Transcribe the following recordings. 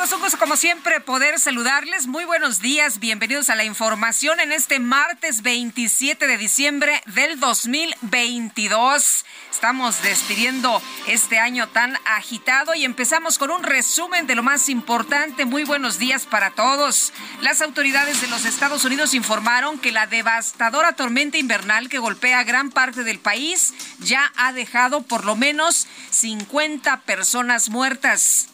Un gusto como siempre poder saludarles. Muy buenos días, bienvenidos a la información en este martes 27 de diciembre del 2022. Estamos despidiendo este año tan agitado y empezamos con un resumen de lo más importante. Muy buenos días para todos. Las autoridades de los Estados Unidos informaron que la devastadora tormenta invernal que golpea gran parte del país ya ha dejado por lo menos 50 personas muertas.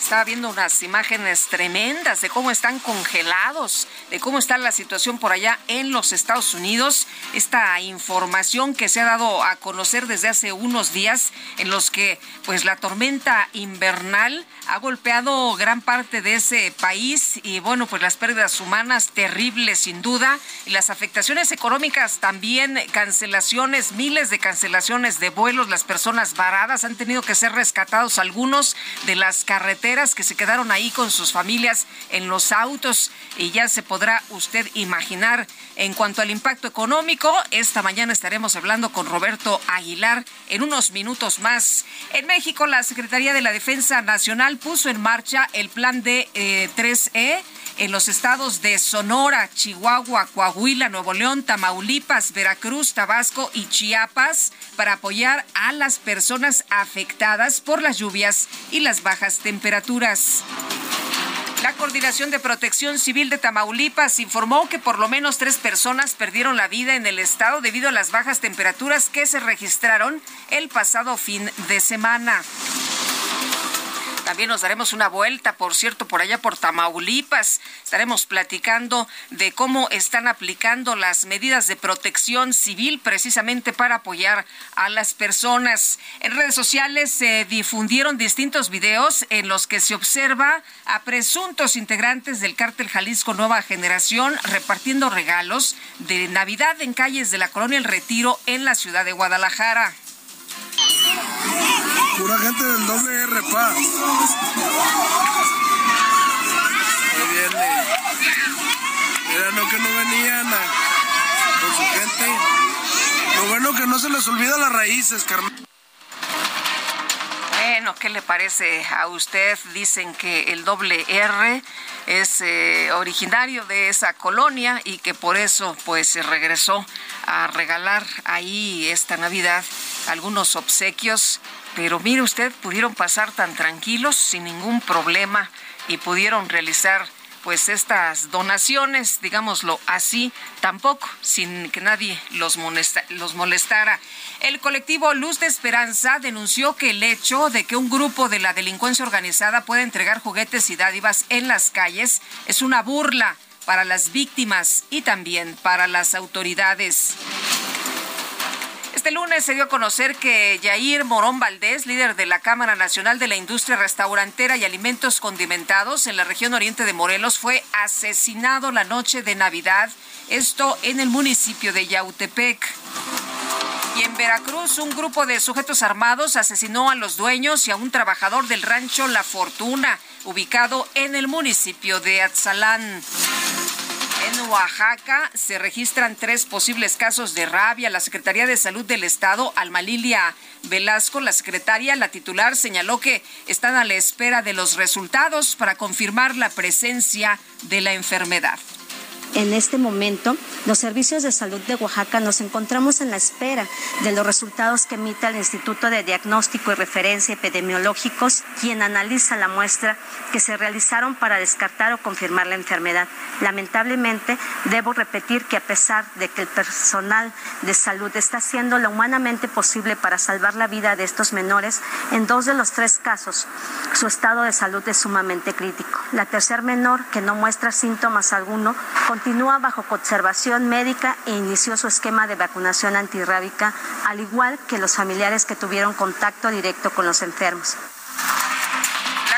Estaba viendo unas imágenes tremendas de cómo están congelados, de cómo está la situación por allá en los Estados Unidos. Esta información que se ha dado a conocer desde hace unos días en los que pues la tormenta invernal ha golpeado gran parte de ese país y bueno, pues las pérdidas humanas terribles sin duda y las afectaciones económicas también, cancelaciones, miles de cancelaciones de vuelos, las personas varadas han tenido que ser rescatados algunos de las carreteras que se quedaron ahí con sus familias en los autos y ya se podrá usted imaginar en cuanto al impacto económico. Esta mañana estaremos hablando con Roberto Aguilar en unos minutos más. En México, la Secretaría de la Defensa Nacional puso en marcha el plan de eh, 3E en los estados de Sonora, Chihuahua, Coahuila, Nuevo León, Tamaulipas, Veracruz, Tabasco y Chiapas para apoyar a las personas afectadas por las lluvias y las bajas temperaturas. La Coordinación de Protección Civil de Tamaulipas informó que por lo menos tres personas perdieron la vida en el estado debido a las bajas temperaturas que se registraron el pasado fin de semana. También nos daremos una vuelta, por cierto, por allá por Tamaulipas. Estaremos platicando de cómo están aplicando las medidas de protección civil precisamente para apoyar a las personas. En redes sociales se difundieron distintos videos en los que se observa a presuntos integrantes del cártel Jalisco Nueva Generación repartiendo regalos de Navidad en calles de la colonia El Retiro en la ciudad de Guadalajara. Pura gente del doble R, pa. Ahí viene. Mira, no que no venían con su gente. Lo bueno que no se les olvida las raíces, carnal. Bueno, ¿qué le parece a usted? Dicen que el doble R es eh, originario de esa colonia y que por eso pues se regresó a regalar ahí esta Navidad algunos obsequios. Pero mire usted, pudieron pasar tan tranquilos, sin ningún problema, y pudieron realizar pues estas donaciones, digámoslo así, tampoco sin que nadie los, los molestara. El colectivo Luz de Esperanza denunció que el hecho de que un grupo de la delincuencia organizada pueda entregar juguetes y dádivas en las calles es una burla para las víctimas y también para las autoridades. Este lunes se dio a conocer que Yair Morón Valdés, líder de la Cámara Nacional de la Industria Restaurantera y Alimentos Condimentados en la región oriente de Morelos, fue asesinado la noche de Navidad, esto en el municipio de Yautepec. Y en Veracruz, un grupo de sujetos armados asesinó a los dueños y a un trabajador del rancho La Fortuna, ubicado en el municipio de Atzalán. En Oaxaca se registran tres posibles casos de rabia. La Secretaría de Salud del Estado, Alma Lilia Velasco, la secretaria, la titular, señaló que están a la espera de los resultados para confirmar la presencia de la enfermedad. En este momento, los servicios de salud de Oaxaca nos encontramos en la espera de los resultados que emita el Instituto de Diagnóstico y Referencia Epidemiológicos, quien analiza la muestra que se realizaron para descartar o confirmar la enfermedad. Lamentablemente, debo repetir que a pesar de que el personal de salud está haciendo lo humanamente posible para salvar la vida de estos menores, en dos de los tres casos su estado de salud es sumamente crítico. La tercer menor, que no muestra síntomas alguno, continúa bajo observación médica e inició su esquema de vacunación antirrábica, al igual que los familiares que tuvieron contacto directo con los enfermos.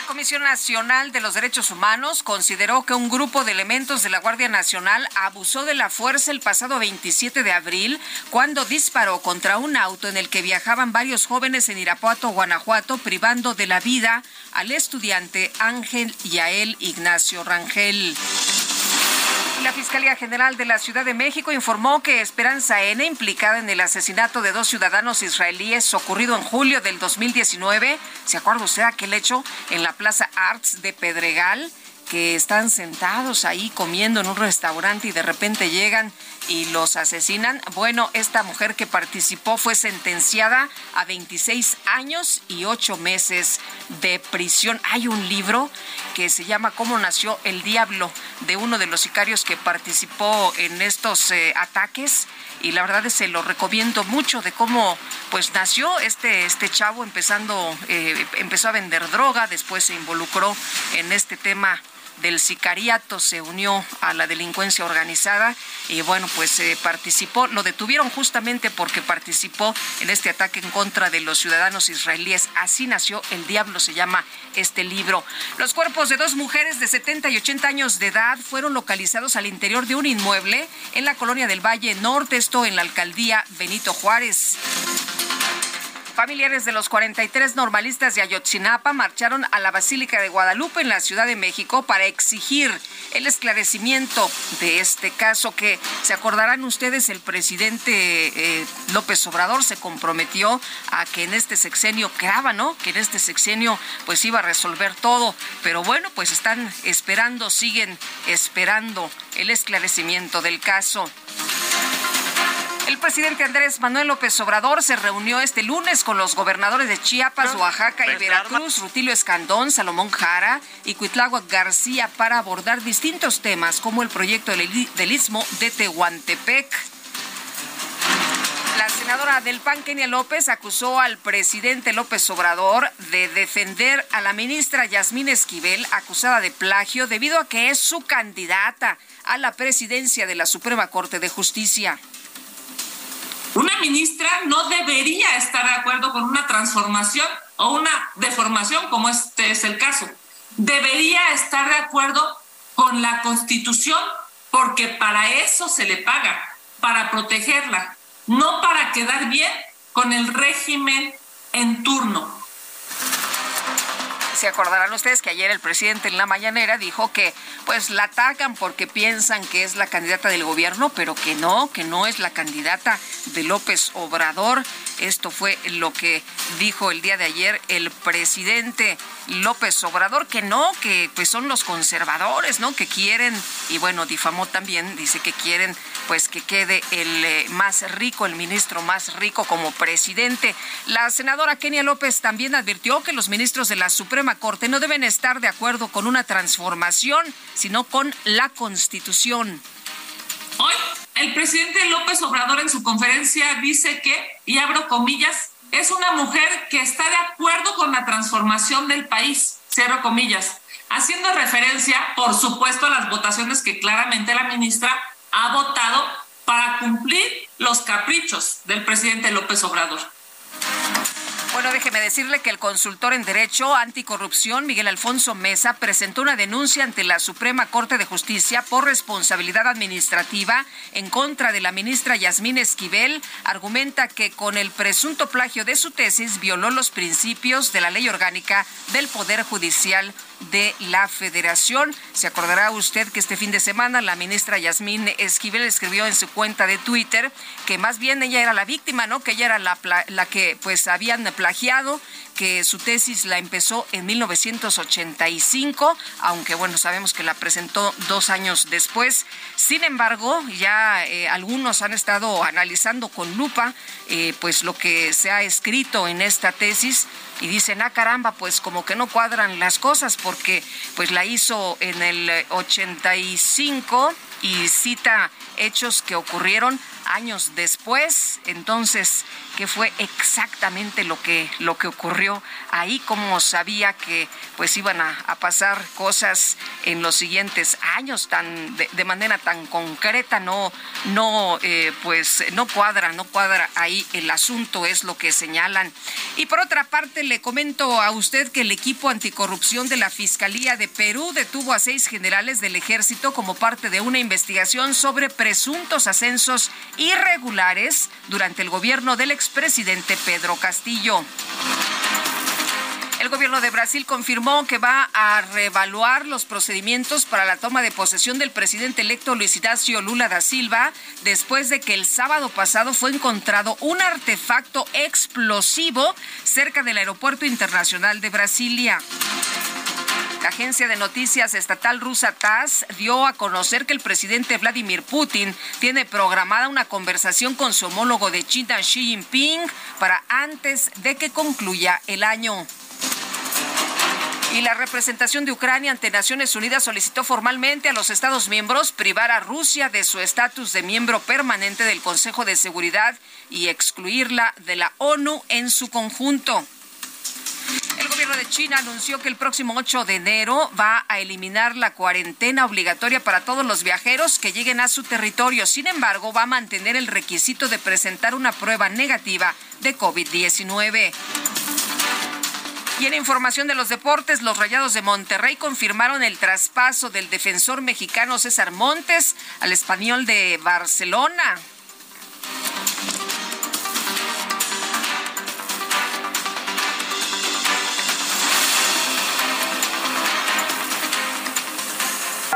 Comisión Nacional de los Derechos Humanos consideró que un grupo de elementos de la Guardia Nacional abusó de la fuerza el pasado 27 de abril cuando disparó contra un auto en el que viajaban varios jóvenes en Irapuato, Guanajuato, privando de la vida al estudiante Ángel Yael Ignacio Rangel. La Fiscalía General de la Ciudad de México informó que Esperanza N, implicada en el asesinato de dos ciudadanos israelíes ocurrido en julio del 2019, ¿se acuerda usted aquel hecho en la Plaza Arts de Pedregal? que están sentados ahí comiendo en un restaurante y de repente llegan y los asesinan. Bueno, esta mujer que participó fue sentenciada a 26 años y 8 meses de prisión. Hay un libro que se llama Cómo nació el diablo de uno de los sicarios que participó en estos eh, ataques y la verdad es que lo recomiendo mucho de cómo pues nació este este chavo empezando eh, empezó a vender droga después se involucró en este tema del sicariato se unió a la delincuencia organizada y bueno, pues eh, participó, lo detuvieron justamente porque participó en este ataque en contra de los ciudadanos israelíes. Así nació El Diablo, se llama este libro. Los cuerpos de dos mujeres de 70 y 80 años de edad fueron localizados al interior de un inmueble en la colonia del Valle Norte, esto en la alcaldía Benito Juárez. Familiares de los 43 normalistas de Ayotzinapa marcharon a la Basílica de Guadalupe en la Ciudad de México para exigir el esclarecimiento de este caso que, se acordarán ustedes, el presidente eh, López Obrador se comprometió a que en este sexenio, creaba, ¿no? Que en este sexenio pues iba a resolver todo. Pero bueno, pues están esperando, siguen esperando el esclarecimiento del caso. El presidente Andrés Manuel López Obrador se reunió este lunes con los gobernadores de Chiapas, Oaxaca y Veracruz, Rutilio Escandón, Salomón Jara y Cuitláhuac García para abordar distintos temas como el proyecto del Istmo de Tehuantepec. La senadora del PAN, Kenia López, acusó al presidente López Obrador de defender a la ministra Yasmín Esquivel, acusada de plagio, debido a que es su candidata a la presidencia de la Suprema Corte de Justicia. Una ministra no debería estar de acuerdo con una transformación o una deformación, como este es el caso. Debería estar de acuerdo con la Constitución, porque para eso se le paga, para protegerla, no para quedar bien con el régimen en turno se acordarán ustedes que ayer el presidente en la mañanera dijo que pues la atacan porque piensan que es la candidata del gobierno, pero que no, que no es la candidata de López Obrador. Esto fue lo que dijo el día de ayer el presidente López Obrador, que no, que pues son los conservadores, ¿no? Que quieren, y bueno, difamó también, dice que quieren pues que quede el eh, más rico, el ministro más rico como presidente. La senadora Kenia López también advirtió que los ministros de la Suprema Corte no deben estar de acuerdo con una transformación, sino con la Constitución. Hoy el presidente López Obrador en su conferencia dice que, y abro comillas, es una mujer que está de acuerdo con la transformación del país, cierro comillas, haciendo referencia, por supuesto, a las votaciones que claramente la ministra ha votado para cumplir los caprichos del presidente López Obrador. Bueno, déjeme decirle que el consultor en Derecho Anticorrupción, Miguel Alfonso Mesa, presentó una denuncia ante la Suprema Corte de Justicia por responsabilidad administrativa en contra de la ministra Yasmín Esquivel. Argumenta que con el presunto plagio de su tesis violó los principios de la ley orgánica del Poder Judicial de la Federación. Se acordará usted que este fin de semana la ministra Yasmín Esquivel escribió en su cuenta de Twitter que más bien ella era la víctima, ¿no? Que ella era la, que pues habían plagiado que su tesis la empezó en 1985, aunque bueno, sabemos que la presentó dos años después. Sin embargo, ya eh, algunos han estado analizando con lupa eh, pues lo que se ha escrito en esta tesis y dicen, ah caramba, pues como que no cuadran las cosas porque pues la hizo en el 85 y cita hechos que ocurrieron años después. Entonces, ¿qué fue exactamente lo que, lo que ocurrió ahí? ¿Cómo sabía que pues iban a, pasar cosas en los siguientes años tan de, manera tan concreta? No, no, eh, pues no cuadra, no cuadra ahí el asunto, es lo que señalan. Y por otra parte, le comento a usted que el equipo anticorrupción de la Fiscalía de Perú detuvo a seis generales del ejército como parte de una investigación sobre presuntos ascensos irregulares durante el gobierno del expresidente Pedro Castillo. El gobierno de Brasil confirmó que va a reevaluar los procedimientos para la toma de posesión del presidente electo Luis Inácio Lula da Silva después de que el sábado pasado fue encontrado un artefacto explosivo cerca del aeropuerto internacional de Brasilia. La agencia de noticias estatal rusa TASS dio a conocer que el presidente Vladimir Putin tiene programada una conversación con su homólogo de China Xi Jinping para antes de que concluya el año. Y la representación de Ucrania ante Naciones Unidas solicitó formalmente a los Estados miembros privar a Rusia de su estatus de miembro permanente del Consejo de Seguridad y excluirla de la ONU en su conjunto. El gobierno de China anunció que el próximo 8 de enero va a eliminar la cuarentena obligatoria para todos los viajeros que lleguen a su territorio. Sin embargo, va a mantener el requisito de presentar una prueba negativa de COVID-19. Y en información de los deportes, los Rayados de Monterrey confirmaron el traspaso del defensor mexicano César Montes al español de Barcelona.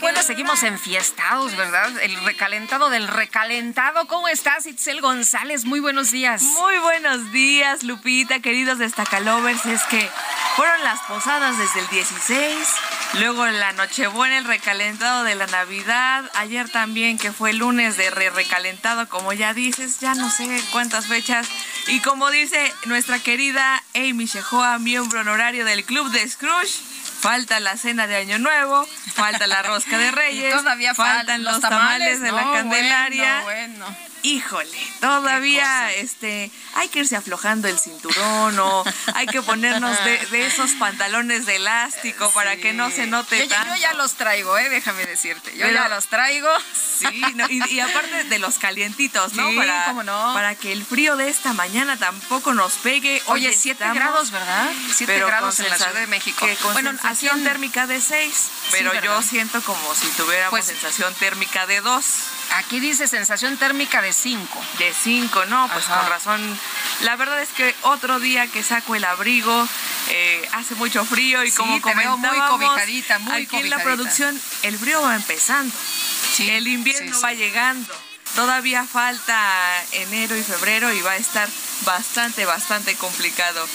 Bueno, seguimos enfiestados, ¿verdad? El recalentado del recalentado. ¿Cómo estás, Itzel González? Muy buenos días. Muy buenos días, Lupita, queridos destacalovers. Es que fueron las posadas desde el 16, luego la Nochebuena, el recalentado de la Navidad, ayer también que fue el lunes de re recalentado, como ya dices, ya no sé cuántas fechas. Y como dice nuestra querida Amy Shehoa, miembro honorario del Club de Scrooge, falta la cena de Año Nuevo, falta la rosca de Reyes, todavía faltan los tamales, de la Candelaria. Bueno, Híjole, todavía este hay que irse aflojando el cinturón o hay que ponernos de, esos pantalones de elástico para que no se note yo, tanto. Yo ya los traigo, eh, déjame decirte. Yo ya los traigo. Sí, y, aparte de los calientitos, ¿no? para, no? Para que el frío de esta mañana tampoco nos pegue. Oye, 7 grados, ¿verdad? 7 grados en la Ciudad de México. bueno, sensación térmica de 6, pero yo siento como si tuviéramos pues sensación térmica de 2. Aquí dice sensación térmica de 5. De 5, no, pues con razón. La verdad es que otro día que saco el abrigo, eh, hace mucho frío y como veo muy cobijadita, muy aquí en la producción el frío va empezando. el invierno va llegando. Todavía falta enero y febrero y va a estar bastante, bastante complicado.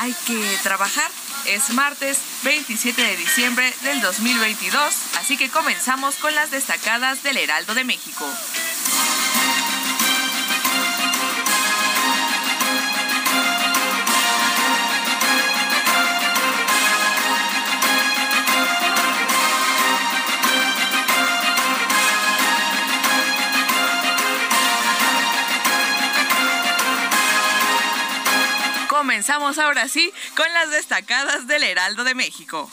Hay que trabajar es martes 27 de diciembre del 2022, así que comenzamos con las destacadas del Heraldo de México. Comenzamos ahora sí con las destacadas del Heraldo de México.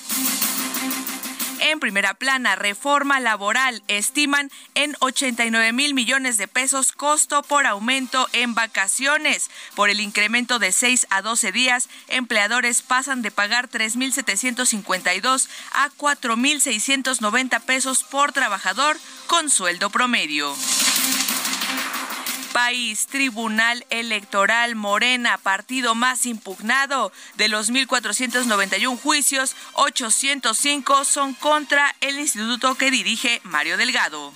En primera plana, reforma laboral estiman en 89 mil millones de pesos costo por aumento en vacaciones. Por el incremento de 6 a 12 días, empleadores pasan de pagar 3.752 a 4.690 pesos por trabajador con sueldo promedio país, Tribunal Electoral Morena, partido más impugnado. De los 1.491 juicios, 805 son contra el instituto que dirige Mario Delgado.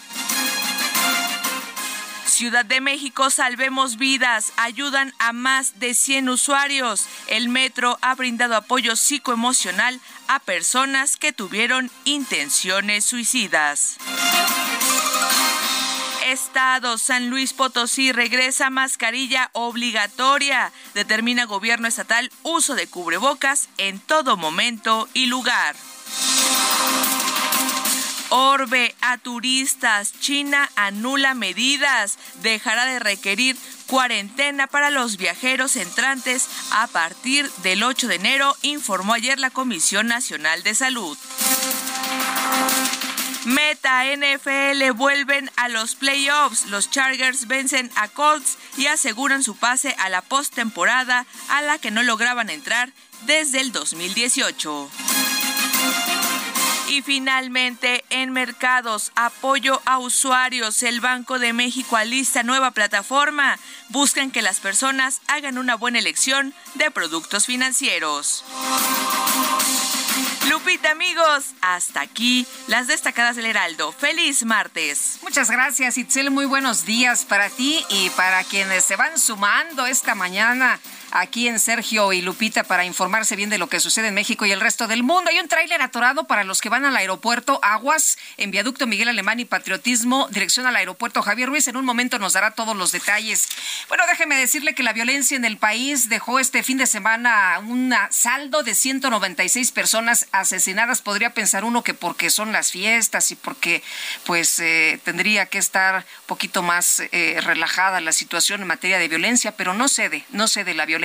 Ciudad de México, salvemos vidas, ayudan a más de 100 usuarios. El metro ha brindado apoyo psicoemocional a personas que tuvieron intenciones suicidas. Estado, San Luis Potosí regresa mascarilla obligatoria. Determina gobierno estatal uso de cubrebocas en todo momento y lugar. Orbe a turistas. China anula medidas. Dejará de requerir cuarentena para los viajeros entrantes a partir del 8 de enero, informó ayer la Comisión Nacional de Salud. Meta NFL vuelven a los playoffs. Los Chargers vencen a Colts y aseguran su pase a la postemporada a la que no lograban entrar desde el 2018. Y finalmente, en mercados, apoyo a usuarios. El Banco de México alista nueva plataforma. Buscan que las personas hagan una buena elección de productos financieros. Lupita, amigos, hasta aquí las destacadas del Heraldo. Feliz martes. Muchas gracias, Itzel. Muy buenos días para ti y para quienes se van sumando esta mañana aquí en Sergio y Lupita para informarse bien de lo que sucede en México y el resto del mundo. Hay un tráiler atorado para los que van al aeropuerto Aguas en Viaducto Miguel Alemán y Patriotismo, dirección al aeropuerto Javier Ruiz. En un momento nos dará todos los detalles. Bueno, déjeme decirle que la violencia en el país dejó este fin de semana un saldo de 196 personas asesinadas. Podría pensar uno que porque son las fiestas y porque pues eh, tendría que estar un poquito más eh, relajada la situación en materia de violencia, pero no cede, no cede la violencia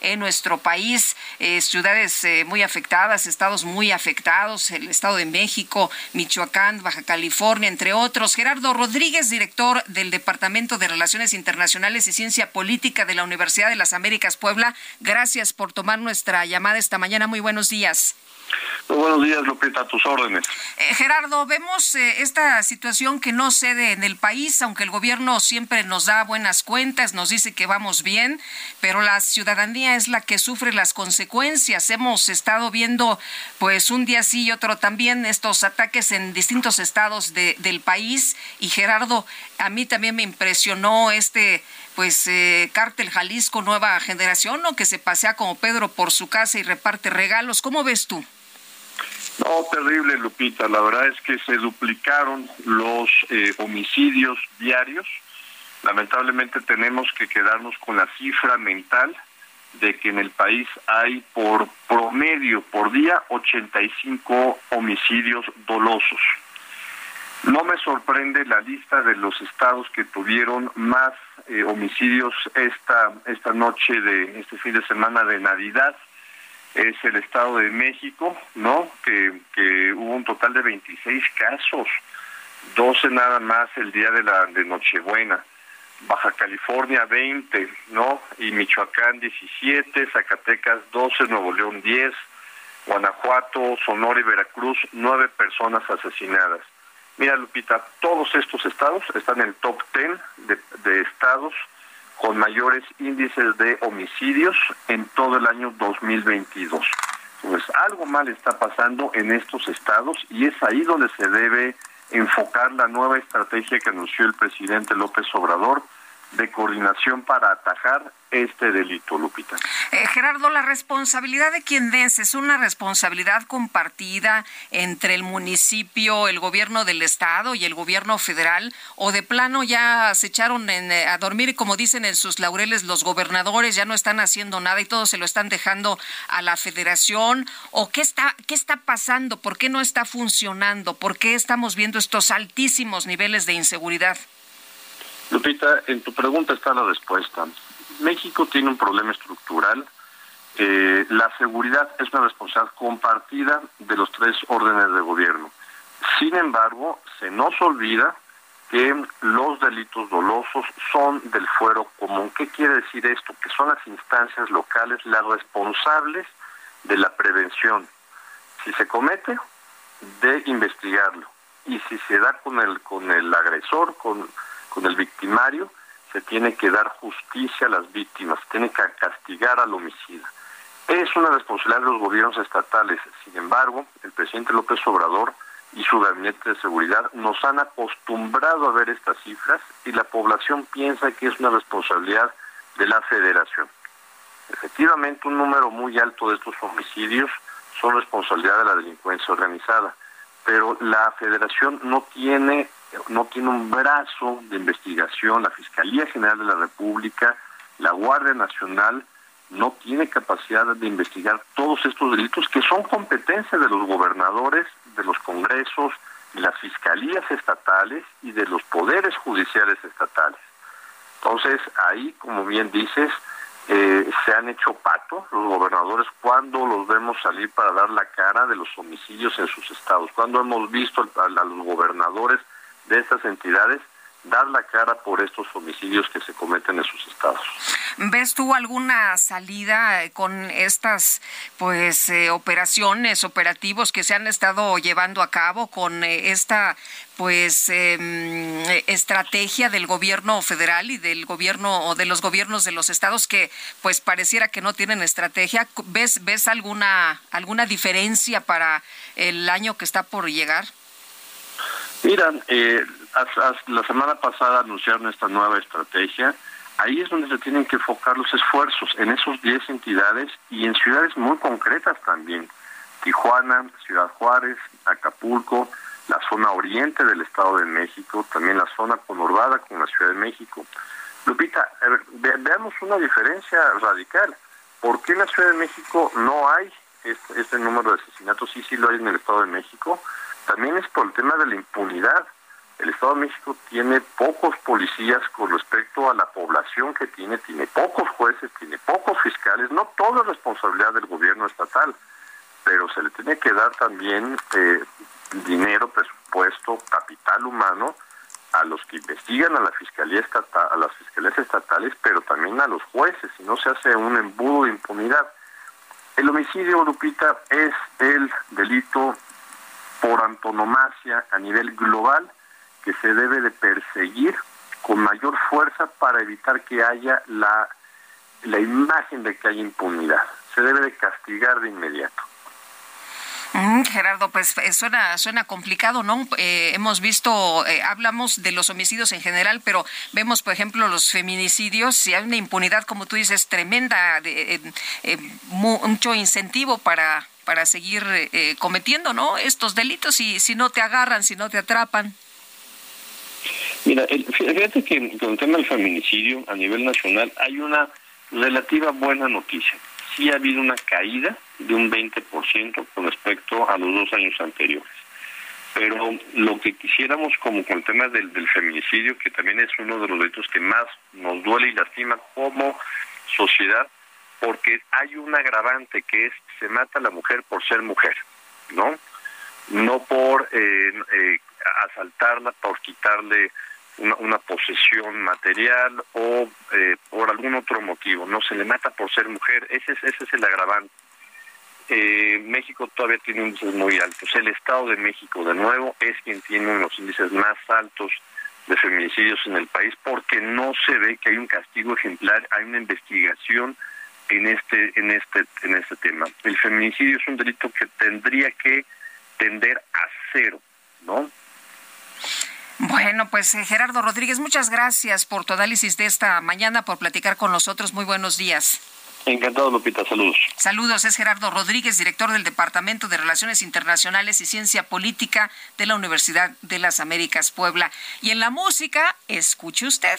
en nuestro país. Eh, ciudades eh, muy afectadas, estados muy afectados, el Estado de México, Michoacán, Baja California, entre otros. Gerardo Rodríguez, director del Departamento de Relaciones Internacionales y Ciencia Política de la Universidad de las Américas Puebla, gracias por tomar nuestra llamada esta mañana. Muy buenos días. Muy buenos días, Lupita, a tus órdenes. Eh, Gerardo, vemos eh, esta situación que no cede en el país, aunque el gobierno siempre nos da buenas cuentas, nos dice que vamos bien, pero la ciudadanía es la que sufre las consecuencias. Hemos estado viendo, pues, un día sí y otro también estos ataques en distintos estados del país. Y Gerardo, a mí también me impresionó este pues eh, Cártel Jalisco Nueva Generación, ¿no? Que se pasea como Pedro por su casa y reparte regalos. ¿Cómo ves tú? No, terrible, Lupita. La verdad es que se duplicaron los eh, homicidios diarios. Lamentablemente tenemos que quedarnos con la cifra mental de que en el país hay por promedio por día 85 homicidios dolosos. No me sorprende la lista de los estados que tuvieron más eh, homicidios esta esta noche de este fin de semana de Navidad es el Estado de México, ¿no? Que, que hubo un total de 26 casos, 12 nada más el día de la de Nochebuena. Baja California 20, ¿no? Y Michoacán 17, Zacatecas 12, Nuevo León 10, Guanajuato, Sonora y Veracruz 9 personas asesinadas. Mira, Lupita, todos estos estados están en el top 10 de, de estados con mayores índices de homicidios en todo el año 2022. Pues algo mal está pasando en estos estados y es ahí donde se debe enfocar la nueva estrategia que anunció el presidente López Obrador de coordinación para atajar este delito, Lupita. Eh, Gerardo, la responsabilidad de quien vence es una responsabilidad compartida entre el municipio, el gobierno del estado y el gobierno federal, o de plano ya se echaron eh, a dormir como dicen en sus laureles los gobernadores ya no están haciendo nada y todo se lo están dejando a la federación, o qué está qué está pasando, por qué no está funcionando, por qué estamos viendo estos altísimos niveles de inseguridad. Lupita, en tu pregunta está la respuesta. México tiene un problema estructural eh, la seguridad es una responsabilidad compartida de los tres órdenes de gobierno. Sin embargo, se nos olvida que los delitos dolosos son del fuero común. ¿Qué quiere decir esto? Que son las instancias locales las responsables de la prevención. Si se comete, de investigarlo. Y si se da con el, con el agresor, con, con el victimario, se tiene que dar justicia a las víctimas, se tiene que castigar al homicida. Es una responsabilidad de los gobiernos estatales. Sin embargo, el presidente López Obrador y su gabinete de seguridad nos han acostumbrado a ver estas cifras y la población piensa que es una responsabilidad de la federación. Efectivamente, un número muy alto de estos homicidios son responsabilidad de la delincuencia organizada, pero la federación no tiene no tiene un brazo de investigación, la Fiscalía General de la República, la Guardia Nacional no tiene capacidad de investigar todos estos delitos que son competencia de los gobernadores, de los congresos, de las fiscalías estatales y de los poderes judiciales estatales. Entonces, ahí, como bien dices, eh, se han hecho pato los gobernadores cuando los vemos salir para dar la cara de los homicidios en sus estados, cuando hemos visto a los gobernadores de estas entidades dar la cara por estos homicidios que se cometen en sus estados. ¿Ves tú alguna salida con estas pues eh, operaciones, operativos que se han estado llevando a cabo con eh, esta pues em, estrategia del gobierno federal y del gobierno o de los gobiernos de los estados que pues pareciera que no tienen estrategia? ¿Ves ves alguna alguna diferencia para el año que está por llegar? Mira, eh, la semana pasada anunciaron esta nueva estrategia. Ahí es donde se tienen que enfocar los esfuerzos, en esos 10 entidades y en ciudades muy concretas también. Tijuana, Ciudad Juárez, Acapulco, la zona oriente del Estado de México, también la zona conurbada con la Ciudad de México. Lupita, veamos una diferencia radical. ¿Por qué en la Ciudad de México no hay este, este número de asesinatos? Sí, sí lo hay en el Estado de México también es por el tema de la impunidad. El Estado de México tiene pocos policías con respecto a la población que tiene, tiene pocos jueces, tiene pocos fiscales, no todo es responsabilidad del gobierno estatal, pero se le tiene que dar también eh, dinero, presupuesto, capital humano a los que investigan a la fiscalía estatal, a las fiscalías estatales, pero también a los jueces, si no se hace un embudo de impunidad. El homicidio, Lupita, es el delito por antonomasia a nivel global que se debe de perseguir con mayor fuerza para evitar que haya la, la imagen de que hay impunidad. Se debe de castigar de inmediato. Mm, Gerardo, pues eh, suena, suena complicado, ¿no? Eh, hemos visto, eh, hablamos de los homicidios en general, pero vemos, por ejemplo, los feminicidios, si hay una impunidad, como tú dices, tremenda, de, mucho incentivo para para seguir eh, cometiendo no estos delitos y si no te agarran, si no te atrapan. Mira, fíjate que con el tema del feminicidio a nivel nacional hay una relativa buena noticia. Sí ha habido una caída de un 20% con respecto a los dos años anteriores. Pero lo que quisiéramos como con el tema del, del feminicidio, que también es uno de los delitos que más nos duele y lastima como sociedad, porque hay un agravante que es se mata a la mujer por ser mujer, ¿no? No por eh, eh, asaltarla, por quitarle una, posesión material o eh, por algún otro motivo, no se le mata por ser mujer, ese es, ese es el agravante. México todavía tiene índices muy altos. El Estado de México, de nuevo, es quien tiene uno de los índices más altos de feminicidios en el país porque no se ve que hay un castigo ejemplar, hay una investigación en este en este en este tema. El feminicidio es un delito que tendría que tender a cero, ¿no? Bueno, pues eh, Gerardo Rodríguez, muchas gracias por tu análisis de esta mañana, por platicar con nosotros. Muy buenos días. Encantado, Lupita. Saludos. Saludos. Es Gerardo Rodríguez, director del Departamento de Relaciones Internacionales y Ciencia Política de la Universidad de las Américas Puebla. Y en la música, escuche usted.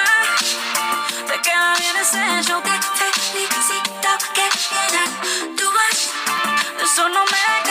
ese yo te felicito que bien tú vas. Eso no me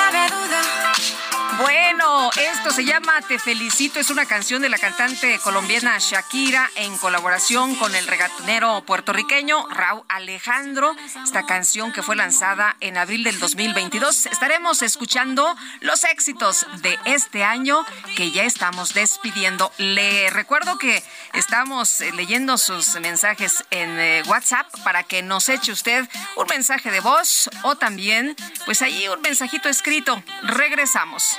esto se llama Te Felicito, es una canción de la cantante colombiana Shakira en colaboración con el regatonero puertorriqueño Raúl Alejandro. Esta canción que fue lanzada en abril del 2022. Estaremos escuchando los éxitos de este año que ya estamos despidiendo. Le recuerdo que estamos eh, leyendo sus mensajes en eh, WhatsApp para que nos eche usted un mensaje de voz o también, pues ahí un mensajito escrito. Regresamos.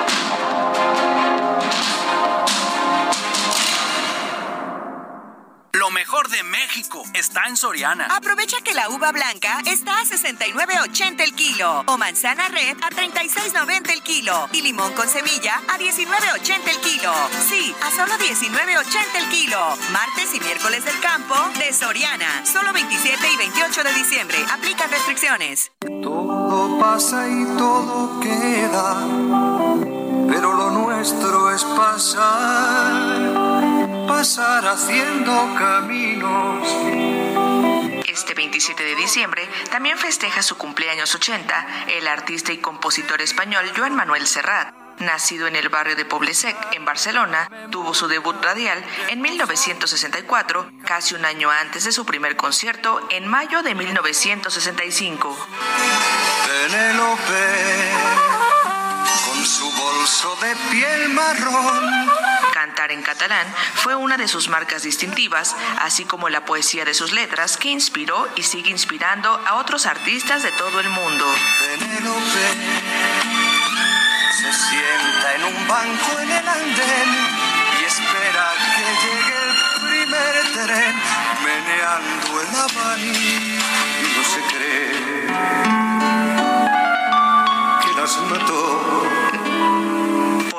Lo mejor de México está en Soriana. Aprovecha que la uva blanca está a 69.80 el kilo o manzana red a 36.90 el kilo y limón con semilla a 19.80 el kilo. Sí, a solo 19.80 el kilo. Martes y miércoles del campo de Soriana. Solo 27 y 28 de diciembre. Aplican restricciones. Todo pasa y todo queda, pero lo nuestro es pasar, pasar haciendo caminos. Este 27 de diciembre también festeja su cumpleaños 80 el artista y compositor español Joan Manuel Serrat. Nacido en el barrio de Poblesec, en Barcelona, tuvo su debut radial en 1964, casi un año antes de su primer concierto, en mayo de 1965. Penélope, con su bolso de piel marrón. Cantar en catalán fue una de sus marcas distintivas, así como la poesía de sus letras que inspiró y sigue inspirando a otros artistas de todo el mundo. Se sienta en un banco en el andén y espera que llegue el primer tren meneando el abanico y no se cree que las mató.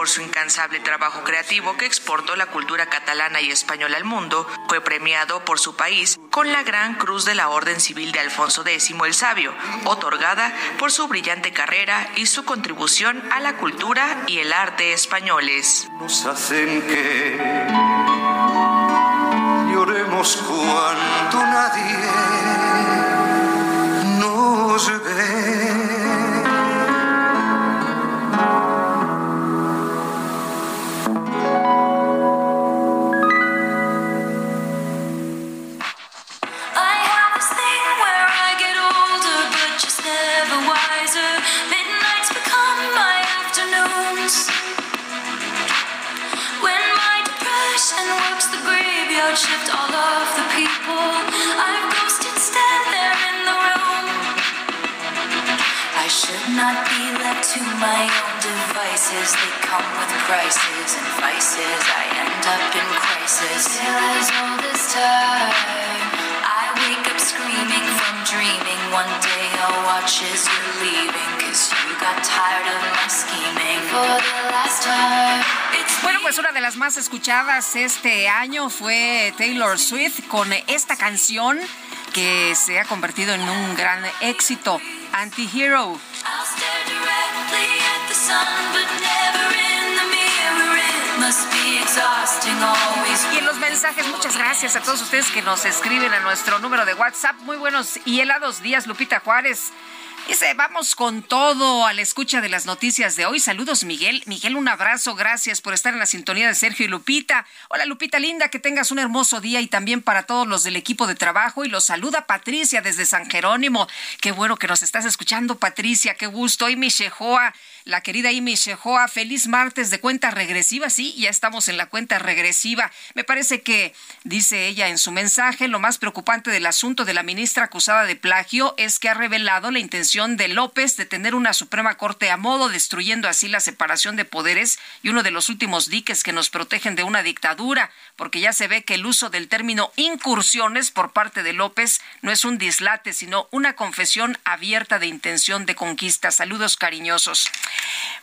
Por su incansable trabajo creativo que exportó la cultura catalana y española al mundo, fue premiado por su país con la Gran Cruz de la Orden Civil de Alfonso X el Sabio, otorgada por su brillante carrera y su contribución a la cultura y el arte españoles. Nos hacen que lloremos cuando nadie nos ve. Shift, all of the people I've ghosted stand there in the room. I should not be left to my own devices. They come with prices and vices. I end up in crisis. Till as old as time. I wake up screaming from dreaming. One day I'll watch as you're leaving. Cause you got tired of my scheming for the last time. Bueno, pues una de las más escuchadas este año fue Taylor Swift con esta canción que se ha convertido en un gran éxito, Anti-Hero. Y en los mensajes, muchas gracias a todos ustedes que nos escriben a nuestro número de WhatsApp. Muy buenos y helados días, Lupita Juárez. Dice, vamos con todo a la escucha de las noticias de hoy. Saludos, Miguel. Miguel, un abrazo. Gracias por estar en la sintonía de Sergio y Lupita. Hola, Lupita linda, que tengas un hermoso día y también para todos los del equipo de trabajo. Y los saluda Patricia desde San Jerónimo. Qué bueno que nos estás escuchando, Patricia. Qué gusto. Y mi Shehoa la querida Amy Shehoa. Feliz martes de cuenta regresiva. Sí, ya estamos en la cuenta regresiva. Me parece que, dice ella en su mensaje, lo más preocupante del asunto de la ministra acusada de plagio es que ha revelado la intención de López de tener una Suprema Corte a modo, destruyendo así la separación de poderes y uno de los últimos diques que nos protegen de una dictadura, porque ya se ve que el uso del término incursiones por parte de López no es un dislate, sino una confesión abierta de intención de conquista. Saludos cariñosos.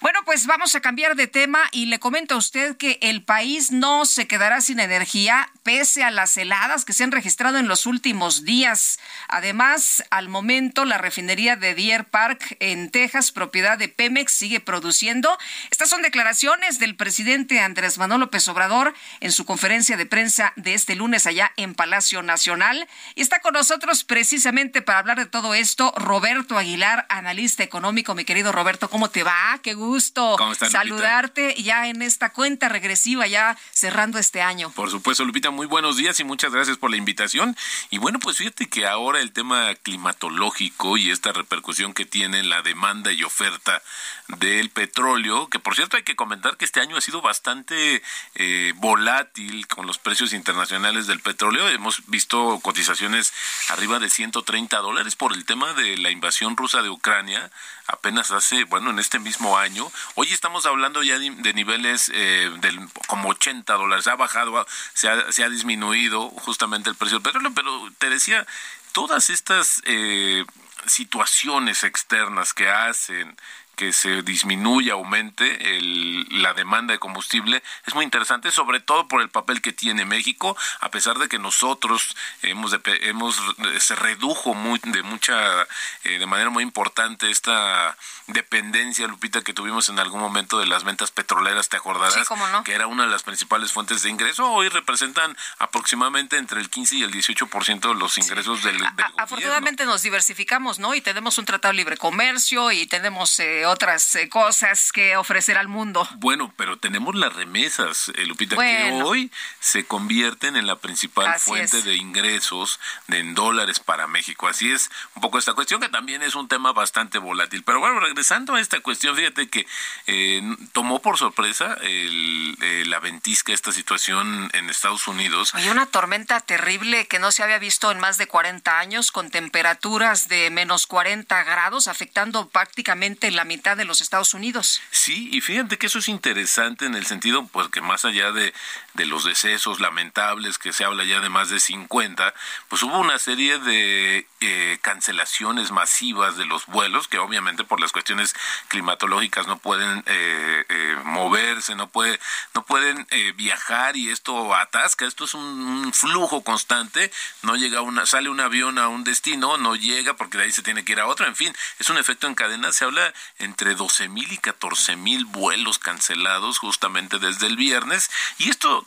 Bueno, pues vamos a cambiar de tema y le comento a usted que el país no se quedará sin energía pese a las heladas que se han registrado en los últimos días. Además, al momento la refinería de Deer Park en Texas, propiedad de Pemex, sigue produciendo. Estas son declaraciones del presidente Andrés Manuel López Obrador en su conferencia de prensa de este lunes allá en Palacio Nacional. Y está con nosotros precisamente para hablar de todo esto Roberto Aguilar, analista económico. Mi querido Roberto, ¿cómo te va? Qué gusto saludarte ya en esta cuenta regresiva, ya cerrando este año. Por supuesto, Lupita, muy buenos días y muchas gracias por la invitación. Y bueno, pues fíjate que ahora el tema climatológico y esta repercusión que tiene la demanda y oferta del petróleo, que por cierto hay que comentar que este año ha sido bastante eh, volátil con los precios internacionales del petróleo. Hemos visto cotizaciones arriba de 130 dólares por el tema de la invasión rusa de Ucrania apenas hace, bueno, en este mismo año. Hoy estamos hablando ya de, niveles eh, del como 80 dólares. Ha bajado, se ha, se ha disminuido justamente el precio del petróleo, pero te decía, todas estas eh, situaciones externas que hacen que se disminuya, aumente el, la demanda de combustible es muy interesante, sobre todo por el papel que tiene México, a pesar de que nosotros hemos, hemos se redujo muy, de mucha, eh, de manera muy importante esta dependencia, Lupita, que tuvimos en algún momento de las ventas petroleras, te acordarás, que era una de las principales fuentes de ingreso, hoy representan aproximadamente entre el 15 y el 18% de los ingresos del, del Afortunadamente nos diversificamos, ¿no? Y tenemos un tratado de libre comercio y tenemos eh, otras eh, cosas que ofrecer al mundo. Bueno, pero tenemos las remesas, eh, Lupita, que hoy se convierten en la principal fuente de ingresos de, en dólares para México. Así es un poco esta cuestión, que también es un tema bastante volátil. Pero bueno, regresando a esta cuestión, fíjate que eh, tomó por sorpresa el, la ventisca esta situación en Estados Unidos. Hay una tormenta terrible que no se había visto en más de 40 años, con temperaturas de menos 40 grados, afectando prácticamente la mitad de los Estados Unidos. Sí, y fíjate que eso es interesante en el sentido, pues que más allá de, de los decesos lamentables, que se habla ya de más de 50, pues hubo una serie de eh, cancelaciones masivas de los vuelos, que obviamente por las cuestiones climatológicas no pueden eh, eh, moverse, no, puede, no pueden viajar y esto atasca, esto es un, flujo constante, no llega una, sale un avión a un destino, no llega porque de ahí se tiene que ir a otro, en fin, es un efecto en cadena, se habla entre 12 mil y 14 mil vuelos cancelados justamente desde el viernes. Y esto,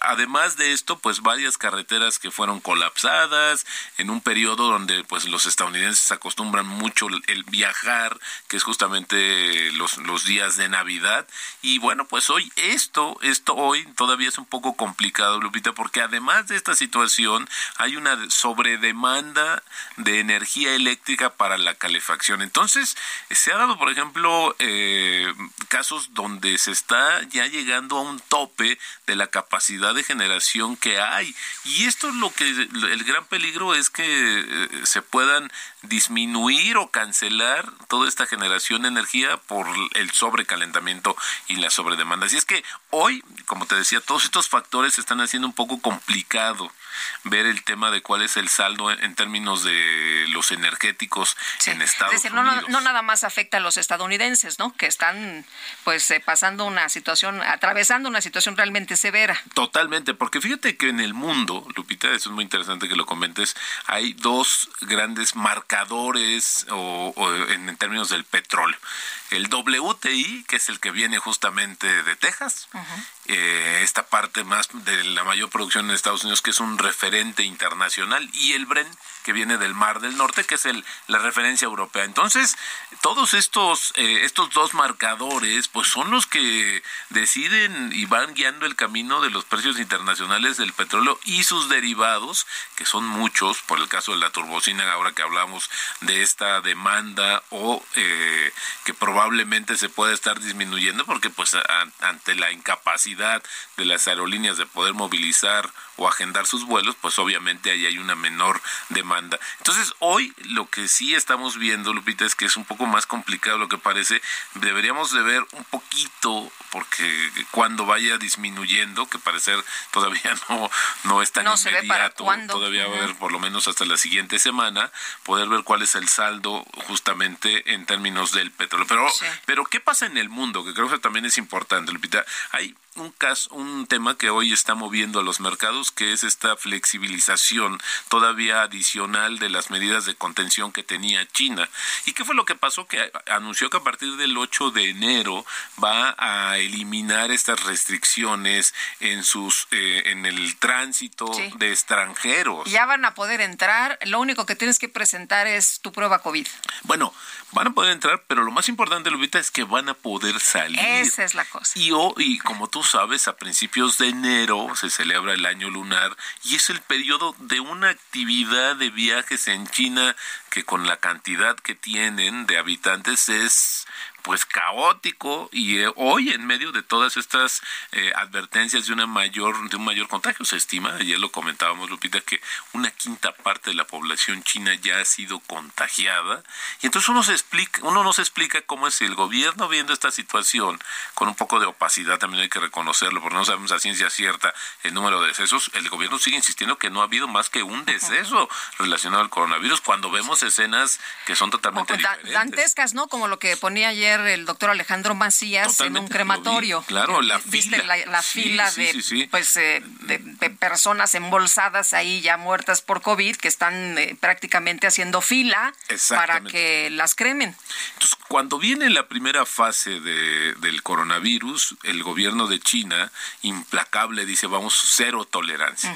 además de esto, pues varias carreteras que fueron colapsadas en un periodo donde pues los estadounidenses acostumbran mucho el viajar, que es justamente los, los días de Navidad. Y bueno, pues hoy esto, esto hoy todavía es un poco complicado, Lupita, porque además de esta situación hay una sobredemanda de energía eléctrica para la calefacción. Entonces, se ha dado por ejemplo, eh, casos donde se está ya llegando a un tope de la capacidad de generación que hay. Y esto es lo que el gran peligro es que eh, se puedan disminuir o cancelar toda esta generación de energía por el sobrecalentamiento y la sobredemanda. Así es que hoy, como te decía, todos estos factores están haciendo un poco complicado ver el tema de cuál es el saldo en, términos de los energéticos en Estados es decir, Unidos. No, no, nada más afecta a los estadounidenses, ¿no? Que están pues eh, pasando una situación, atravesando una situación realmente severa. Totalmente, porque fíjate que en el mundo, Lupita, eso es muy interesante que lo comentes, hay dos grandes marcadores o, en, términos del petróleo. El WTI, que es el que viene justamente de Texas, eh, esta parte más de la mayor producción en Estados Unidos, que es un referente internacional, y el Bren, que viene del Mar del Norte que es el, la referencia europea. Entonces, todos estos, eh, estos dos marcadores, pues son los que deciden y van guiando el camino de los precios internacionales del petróleo y sus derivados, que son muchos, por el caso de la turbocina, ahora que hablamos de esta demanda o eh, que probablemente se pueda estar disminuyendo, porque pues ante la incapacidad de las aerolíneas de poder movilizar o agendar sus vuelos, pues obviamente ahí hay una menor demanda. Entonces, hoy lo que sí estamos viendo, Lupita, es que es un poco más complicado lo que parece. Deberíamos de ver un poquito, porque cuando vaya disminuyendo, que parecer todavía no, no es tan no inmediato, todavía va a haber por lo menos hasta la siguiente semana, poder ver cuál es el saldo justamente en términos del petróleo. Pero, pero ¿qué pasa en el mundo? Que creo que también es importante, Lupita. Hay un caso, un tema que hoy está moviendo a los mercados, que es esta flexibilización todavía adicional de las medidas de contención que tenía China. ¿Y qué fue lo que pasó? Que anunció que a partir del 8 de enero va a eliminar estas restricciones en sus eh, en el tránsito de extranjeros. Ya van a poder entrar, lo único que tienes que presentar es tu prueba COVID. Bueno, van a poder entrar, pero lo más importante, Lupita, es que van a poder salir. Esa es la cosa. Y, y como tú sabes, a principios de enero se celebra el año lunar y es el periodo de una actividad de viajes en China que con la cantidad que tienen de habitantes es pues caótico y eh, hoy en medio de todas estas eh, advertencias de una mayor de un mayor contagio se estima ayer lo comentábamos Lupita que una quinta parte de la población china ya ha sido contagiada. Y entonces uno se explica uno no se explica cómo es el gobierno viendo esta situación con un poco de opacidad también hay que reconocerlo porque no sabemos a ciencia cierta el número de decesos. El gobierno sigue insistiendo que no ha habido más que un deceso relacionado al coronavirus cuando vemos escenas que son totalmente diferentes. dantescas no como lo que ponía ayer el doctor Alejandro Macías en un crematorio. Claro, la fila. La, fila de, pues, eh, de, personas embolsadas ahí ya muertas por COVID que están eh, prácticamente haciendo fila para que las cremen. Entonces, cuando viene la primera fase de, del coronavirus, el gobierno de China, implacable, dice vamos cero tolerancia.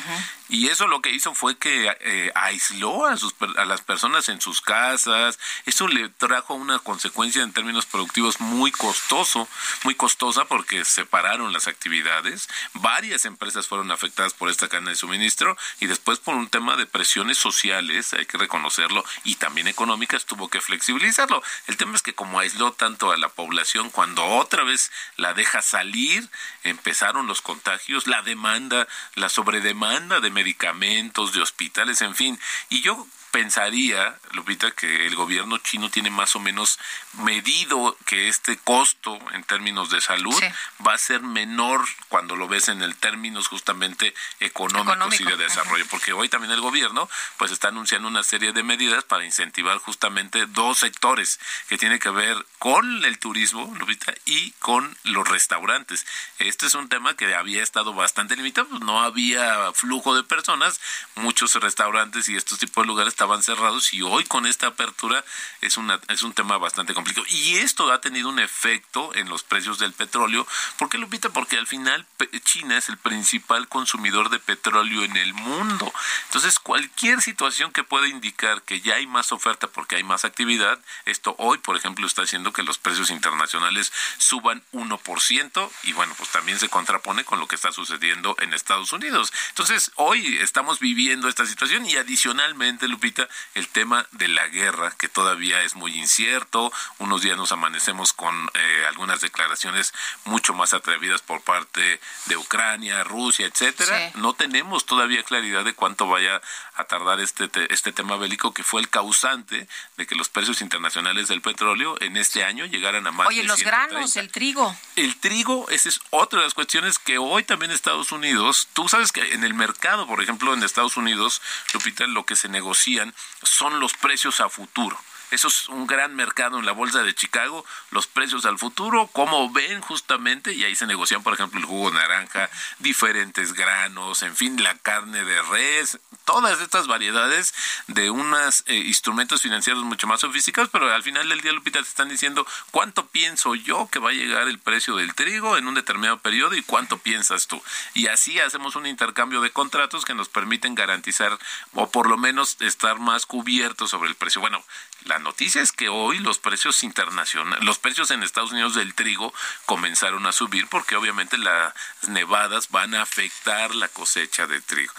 Y eso lo que hizo fue que eh, aisló a, sus, a las personas en sus casas. Eso le trajo una consecuencia en términos productivos muy costoso, muy costosa porque separaron las actividades. Varias empresas fueron afectadas por esta cadena de suministro y después por un tema de presiones sociales, hay que reconocerlo, y también económicas, tuvo que flexibilizarlo. El tema es que como aisló tanto a la población, cuando otra vez la deja salir, empezaron los contagios, la demanda, la sobredemanda de medicamentos, de hospitales, en fin. Y yo pensaría, Lupita, que el gobierno chino tiene más o menos medido que este costo en términos de salud va a ser menor cuando lo ves en el términos justamente económicos y de desarrollo, porque hoy también el gobierno pues está anunciando una serie de medidas para incentivar justamente dos sectores que tiene que ver con el turismo, Lupita, y con los restaurantes. Este es un tema que había estado bastante limitado, pues, no había flujo de personas, muchos restaurantes y estos tipos de lugares estaban cerrados y hoy con esta apertura es una es un tema bastante complicado. Y esto ha tenido un efecto en los precios del petróleo. ¿por qué Lupita? porque al final China es el principal consumidor de petróleo en el mundo. Entonces cualquier situación que pueda indicar que ya hay más oferta porque hay más actividad esto hoy por ejemplo está haciendo que los precios internacionales suban 1% y bueno pues también se contrapone con lo que está sucediendo en Estados Unidos. Entonces hoy estamos viviendo esta situación y adicionalmente Lupita el tema de la guerra, que todavía es muy incierto. Unos días nos amanecemos con eh, algunas declaraciones mucho más atrevidas por parte de Ucrania, Rusia, etcétera. No tenemos todavía claridad de cuánto vaya a tardar este, este tema bélico que fue el causante de que los precios internacionales del petróleo en este año llegaran a más Oye, los granos, el trigo. El trigo, esa es otra de las cuestiones que hoy también Estados Unidos, tú sabes que en el mercado, por ejemplo, en Estados Unidos, Lupita, lo que se negocia son los precios a futuro eso es un gran mercado en la bolsa de Chicago, los precios al futuro, cómo ven justamente, y ahí se negocian, por ejemplo, el jugo naranja, diferentes granos, en fin, la carne de res, todas estas variedades de unos eh, instrumentos financieros mucho más sofisticados, pero al final del día, Lupita, te están diciendo cuánto pienso yo que va a llegar el precio del trigo en un determinado periodo y cuánto piensas tú. Y así hacemos un intercambio de contratos que nos permiten garantizar o por lo menos estar más cubiertos sobre el precio. Bueno, la noticia es que hoy los precios internacionales, los precios en Estados Unidos del trigo comenzaron a subir porque obviamente las nevadas van a afectar la cosecha de trigo.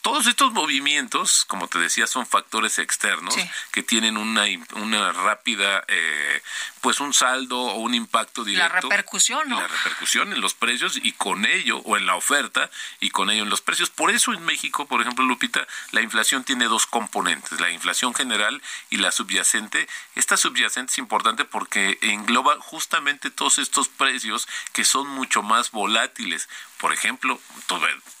todos estos movimientos, como te decía, son factores externos que tienen una, una rápida, eh, pues un saldo o un impacto directo. La repercusión, ¿no? La repercusión en los precios y con ello, o en la oferta y con ello en los precios. Por eso en México, por ejemplo, Lupita, la inflación tiene dos componentes, la inflación general y la subyacente esta subyacente es importante porque engloba justamente todos estos precios que son mucho más volátiles. Por ejemplo,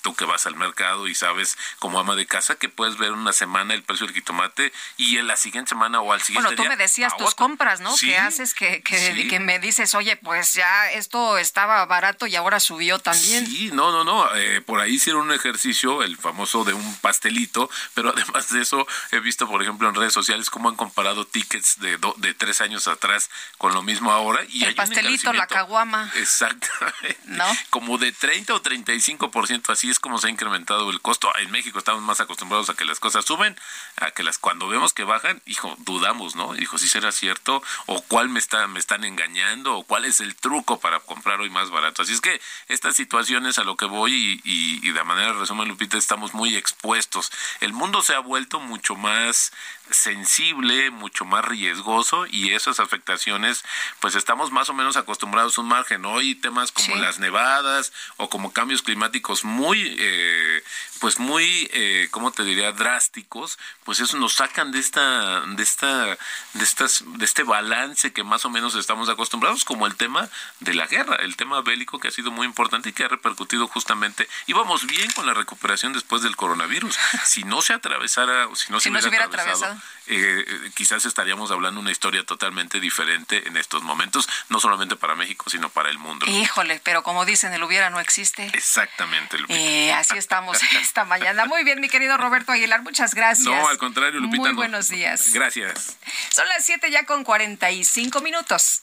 tú, que vas al mercado y sabes como ama de casa que puedes ver una semana el precio del jitomate y en la siguiente semana o al siguiente Bueno, tú me decías tus compras, ¿no? Que haces que, que, me dices, oye, pues ya esto estaba barato y ahora subió también. Sí, no, no, no. Eh, por ahí hicieron un ejercicio, el famoso de un pastelito, pero además de eso he visto, por ejemplo, en redes sociales cómo han comparado tickets de, de tres años atrás con lo mismo ahora. Y el pastelito, la caguama. Exactamente. ¿No? Como de 30 o 35%, así es como se ha incrementado el costo. En México estamos más acostumbrados a que las cosas suben, a que las cuando vemos que bajan, hijo, dudamos, ¿no? Hijo, si será cierto o cuál me está me están engañando o cuál es el truco para comprar hoy más barato. Así es que estas situaciones a lo que voy y, y de manera resumen Lupita estamos muy expuestos. El mundo se ha vuelto mucho más sensible, mucho más riesgoso y esas afectaciones, pues estamos más o menos acostumbrados a un margen. Hoy temas como las nevadas o como cambios climáticos muy, eh, pues muy, eh, ¿cómo te diría?, drásticos, pues eso nos sacan de esta, de esta, de estas, de este balance que más o menos estamos acostumbrados, como el tema de la guerra, el tema bélico que ha sido muy importante y que ha repercutido justamente. Íbamos bien con la recuperación después del coronavirus. Si no se atravesara, si no se, hubiera, atravesado eh, quizás estaríamos hablando una historia totalmente diferente en estos momentos, no solamente para México, sino para el mundo. Híjole, pero como dicen, el hubiera no existe. Exactamente. Eh, así estamos esta mañana. Muy bien, mi querido Roberto Aguilar, muchas gracias. No, al contrario, Lupita. Muy buenos días. Gracias. Son las 7 ya con 45 minutos.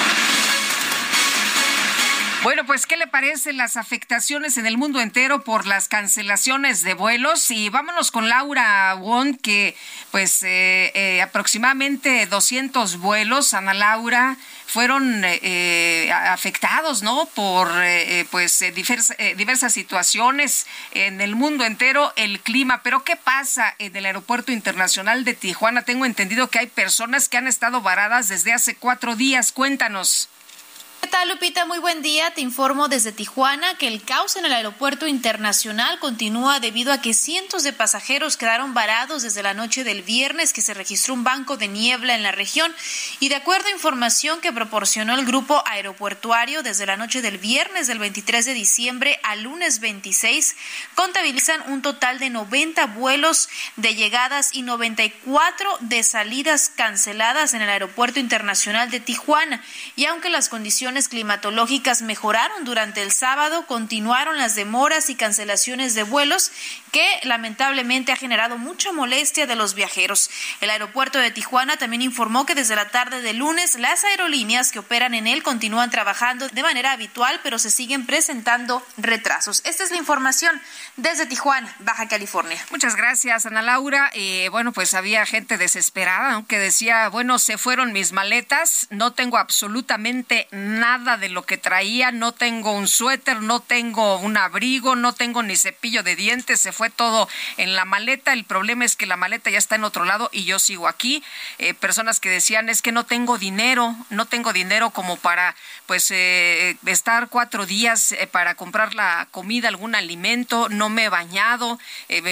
Bueno, pues, ¿qué le parecen las afectaciones en el mundo entero por las cancelaciones de vuelos? Y vámonos con Laura Won, que, pues, eh, eh, aproximadamente 200 vuelos, Ana Laura, fueron eh, afectados, ¿no? Por, pues, diversas situaciones en el mundo entero, el clima. Pero, ¿qué pasa en el Aeropuerto Internacional de Tijuana? Tengo entendido que hay personas que han estado varadas desde hace cuatro días. Cuéntanos. ¿Qué tal, Lupita? Muy buen día. Te informo desde Tijuana que el caos en el aeropuerto internacional continúa debido a que cientos de pasajeros quedaron varados desde la noche del viernes que se registró un banco de niebla en la región. Y de acuerdo a información que proporcionó el grupo aeropuertuario desde la noche del viernes del 23 de diciembre al lunes 26, contabilizan un total de 90 vuelos de llegadas y 94 de salidas canceladas en el aeropuerto internacional de Tijuana. Y aunque las condiciones climatológicas mejoraron durante el sábado, continuaron las demoras y cancelaciones de vuelos que lamentablemente ha generado mucha molestia de los viajeros. El aeropuerto de Tijuana también informó que desde la tarde de lunes las aerolíneas que operan en él continúan trabajando de manera habitual, pero se siguen presentando retrasos. Esta es la información desde Tijuana, Baja California. Muchas gracias, Ana Laura. Eh, bueno, pues había gente desesperada que decía, bueno, se fueron mis maletas, no tengo absolutamente nada nada de lo que traía, no tengo un suéter, no tengo un abrigo, no tengo ni cepillo de dientes, se fue todo en la maleta. El problema es que la maleta ya está en otro lado y yo sigo aquí. Eh, personas que decían es que no tengo dinero, no tengo dinero como para pues eh, estar cuatro días eh, para comprar la comida, algún alimento, no me he bañado,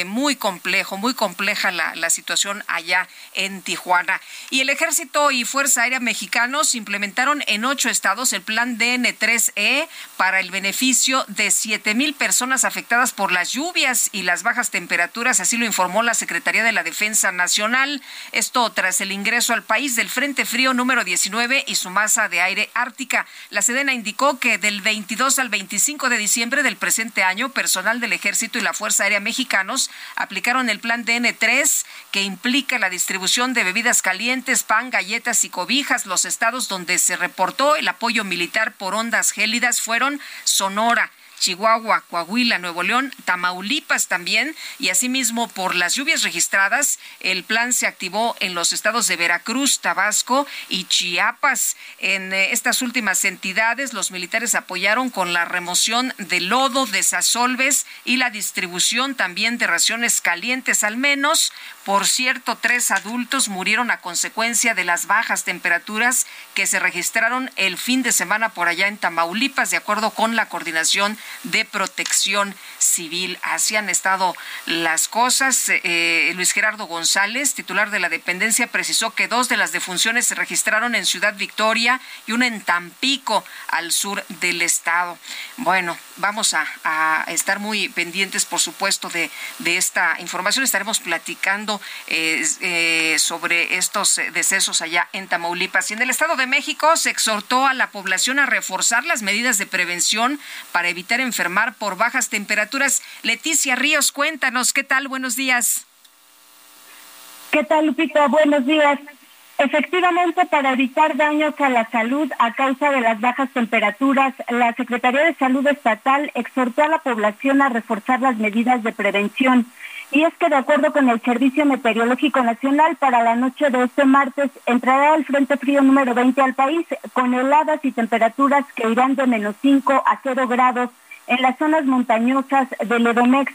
muy complejo, muy compleja la, la situación allá en Tijuana. Y el ejército y Fuerza Aérea Mexicanos implementaron en ocho estados el plan DN3E para el beneficio de siete mil personas afectadas por las lluvias y las bajas temperaturas, así lo informó la Secretaría de la Defensa Nacional. Esto tras el ingreso al país del Frente Frío número 19 y su masa de aire ártica. La Sedena indicó que del 22 al 25 de diciembre del presente año, personal del Ejército y la Fuerza Aérea Mexicanos aplicaron el plan DN3 que implica la distribución de bebidas calientes, pan, galletas y cobijas. Los estados donde se reportó el apoyo militar por ondas gélidas fueron Sonora, Chihuahua, Coahuila, Nuevo León, Tamaulipas también, y asimismo por las lluvias registradas, el plan se activó en los estados de Veracruz, Tabasco y Chiapas. En eh, estas últimas entidades, los militares apoyaron con la remoción de lodo, desasolves y la distribución también de raciones calientes, al menos. Por cierto, tres adultos murieron a consecuencia de las bajas temperaturas que se registraron el fin de semana por allá en Tamaulipas, de acuerdo con la coordinación de protección civil. Así han estado las cosas. Eh, Luis Gerardo González, titular de la dependencia, precisó que dos de las defunciones se registraron en Ciudad Victoria y una en Tampico, al sur del estado. Bueno, vamos a, estar muy pendientes, por supuesto, de, esta información. Estaremos platicando eh, eh, sobre estos decesos allá en Tamaulipas. Y en el Estado de México se exhortó a la población a reforzar las medidas de prevención para evitar enfermar por bajas temperaturas. Leticia Ríos, cuéntanos, ¿qué tal? Buenos días. ¿Qué tal, Lupita? Buenos días. Efectivamente, para evitar daños a la salud a causa de las bajas temperaturas, la Secretaría de Salud Estatal exhortó a la población a reforzar las medidas de prevención. Y es que de acuerdo con el Servicio Meteorológico Nacional, para la noche de este martes entrará el Frente Frío número 20 al país con heladas y temperaturas que irán de menos 5 a 0 grados en las zonas montañosas del Edomex.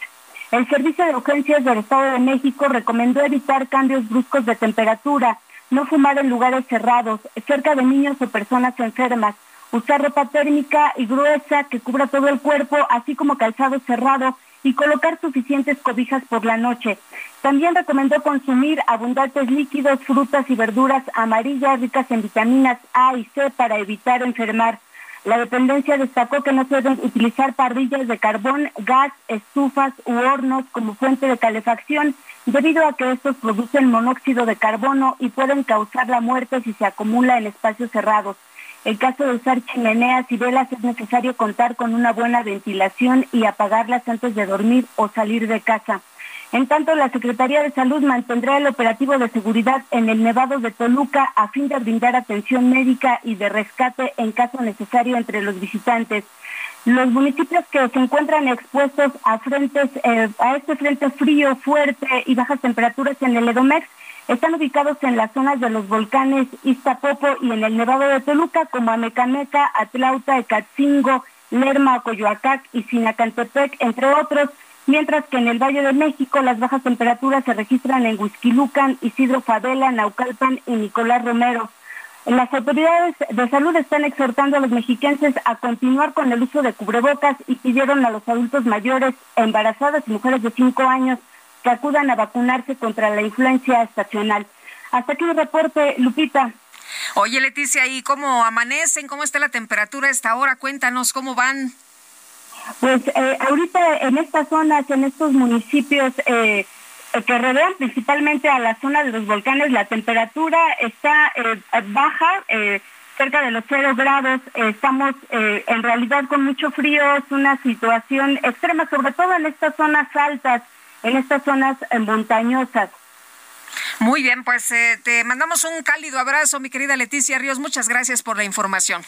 El Servicio de Urgencias del Estado de México recomendó evitar cambios bruscos de temperatura no fumar en lugares cerrados, cerca de niños o personas enfermas, usar ropa térmica y gruesa que cubra todo el cuerpo, así como calzado cerrado y colocar suficientes cobijas por la noche. También recomendó consumir abundantes líquidos, frutas y verduras amarillas ricas en vitaminas A y C para evitar enfermar. La dependencia destacó que no se deben utilizar parrillas de carbón, gas, estufas u hornos como fuente de calefacción, debido a que estos producen monóxido de carbono y pueden causar la muerte si se acumula en espacios cerrados. En caso de usar chimeneas y velas es necesario contar con una buena ventilación y apagarlas antes de dormir o salir de casa. En tanto, la Secretaría de Salud mantendrá el operativo de seguridad en el Nevado de Toluca a fin de brindar atención médica y de rescate en caso necesario entre los visitantes. Los municipios que se encuentran expuestos a frentes, eh, a este frente frío fuerte y bajas temperaturas en el Edomex están ubicados en las zonas de los volcanes Iztapopo y en el Nevado de Toluca, como Amecameca, Atlauta, Ecatzingo, Lerma, Coyoacac y Sinacantepec, entre otros mientras que en el Valle de México las bajas temperaturas se registran en Huizquilucan, Isidro Fadela, Naucalpan y Nicolás Romero. Las autoridades de salud están exhortando a los mexiquenses a continuar con el uso de cubrebocas y pidieron a los adultos mayores, embarazadas y mujeres de 5 años que acudan a vacunarse contra la influencia estacional. Hasta aquí el reporte, Lupita. Oye, Leticia, ¿y cómo amanecen? ¿Cómo está la temperatura a esta hora? Cuéntanos cómo van. Pues eh, ahorita en estas zonas, en estos municipios eh, que rodean principalmente a la zona de los volcanes, la temperatura está eh, baja, cerca de los cero grados. estamos en realidad con mucho frío, es una situación extrema, sobre todo en estas zonas altas, en estas zonas montañosas. Muy bien, pues te mandamos un cálido abrazo, mi querida Leticia Ríos. Muchas gracias por la información.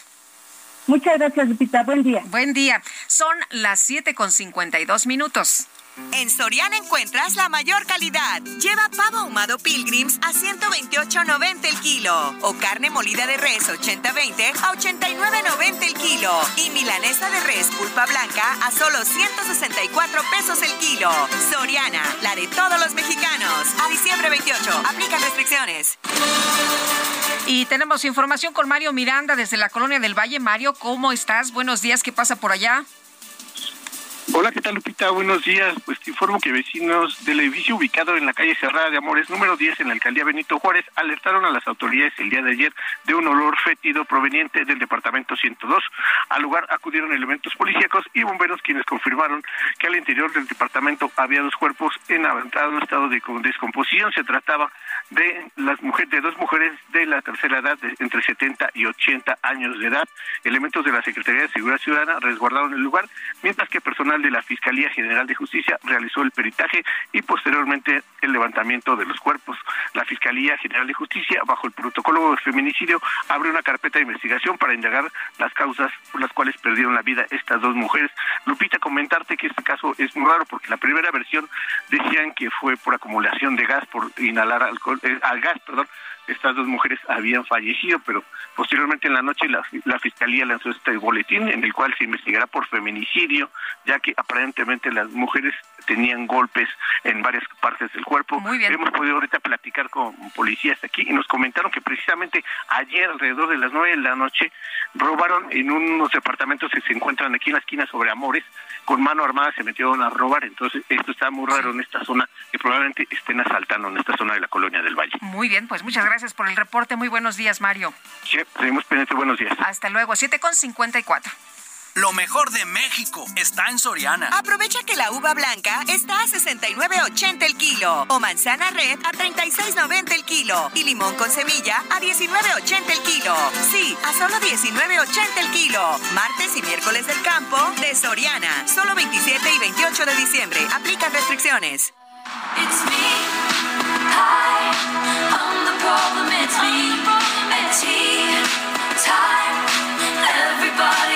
Muchas gracias, Lupita. Buen día. Buen día. Son las siete con cincuenta y dos minutos. En Soriana encuentras la mayor calidad. Lleva pavo ahumado Pilgrims a 128.90 el kilo o carne molida de res 80-20 a 89.90 el kilo y milanesa de res pulpa blanca a solo 164 pesos el kilo. Soriana, la de todos los mexicanos. A diciembre 28, aplica restricciones. Y tenemos información con Mario Miranda desde la colonia del Valle. Mario, ¿cómo estás? Buenos días, ¿qué pasa por allá? Hola, ¿qué tal Lupita? Buenos días. Pues te informo que vecinos del edificio ubicado en la calle Cerrada de Amores número 10 en la alcaldía Benito Juárez alertaron a las autoridades el día de ayer de un olor fétido proveniente del departamento 102. Al lugar acudieron elementos policíacos y bomberos quienes confirmaron que al interior del departamento había dos cuerpos en avanzado estado de descomposición. Se trataba de las mujeres de dos mujeres de la tercera edad entre 70 y 80 años de edad. Elementos de la Secretaría de Seguridad Ciudadana resguardaron el lugar, mientras que de la Fiscalía General de Justicia realizó el peritaje y posteriormente el levantamiento de los cuerpos. La Fiscalía General de Justicia, bajo el protocolo de feminicidio, abre una carpeta de investigación para indagar las causas por las cuales perdieron la vida estas dos mujeres. Lupita, comentarte que este caso es muy raro porque la primera versión decían que fue por acumulación de gas, por inhalar alcohol, eh, al gas, perdón, estas dos mujeres habían fallecido, pero posteriormente en la noche la, la, fiscalía lanzó este boletín en el cual se investigará por feminicidio, ya que aparentemente las mujeres tenían golpes en varias partes del cuerpo. Hemos podido ahorita platicar con policías aquí y nos comentaron que precisamente ayer alrededor de las nueve de la noche robaron en unos departamentos que se encuentran aquí en la esquina sobre Amores, con mano armada se metieron a robar, entonces esto está muy raro en esta zona que probablemente estén asaltando en esta zona de la colonia del Valle. Muy bien, pues muchas gracias por el reporte, muy buenos días Mario. Sí, seguimos pendientes, buenos días. Hasta luego, 7 con 54. Lo mejor de México está en Soriana. Aprovecha que la uva blanca está a 69.80 el kilo o manzana red a 36.90 el kilo y limón con semilla a 19.80 el kilo. Sí, a solo 19.80 el kilo. Martes y miércoles del campo de Soriana. Solo 27 y 28 de diciembre. Aplican restricciones. It's me. I, I'm the problem. It's me. It's he. Time. Everybody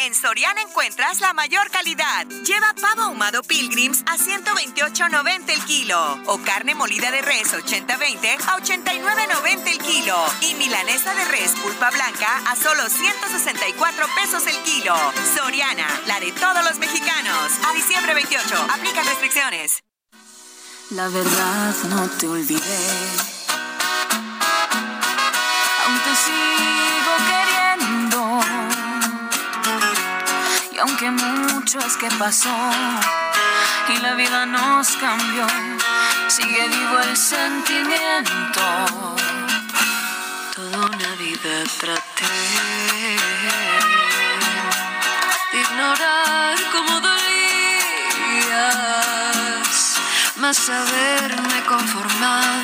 En Soriana encuentras la mayor calidad. Lleva pavo ahumado Pilgrims a 128.90 el kilo o carne molida de res 80-20 a 89.90 el kilo y milanesa de res pulpa blanca a solo 164 pesos el kilo. Soriana, la de todos los mexicanos. A diciembre 28, aplica restricciones. La verdad no te olvidé. Aunque mucho es que pasó y la vida nos cambió, sigue vivo el sentimiento. Toda una vida traté de ignorar cómo dolías, más haberme conformado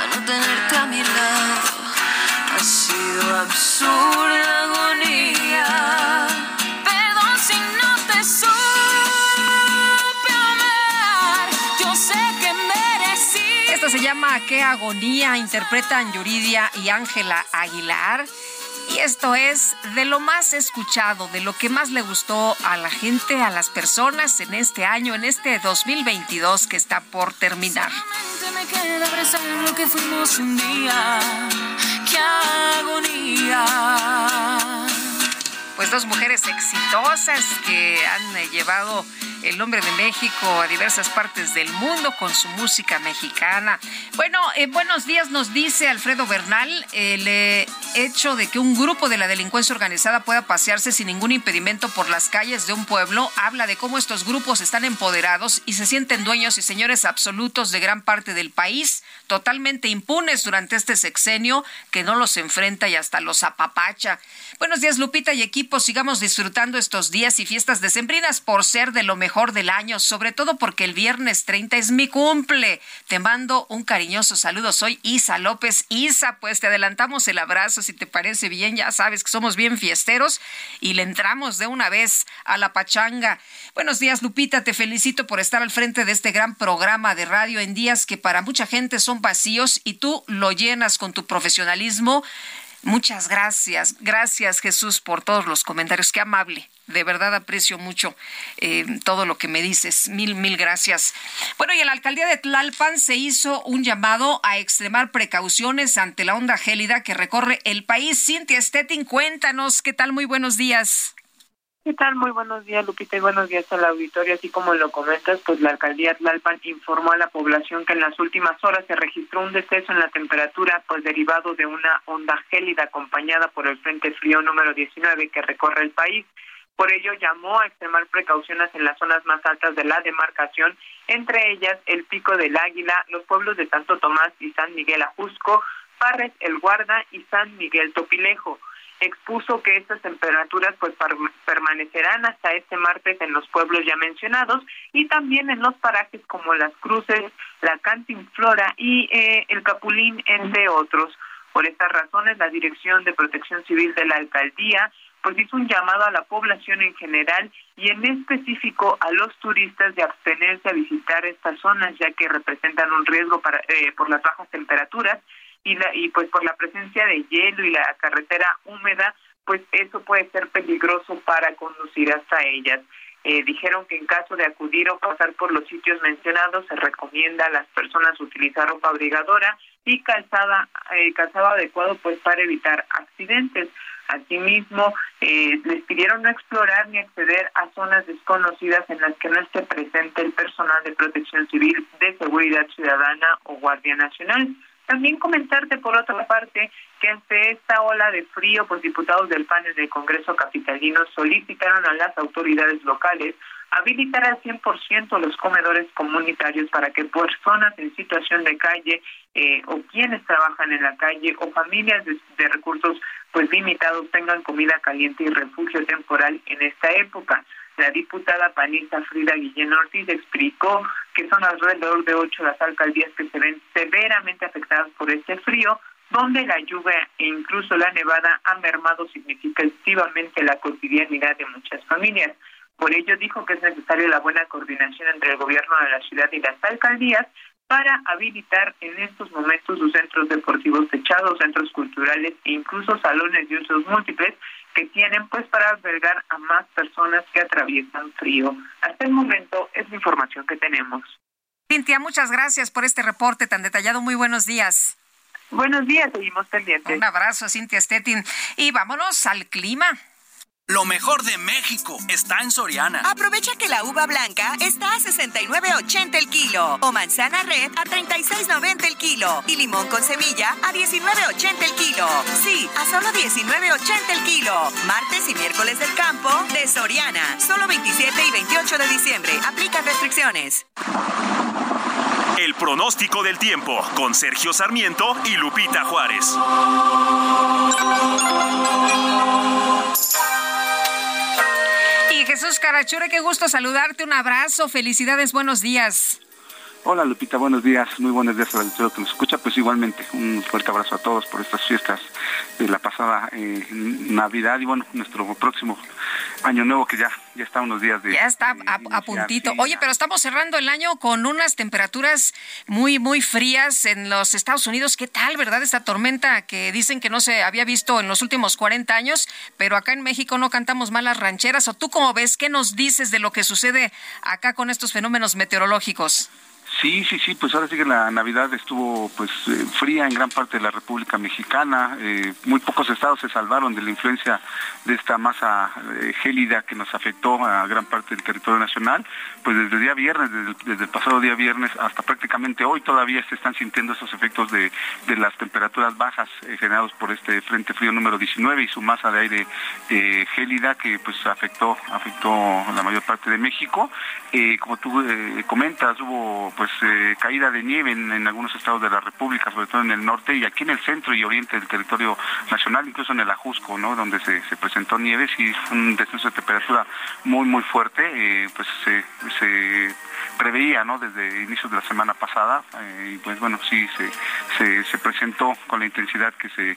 a no tenerte a mi lado. Ha sido absurda llama Qué agonía, interpretan Yuridia y Ángela Aguilar. Y esto es de lo más escuchado, de lo que más le gustó a la gente, a las personas en este año, en este 2022 que está por terminar. me queda abrazar lo que fuimos un día. ¡Qué agonía! Pues dos mujeres exitosas que han eh, llevado el nombre de México a diversas partes del mundo con su música mexicana. Bueno, buenos días nos dice Alfredo Bernal, el eh, hecho de que un grupo de la delincuencia organizada pueda pasearse sin ningún impedimento por las calles de un pueblo habla de cómo estos grupos están empoderados y se sienten dueños y señores absolutos de gran parte del país, totalmente impunes durante este sexenio que no los enfrenta y hasta los apapacha. Buenos días Lupita y equipo, sigamos disfrutando estos días y fiestas decembrinas por ser de lo mejor del año, sobre todo porque el viernes 30 es mi cumple. Te mando un cariñoso saludo, soy Isa López. Isa, pues te adelantamos el abrazo si te parece bien, ya sabes que somos bien fiesteros y le entramos de una vez a la pachanga. Buenos días Lupita, te felicito por estar al frente de este gran programa de radio en días que para mucha gente son vacíos y tú lo llenas con tu profesionalismo. Muchas gracias. Gracias Jesús por todos los comentarios. Qué amable. De verdad aprecio mucho eh, todo lo que me dices. Mil, mil gracias. Bueno, y en la alcaldía de Tlalpan se hizo un llamado a extremar precauciones ante la onda gélida que recorre el país. Cintia Stettin, cuéntanos. ¿Qué tal? Muy buenos días. ¿Qué tal? Muy buenos días, Lupita, y buenos días al auditorio. Así como lo comentas, pues la alcaldía Tlalpan informó a la población que en las últimas horas se registró un deceso en la temperatura, pues derivado de una onda gélida acompañada por el Frente Frío número 19 que recorre el país. Por ello, llamó a extremar precauciones en las zonas más altas de la demarcación, entre ellas el Pico del Águila, los pueblos de Santo Tomás y San Miguel Ajusco, Parres El Guarda y San Miguel Topilejo expuso que estas temperaturas pues permanecerán hasta este martes en los pueblos ya mencionados y también en los parajes como Las Cruces, la Cantinflora y eh, el Capulín, entre otros. Por estas razones, la Dirección de Protección Civil de la Alcaldía pues hizo un llamado a la población en general y en específico a los turistas de abstenerse a visitar estas zonas ya que representan un riesgo para, eh, por las bajas temperaturas y, la, y pues por la presencia de hielo y la carretera húmeda, pues eso puede ser peligroso para conducir hasta ellas. Eh, dijeron que en caso de acudir o pasar por los sitios mencionados se recomienda a las personas utilizar ropa abrigadora y calzada eh, calzado adecuado pues para evitar accidentes. Asimismo, eh, les pidieron no explorar ni acceder a zonas desconocidas en las que no esté presente el personal de protección civil, de seguridad ciudadana o Guardia Nacional. También comentarte, por otra parte, que ante esta ola de frío, pues diputados del panel del Congreso Capitalino solicitaron a las autoridades locales habilitar al 100% los comedores comunitarios para que personas en situación de calle eh, o quienes trabajan en la calle o familias de, recursos pues limitados tengan comida caliente y refugio temporal en esta época. La diputada panista Frida Guillén Ortiz explicó que son alrededor de ocho las alcaldías que se ven severamente afectadas por este frío, donde la lluvia e incluso la nevada han mermado significativamente la cotidianidad de muchas familias. Por ello dijo que es necesaria la buena coordinación entre el gobierno de la ciudad y las alcaldías para habilitar en estos momentos sus centros deportivos techados, centros culturales e incluso salones de usos múltiples que tienen pues para albergar a más personas que atraviesan frío. Hasta el momento es la información que tenemos. Cintia, muchas gracias por este reporte tan detallado. Muy buenos días. Buenos días, seguimos pendientes. Un abrazo, Cintia Stettin. Y vámonos al clima. Lo mejor de México está en Soriana. Aprovecha que la uva blanca está a 69.80 el kilo o manzana red a 36.90 el kilo y limón con semilla a 19.80 el kilo. Sí, a solo 19.80 el kilo. Martes y miércoles del campo de Soriana. Solo 27 y 28 de diciembre. Aplican restricciones. El pronóstico del tiempo con Sergio Sarmiento y Lupita Juárez. Jesús Carachure, qué gusto saludarte. Un abrazo, felicidades, buenos días. Hola Lupita, buenos días, muy buenos días a la que nos escucha. Pues igualmente, un fuerte abrazo a todos por estas fiestas de la pasada eh, Navidad y bueno, nuestro próximo año nuevo que ya, ya está unos días de... Ya está a, puntito. Oye, pero estamos cerrando el año con unas temperaturas muy, muy frías en los Estados Unidos. ¿Qué tal, verdad? Esta tormenta que dicen que no se había visto en los últimos 40 años, pero acá en México no cantamos malas rancheras. ¿O tú cómo ves? ¿Qué nos dices de lo que sucede acá con estos fenómenos meteorológicos? Sí, sí, sí, pues ahora sí que la Navidad estuvo pues eh, fría en gran parte de la República Mexicana. Eh, muy pocos estados se salvaron de la influencia de esta masa eh, gélida que nos afectó a gran parte del territorio nacional. Pues desde el día viernes, desde el, pasado día viernes hasta prácticamente hoy todavía se están sintiendo esos efectos de, de las temperaturas bajas generados por este Frente Frío número 19 y su masa de aire gélida que pues afectó, afectó la mayor parte de México. como tú comentas, hubo pues eh, caída de nieve en, algunos estados de la República, sobre todo en el norte y aquí en el centro y oriente del territorio nacional, incluso en el Ajusco, ¿no? donde se, presentó nieve, y un descenso de temperatura muy, muy fuerte, eh, pues se, preveía ¿no? desde inicios de la semana pasada eh, y pues bueno sí se, se, presentó con la intensidad que se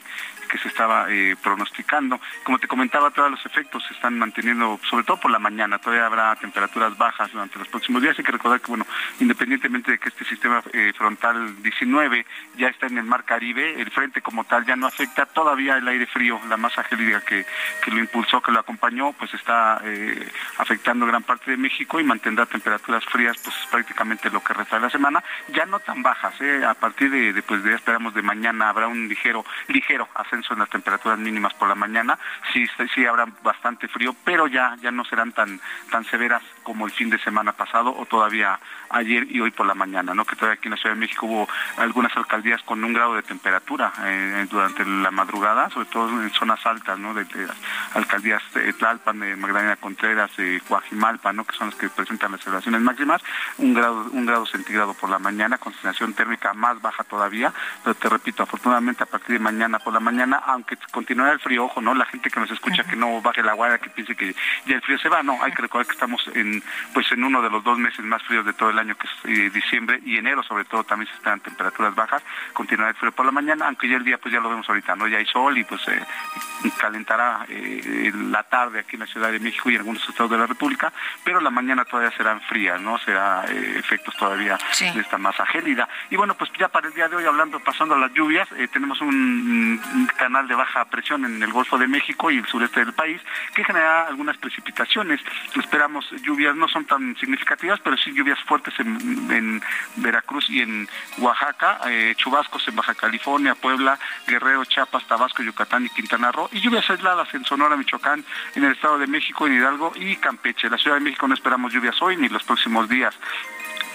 que se estaba eh, pronosticando. Como te comentaba, todos los efectos se están manteniendo, sobre todo por la mañana. Todavía habrá temperaturas bajas durante los próximos días. Hay que recordar que, bueno, independientemente de que este sistema eh, frontal 19 ya está en el mar Caribe, el frente como tal ya no afecta todavía el aire frío, la masa gélida que, que lo impulsó, que lo acompañó, pues está eh, afectando gran parte de México y mantendrá temperaturas frías, pues prácticamente lo que resta de la semana, ya no tan bajas. A partir de, pues de esperamos de mañana habrá un ligero, ligero ascenso en las temperaturas mínimas por la mañana, sí, sí habrá bastante frío, pero ya, ya no serán tan, tan severas como el fin de semana pasado o todavía ayer y hoy por la mañana, ¿no? Que todavía aquí en la Ciudad de México hubo algunas alcaldías con un grado de temperatura eh, durante la madrugada, sobre todo en zonas altas, ¿no? De, alcaldías de Tlalpan, de Magdalena Contreras, de Coajimalpa, ¿no? Que son las que presentan las elevaciones máximas, un grado, un grado centígrado por la mañana, con sensación térmica más baja todavía, pero te repito, afortunadamente a partir de mañana por la mañana, aunque continuará el frío, ojo, ¿no? La gente que nos escucha que no baje la guardia, que piense que ya el frío se va, no, hay que recordar que estamos en, pues en uno de los dos meses más fríos de todo el año, que es eh, diciembre y enero, sobre todo también se esperan temperaturas bajas, continuará el frío por la mañana, aunque ya el día pues ya lo vemos ahorita, ¿no? Ya hay sol y pues eh, calentará eh, la tarde aquí en la Ciudad de México y en algunos estados de la República, pero la mañana todavía serán frías, ¿no? Será efectos todavía de esta masa gélida. Y bueno, pues ya para el día de hoy, hablando, pasando a las lluvias, tenemos un, canal de baja presión en el Golfo de México y el sureste del país que genera algunas precipitaciones. Esperamos lluvias, no son tan significativas, pero sí lluvias fuertes en, Veracruz y en Oaxaca, eh, chubascos en Baja California, Puebla, Guerrero, Chiapas, Tabasco, Yucatán y Quintana Roo, y lluvias aisladas en Sonora, Michoacán, en el Estado de México, en Hidalgo y Campeche. La Ciudad de México no esperamos lluvias hoy ni los próximos días.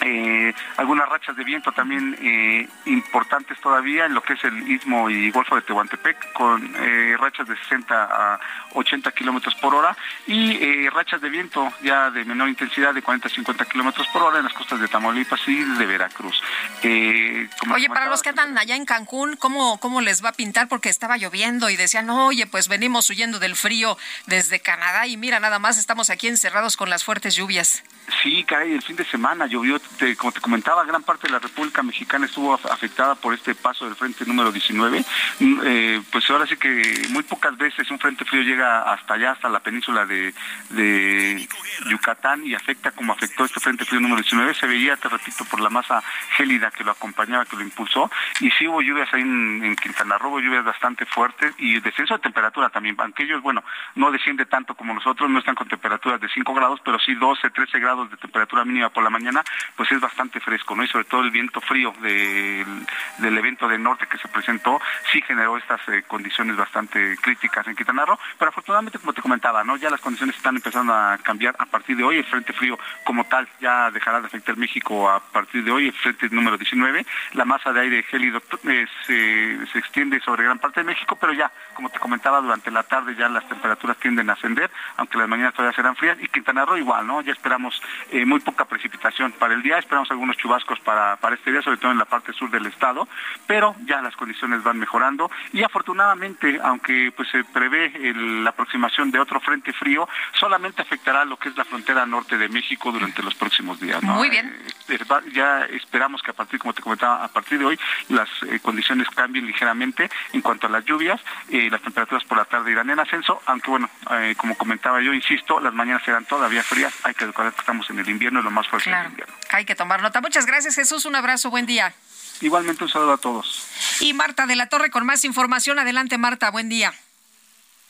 Eh, algunas rachas de viento también eh, importantes todavía en lo que es el istmo y golfo de Tehuantepec, con eh, rachas de 60 a 80 kilómetros por hora y rachas de viento ya de menor intensidad de 40 a 50 kilómetros por hora en las costas de Tamaulipas y de Veracruz. oye, para los que andan allá en Cancún, ¿cómo, ¿cómo les va a pintar? Porque estaba lloviendo y decían, oye, pues venimos huyendo del frío desde Canadá y mira, nada más estamos aquí encerrados con las fuertes lluvias. Sí, caray, el fin de semana llovió como te comentaba, gran parte de la República Mexicana estuvo afectada por este paso del frente número 19. Mm, eh, pues ahora sí que muy pocas veces un frente frío llega hasta allá, hasta la península de, Yucatán y afecta como afectó este frente frío número 19. Se veía, te repito, por la masa gélida que lo acompañaba, que lo impulsó. Y sí hubo lluvias ahí en, Quintana Roo, lluvias bastante fuertes y descenso de temperatura también. Aunque ellos, bueno, no desciende tanto como nosotros, no están con temperaturas de 5 grados, pero sí 12, 13 grados de temperatura mínima por la mañana, pues es bastante fresco, ¿no? Y sobre todo el viento frío del, evento del norte que se presentó, sí generó estas eh, condiciones bastante críticas en Quintana Roo, pero afortunadamente, como te comentaba, ¿no? Ya las condiciones están empezando a cambiar a partir de hoy, el frente frío como tal ya dejará de afectar México a partir de hoy, el frente número 19, la masa de aire gélido eh, se, extiende sobre gran parte de México, pero ya, como te comentaba, durante la tarde ya las temperaturas tienden a ascender, aunque las mañanas todavía serán frías, y Quintana Roo igual, ¿no? Ya esperamos eh, muy poca precipitación para el día, esperamos algunos chubascos para, para este día, sobre todo en la parte sur del estado, pero ya las condiciones van mejorando y afortunadamente, aunque pues se prevé la aproximación de otro frente frío, solamente afectará lo que es la frontera norte de México durante los próximos días. Muy bien. Eh, ya esperamos que a partir, como te comentaba, a partir de hoy las eh, condiciones cambien ligeramente en cuanto a las lluvias, eh, las temperaturas por la tarde irán en ascenso, aunque bueno, como comentaba yo, insisto, las mañanas serán todavía frías, hay que recordar que estamos en el invierno, lo más fuerte del invierno. Hay que tomar nota. Muchas gracias, Jesús. Un abrazo. Buen día. Igualmente un saludo a todos. Y Marta de la Torre con más información. Adelante, Marta. Buen día.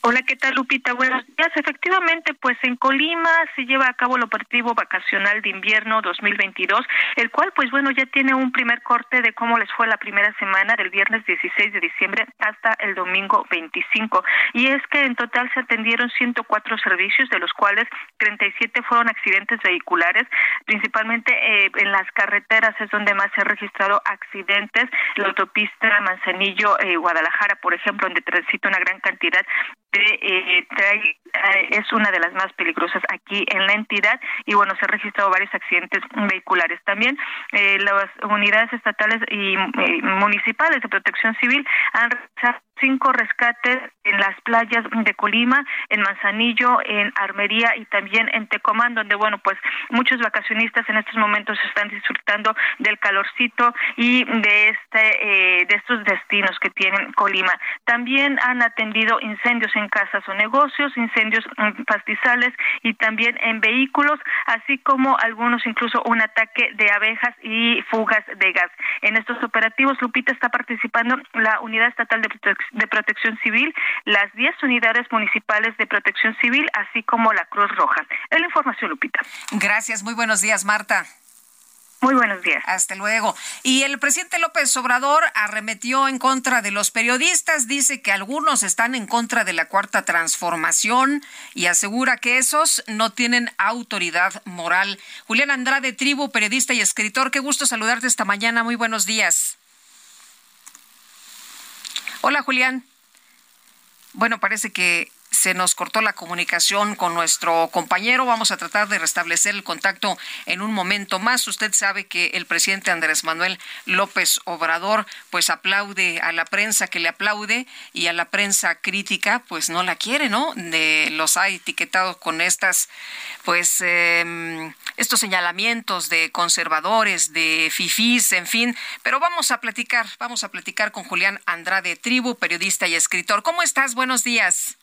Hola, ¿qué tal, Lupita? Buenos días. Efectivamente, pues en Colima se lleva a cabo el operativo vacacional de invierno 2022, el cual, pues bueno, ya tiene un primer corte de cómo les fue la primera semana del viernes 16 de diciembre hasta el domingo 25. Y es que en total se atendieron 104 servicios, de los cuales 37 fueron accidentes vehiculares, principalmente eh, en las carreteras es donde más se han registrado accidentes. La autopista Manzanillo-Guadalajara, por ejemplo, donde transita una gran cantidad eh, eh, es una de las más peligrosas aquí en la entidad y bueno se han registrado varios accidentes vehiculares también eh, las unidades estatales y municipales de protección civil han realizado cinco rescates en las playas de Colima, en Manzanillo, en Armería y también en Tecomán, donde bueno, pues muchos vacacionistas en estos momentos están disfrutando del calorcito y de este eh, de estos destinos que tienen Colima. También han atendido incendios en casas o negocios, incendios en pastizales y también en vehículos, así como algunos incluso un ataque de abejas y fugas de gas. En estos operativos Lupita está participando la Unidad Estatal de Protección Civil, las 10 unidades municipales de protección civil, así como la Cruz Roja. Es la información, Lupita. Gracias, muy buenos días, Marta. Muy buenos días. Hasta luego. Y el presidente López Obrador arremetió en contra de los periodistas, dice que algunos están en contra de la cuarta transformación y asegura que esos no tienen autoridad moral. Julián Andrade, tribu, periodista y escritor, qué gusto saludarte esta mañana. Muy buenos días. Hola, Julián. Bueno, parece que se nos cortó la comunicación con nuestro compañero. Vamos a tratar de restablecer el contacto en un momento más. Usted sabe que el presidente Andrés Manuel López Obrador pues aplaude a la prensa que le aplaude y a la prensa crítica pues no la quiere, ¿no? De, los ha etiquetado con estas pues em, estos señalamientos de conservadores, de fifís, en fin. Pero vamos a platicar, vamos a platicar con Julián Andrade Tribu, periodista y escritor. ¿Cómo estás? Buenos días.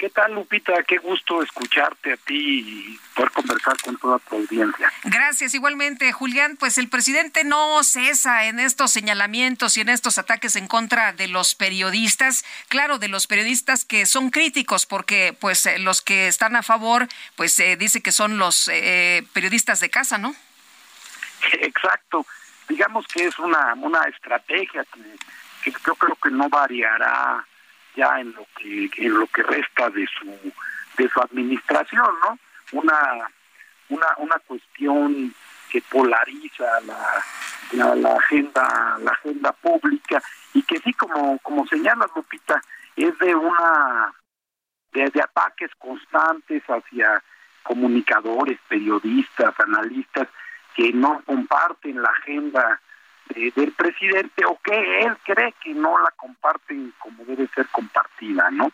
¿Qué tal, Lupita? Qué gusto escucharte a ti y poder conversar con toda tu audiencia. Gracias, igualmente, Julián. Pues el presidente no cesa en estos señalamientos y en estos ataques en contra de los periodistas. Claro, de los periodistas que son críticos, porque pues eh, los que están a favor, pues eh, dice que son los eh, periodistas de casa, ¿no? Exacto. Digamos que es una, una estrategia que, que yo creo que no variará ya en lo que en lo que resta de su de su administración, ¿no? Una una una cuestión que polariza la, la, agenda la agenda pública y que sí como como señala Lupita es de una de, de ataques constantes hacia comunicadores, periodistas, analistas que no comparten la agenda del presidente o que él cree que no la comparten como debe ser compartida, ¿no?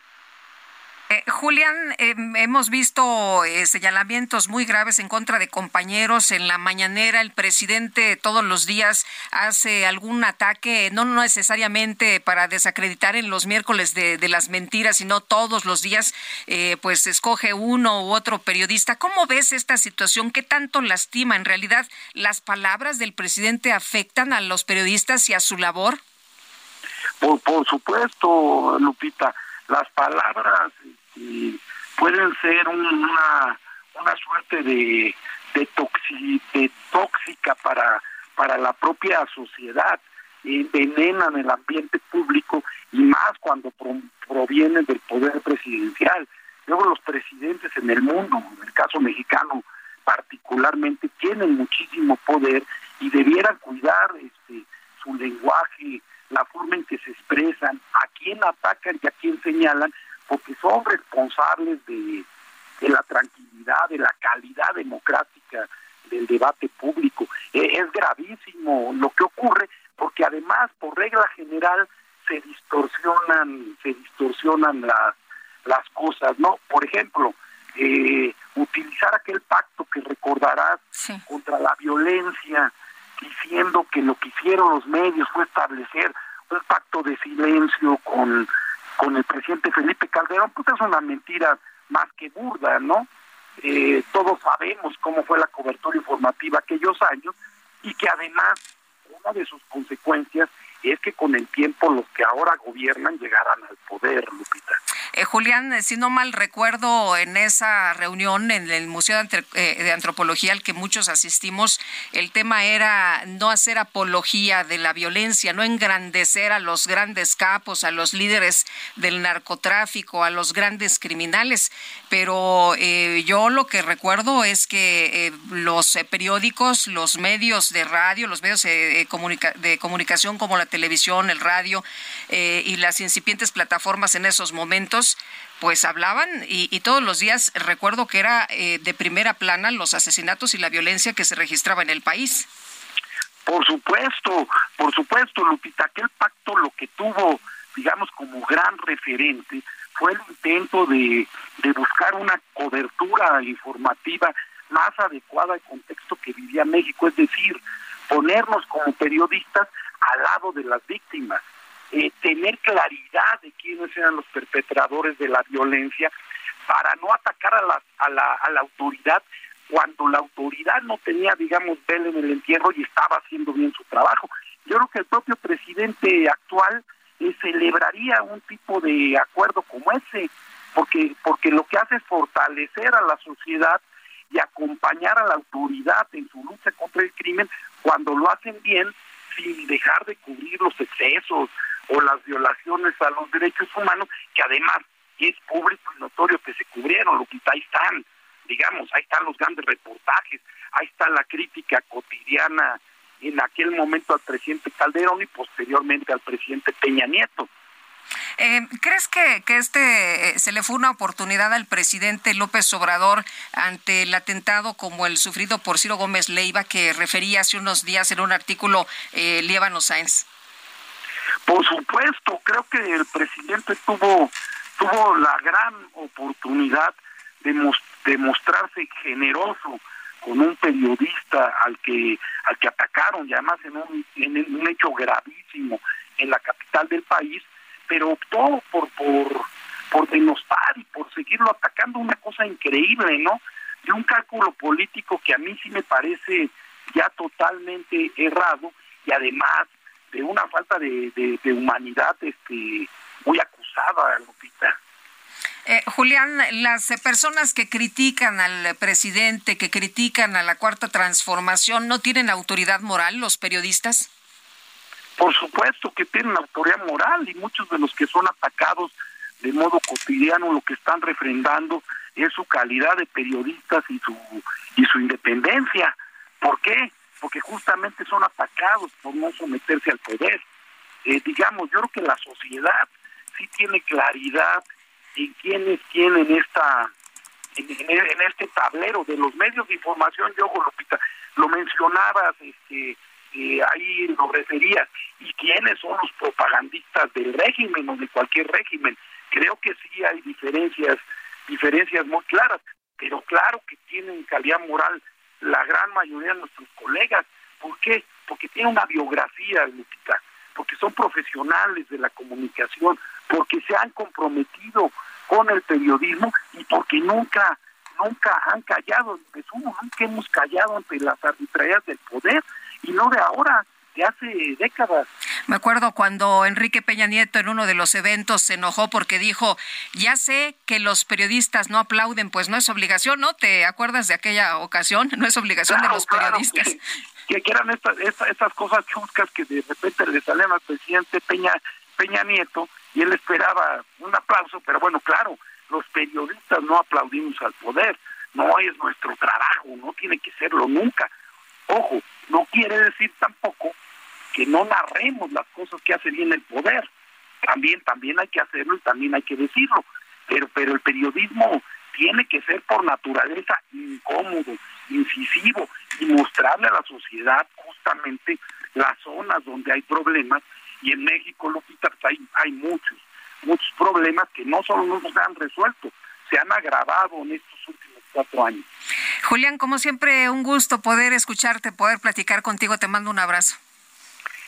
Eh, Julián, em, hemos visto eh, señalamientos muy graves en contra de compañeros. En la mañanera el presidente todos los días hace algún ataque, no necesariamente para desacreditar en los miércoles de, las mentiras, sino todos los días, eh, pues escoge uno u otro periodista. ¿Cómo ves esta situación? ¿Qué tanto lastima? ¿En realidad las palabras del presidente afectan a los periodistas y a su labor? Por, por supuesto, Lupita las palabras este, pueden ser una, una suerte de, de, de tóxica para, para la propia sociedad, envenenan el ambiente público y más cuando provienen del poder presidencial. Luego los presidentes en el mundo, en el caso mexicano particularmente, tienen muchísimo poder y debieran cuidar este, su lenguaje, la forma en que se expresan, a quién atacan y a quién señalan, porque son responsables de, la tranquilidad, de la calidad democrática del debate público. E, es gravísimo lo que ocurre, porque además, por regla general, se distorsionan, se distorsionan las, las cosas, ¿no? Por ejemplo, eh, utilizar aquel pacto que recordarás contra la violencia, diciendo que lo que hicieron los medios fue establecer un pacto de silencio con, con el presidente Felipe Calderón, pues es una mentira más que burda, ¿no? Eh, todos sabemos cómo fue la cobertura informativa aquellos años y que además una de sus consecuencias es que con el tiempo los que ahora gobiernan llegarán al poder, Lupita. Eh, Julián, si no mal recuerdo, en esa reunión en el Museo de, eh, de, Antropología al que muchos asistimos, el tema era no hacer apología de la violencia, no engrandecer a los grandes capos, a los líderes del narcotráfico, a los grandes criminales. Pero eh, yo lo que recuerdo es que los periódicos, los medios de radio, los medios de comunicación como la televisión, el radio y las incipientes plataformas en esos momentos, pues hablaban y, todos los días recuerdo que era eh, de primera plana los asesinatos y la violencia que se registraba en el país. Por supuesto, por supuesto, Lupita, aquel pacto lo que tuvo, digamos, como gran referente fue el intento de, de buscar una cobertura informativa más adecuada al contexto que vivía México, es decir, ponernos como periodistas al lado de las víctimas eh, tener claridad de quiénes eran los perpetradores de la violencia para no atacar a la, a la, a la autoridad cuando la autoridad no tenía, digamos, vela en el entierro y estaba haciendo bien su trabajo. Yo creo que el propio presidente actual eh, celebraría un tipo de acuerdo como ese, porque, porque lo que hace es fortalecer a la sociedad y acompañar a la autoridad en su lucha contra el crimen cuando lo hacen bien sin dejar de cubrir los excesos, o las violaciones a los derechos humanos, que además es público y notorio que se cubrieron, lo que ahí están, digamos, ahí están los grandes reportajes, ahí está la crítica cotidiana en aquel momento al presidente Calderón y posteriormente al presidente Peña Nieto. Eh, ¿Crees que, que este eh, se le fue una oportunidad al presidente López Obrador ante el atentado como el sufrido por Ciro Gómez Leiva que refería hace unos días en un artículo eh, Sáenz? Por supuesto, creo que el presidente tuvo tuvo la gran oportunidad de, de mostrarse generoso con un periodista al que al que atacaron y además en un, en un hecho gravísimo en la capital del país, pero optó por por por denostar y por seguirlo atacando, una cosa increíble, ¿no? De un cálculo político que a mí sí me parece ya totalmente errado y además de una falta de, de, humanidad este muy acusada, Lupita. Eh, Julián, las personas que critican al presidente, que critican a la cuarta transformación, ¿no tienen autoridad moral los periodistas? Por supuesto que tienen autoridad moral y muchos de los que son atacados de modo cotidiano lo que están refrendando es su calidad de periodistas y su y su independencia. ¿Por qué? Porque justamente son atacados por no someterse al poder. Eh, digamos, yo creo que la sociedad sí tiene claridad en quién es quién en esta en, este tablero de los medios de información, yo Lupita, lo mencionabas, este, eh, ahí lo referías, y quiénes son los propagandistas del régimen o de cualquier régimen. Creo que sí hay diferencias, diferencias muy claras, pero claro que tienen calidad moral la gran mayoría de nuestros colegas. ¿Por qué? Porque tienen una biografía, Lupita, porque son profesionales de la comunicación, porque se han comprometido con el periodismo y porque nunca, nunca han callado, nunca hemos callado ante las arbitrariedades del poder y no de ahora, hace décadas. Me acuerdo cuando Enrique Peña Nieto en uno de los eventos se enojó porque dijo, ya sé que los periodistas no aplauden, pues no es obligación, ¿no? ¿Te acuerdas de aquella ocasión? No es obligación de los periodistas. que, eran estas, estas, cosas chuscas que de repente le salían al presidente Peña, Peña Nieto y él esperaba un aplauso, pero bueno, claro, los periodistas no aplaudimos al poder, no es nuestro trabajo, no tiene que serlo nunca. Ojo, no quiere decir tampoco que no narremos las cosas que hace bien el poder. También, también hay que hacerlo y también hay que decirlo. Pero, pero el periodismo tiene que ser por naturaleza incómodo, incisivo y mostrarle a la sociedad justamente las zonas donde hay problemas. Y en México, lo pues hay, hay muchos, muchos problemas que no solo no se han resuelto, se han agravado en estos últimos cuatro años. Julián, como siempre, un gusto poder escucharte, poder platicar contigo. Te mando un abrazo.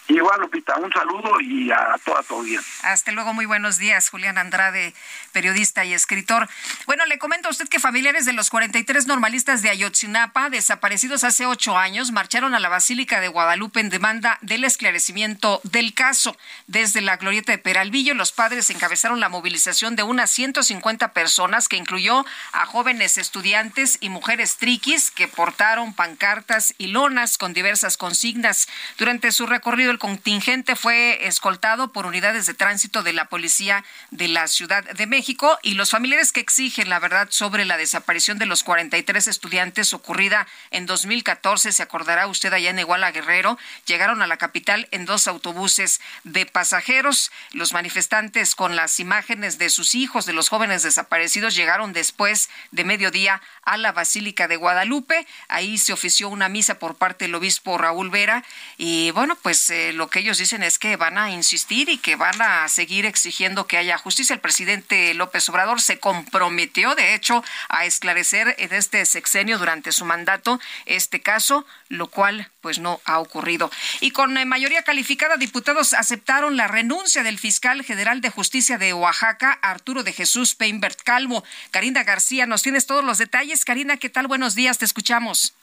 Igual, Lupita, un saludo y a toda tu audiencia. Hasta luego, muy buenos días, Julián Andrade, periodista y escritor. Bueno, le comento a usted que familiares de los 43 normalistas de Ayotzinapa, desaparecidos hace ocho años, marcharon a la Basílica de Guadalupe en demanda del esclarecimiento del caso. Desde la glorieta de Peralvillo, los padres encabezaron la movilización de unas 150 personas, que incluyó a jóvenes estudiantes y mujeres triquis que portaron pancartas y lonas con diversas consignas. Durante su recorrido, contingente fue escoltado por unidades de tránsito de la policía de la Ciudad de México y los familiares que exigen la verdad sobre la desaparición de los 43 estudiantes ocurrida en 2014, se acordará usted allá en Iguala Guerrero, llegaron a la capital en dos autobuses de pasajeros. Los manifestantes con las imágenes de sus hijos, de los jóvenes desaparecidos, llegaron después de mediodía a la Basílica de Guadalupe. Ahí se ofició una misa por parte del obispo Raúl Vera y bueno, pues eh, lo que ellos dicen es que van a insistir y que van a seguir exigiendo que haya justicia. El presidente López Obrador se comprometió, de hecho, a esclarecer en este sexenio durante su mandato este caso, lo cual pues no ha ocurrido. Y con eh, mayoría calificada, diputados aceptaron la renuncia del fiscal general de justicia de Oaxaca, Arturo de Jesús Peinbert Calvo. Karina García, nos tienes todos los detalles. Karina, ¿qué tal? Buenos días, te escuchamos.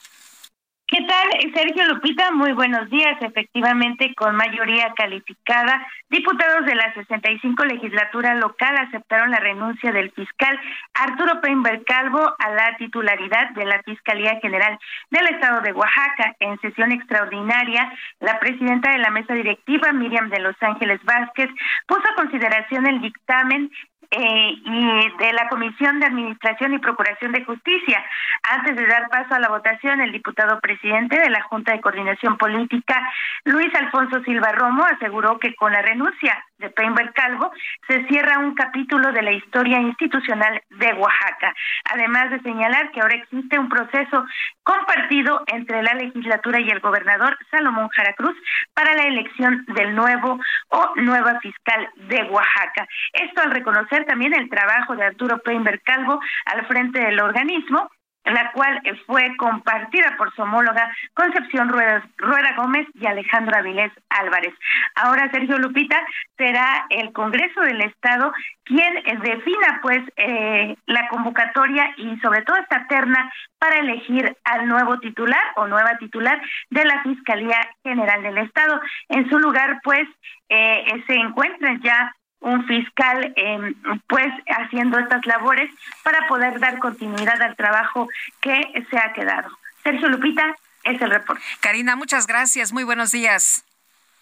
¿Qué tal, Sergio Lupita? Muy buenos días. Efectivamente, con mayoría calificada, diputados de la 65 legislatura local aceptaron la renuncia del fiscal Arturo Peinberg Calvo a la titularidad de la Fiscalía General del Estado de Oaxaca. En sesión extraordinaria, la presidenta de la mesa directiva, Miriam de Los Ángeles Vázquez, puso a consideración el dictamen eh, y de la Comisión de Administración y Procuración de Justicia. Antes de dar paso a la votación, el diputado presidente de la Junta de Coordinación Política, Luis Alfonso Silva Romo, aseguró que con la renuncia de Peinberg Calvo se cierra un capítulo de la historia institucional de Oaxaca, además de señalar que ahora existe un proceso compartido entre la legislatura y el gobernador Salomón Jara Cruz para la elección del nuevo o nueva fiscal de Oaxaca. Esto al reconocer también el trabajo de Arturo Peinberg Calvo al frente del organismo la cual fue compartida por su homóloga Concepción Rueda, Gómez y Alejandro Avilés Álvarez. Ahora, Sergio Lupita, será el Congreso del Estado quien defina pues eh, la convocatoria y sobre todo esta terna para elegir al nuevo titular o nueva titular de la Fiscalía General del Estado. En su lugar, pues, eh, se encuentran ya un fiscal eh, pues haciendo estas labores para poder dar continuidad al trabajo que se ha quedado. Sergio Lupita es el reporte. Karina, muchas gracias. Muy buenos días.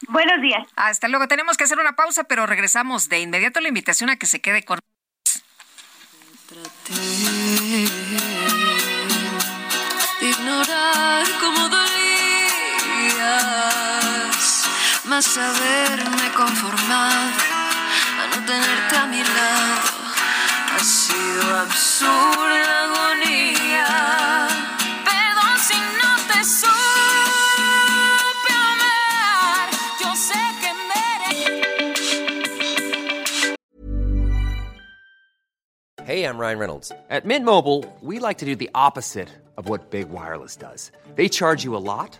Buenos días. Hasta luego. Tenemos que hacer una pausa, pero regresamos de inmediato la invitación a que se quede con ignorar cómo dolías, más haberme conformado tenerte a mi lado ha sido absurda agonía. Hey, I'm Ryan Reynolds. At Mint Mobile, we like to do the opposite of what Big Wireless does. They charge you a lot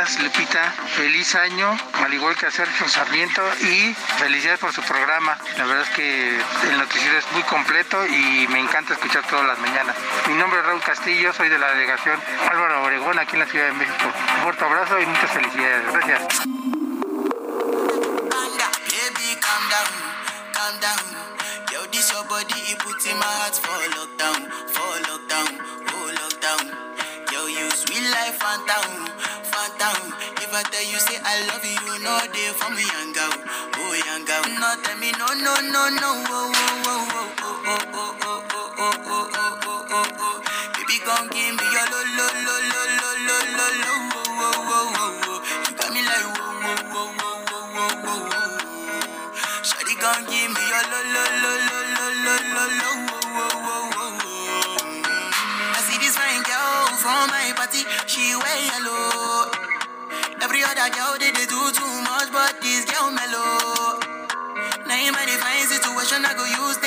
Días, Lupita. Feliz año, al igual que a Sergio Sarmiento, y felicidades por su programa. La verdad es que el noticiero es muy completo y me encanta escuchar todas las mañanas. Mi nombre es Raúl Castillo, soy de la delegación Álvaro Obregón, aquí en la Ciudad de México. Un fuerte abrazo y muchas felicidades. Gracias. Phantom, phantom. If I tell you say I love you, you know they for me young girl, oh young girl. No tell me no no no no, oh oh oh oh oh oh oh oh oh oh oh oh oh oh. Baby, come give me she wear yellow. Every other girl they, they do too much, but this girl mellow. Now in my fine situation, I go use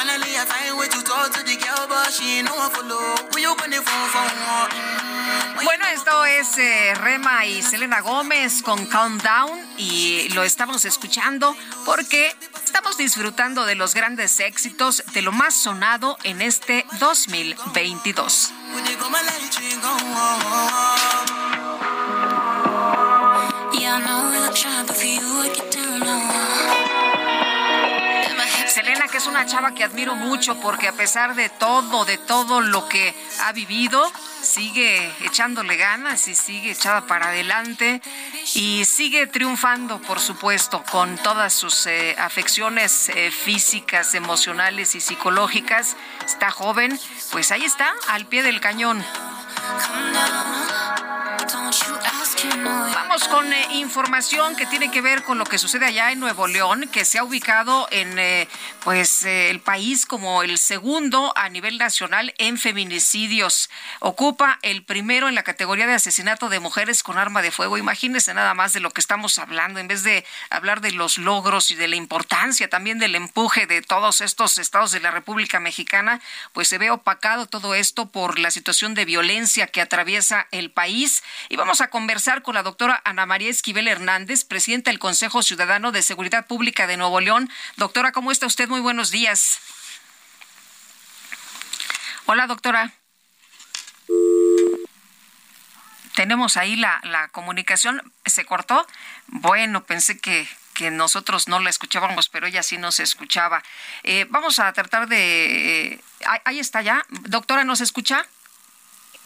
Finally, I find way to talk to the girl, but she ain't no one follow. Who you gonna phone for? Bueno, esto es eh, Rema y Selena Gómez con Countdown y lo estamos escuchando porque estamos disfrutando de los grandes éxitos de lo más sonado en este 2022. Selena, que es una chava que admiro mucho porque a pesar de todo, de todo lo que ha vivido, sigue echándole ganas y sigue echada para adelante y sigue triunfando, por supuesto, con todas sus eh, afecciones eh, físicas, emocionales y psicológicas. Está joven, pues ahí está, al pie del cañón. Vamos con eh, información que tiene que ver con lo que sucede allá en Nuevo León, que se ha ubicado en eh, pues eh, el país como el segundo a nivel nacional en feminicidios. Ocupa el primero en la categoría de asesinato de mujeres con arma de fuego. Imagínense nada más de lo que estamos hablando, en vez de hablar de los logros y de la importancia también del empuje de todos estos estados de la República Mexicana, pues se ve opacado todo esto por la situación de violencia que atraviesa el país. Y vamos a conversar con la doctora Ana María Esquivel Hernández, presidenta del Consejo Ciudadano de Seguridad Pública de Nuevo León. Doctora, ¿cómo está usted? Muy buenos días. Hola, doctora. Tenemos ahí la, comunicación. ¿Se cortó? Bueno, pensé que, que nosotros no la escuchábamos, pero ella sí nos escuchaba. Eh, vamos a tratar de... Eh, ahí está ya. Doctora, ¿nos escucha?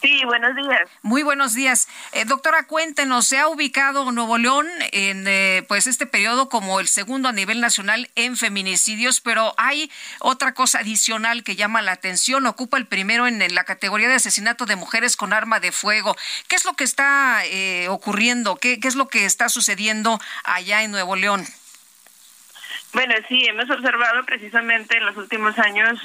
Sí, buenos días. Muy buenos días. Eh, doctora, cuéntenos, se ha ubicado Nuevo León en eh, pues este periodo como el segundo a nivel nacional en feminicidios, pero hay otra cosa adicional que llama la atención, ocupa el primero en, la categoría de asesinato de mujeres con arma de fuego. ¿Qué es lo que está eh, ocurriendo? ¿Qué, ¿Qué es lo que está sucediendo allá en Nuevo León? Bueno, sí, hemos observado precisamente en los últimos años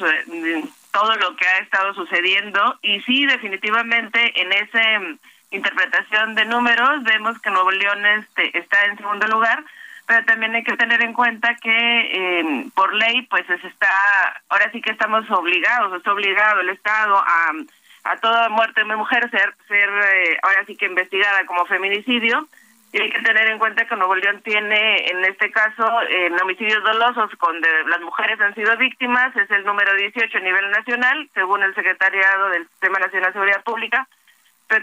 todo lo que ha estado sucediendo. Y sí, definitivamente en esa mm, interpretación de números vemos que Nuevo León este, está en segundo lugar, pero también hay que tener en cuenta que eh, por ley pues se está, ahora sí que estamos obligados, está obligado el Estado a, a toda muerte de mujer ser, ser eh, ahora sí que investigada como feminicidio y hay que tener en cuenta que Nuevo León tiene, en este caso, en homicidios dolosos, donde las mujeres han sido víctimas, es el número 18 a nivel nacional, según el Secretariado del Sistema Nacional de Seguridad Pública,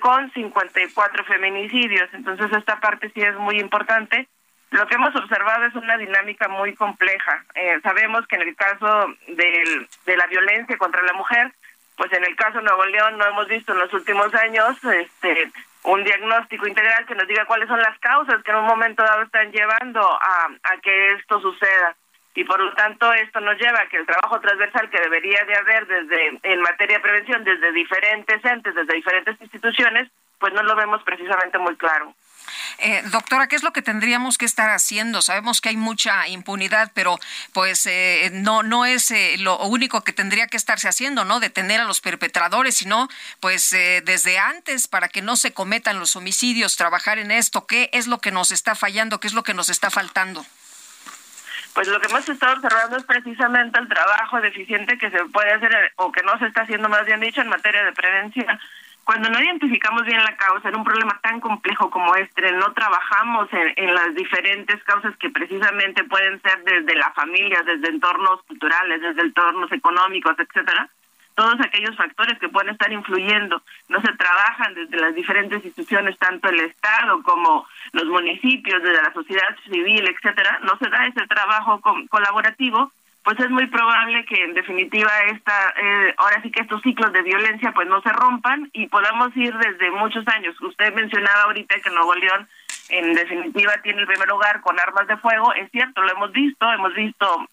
con 54 feminicidios. Entonces, esta parte sí es muy importante. Lo que hemos observado es una dinámica muy compleja. Eh, sabemos que en el caso de la violencia contra la mujer, pues en el caso de Nuevo León no hemos visto en los últimos años este un diagnóstico integral que nos diga cuáles son las causas que en un momento dado están llevando a, a que esto suceda. Y por lo tanto esto nos lleva a que el trabajo transversal que debería de haber desde en materia de prevención desde diferentes entes, desde diferentes instituciones, pues no lo vemos precisamente muy claro. Eh, doctora, ¿qué es lo que tendríamos que estar haciendo? Sabemos que hay mucha impunidad, pero pues eh, no no es eh, lo único que tendría que estarse haciendo, ¿no? Detener a los perpetradores, sino pues desde antes para que no se cometan los homicidios, trabajar en esto. ¿Qué es lo que nos está fallando? ¿Qué es lo que nos está faltando? Pues lo que hemos estado observando es precisamente el trabajo deficiente que se puede hacer o que no se está haciendo más bien dicho en materia de prevención cuando no identificamos bien la causa en un problema tan complejo como este, no trabajamos en, en, las diferentes causas que precisamente pueden ser desde la familia, desde entornos culturales, desde entornos económicos, etcétera, todos aquellos factores que pueden estar influyendo. No se trabajan desde las diferentes instituciones, tanto el Estado como los municipios, desde la sociedad civil, etcétera. No se da ese trabajo colaborativo, pues es muy probable que en definitiva esta, eh, ahora sí que estos ciclos de violencia pues no se rompan y podamos ir desde muchos años. Usted mencionaba ahorita que Nuevo León en definitiva tiene el primer lugar con armas de fuego, es cierto, lo hemos visto, hemos visto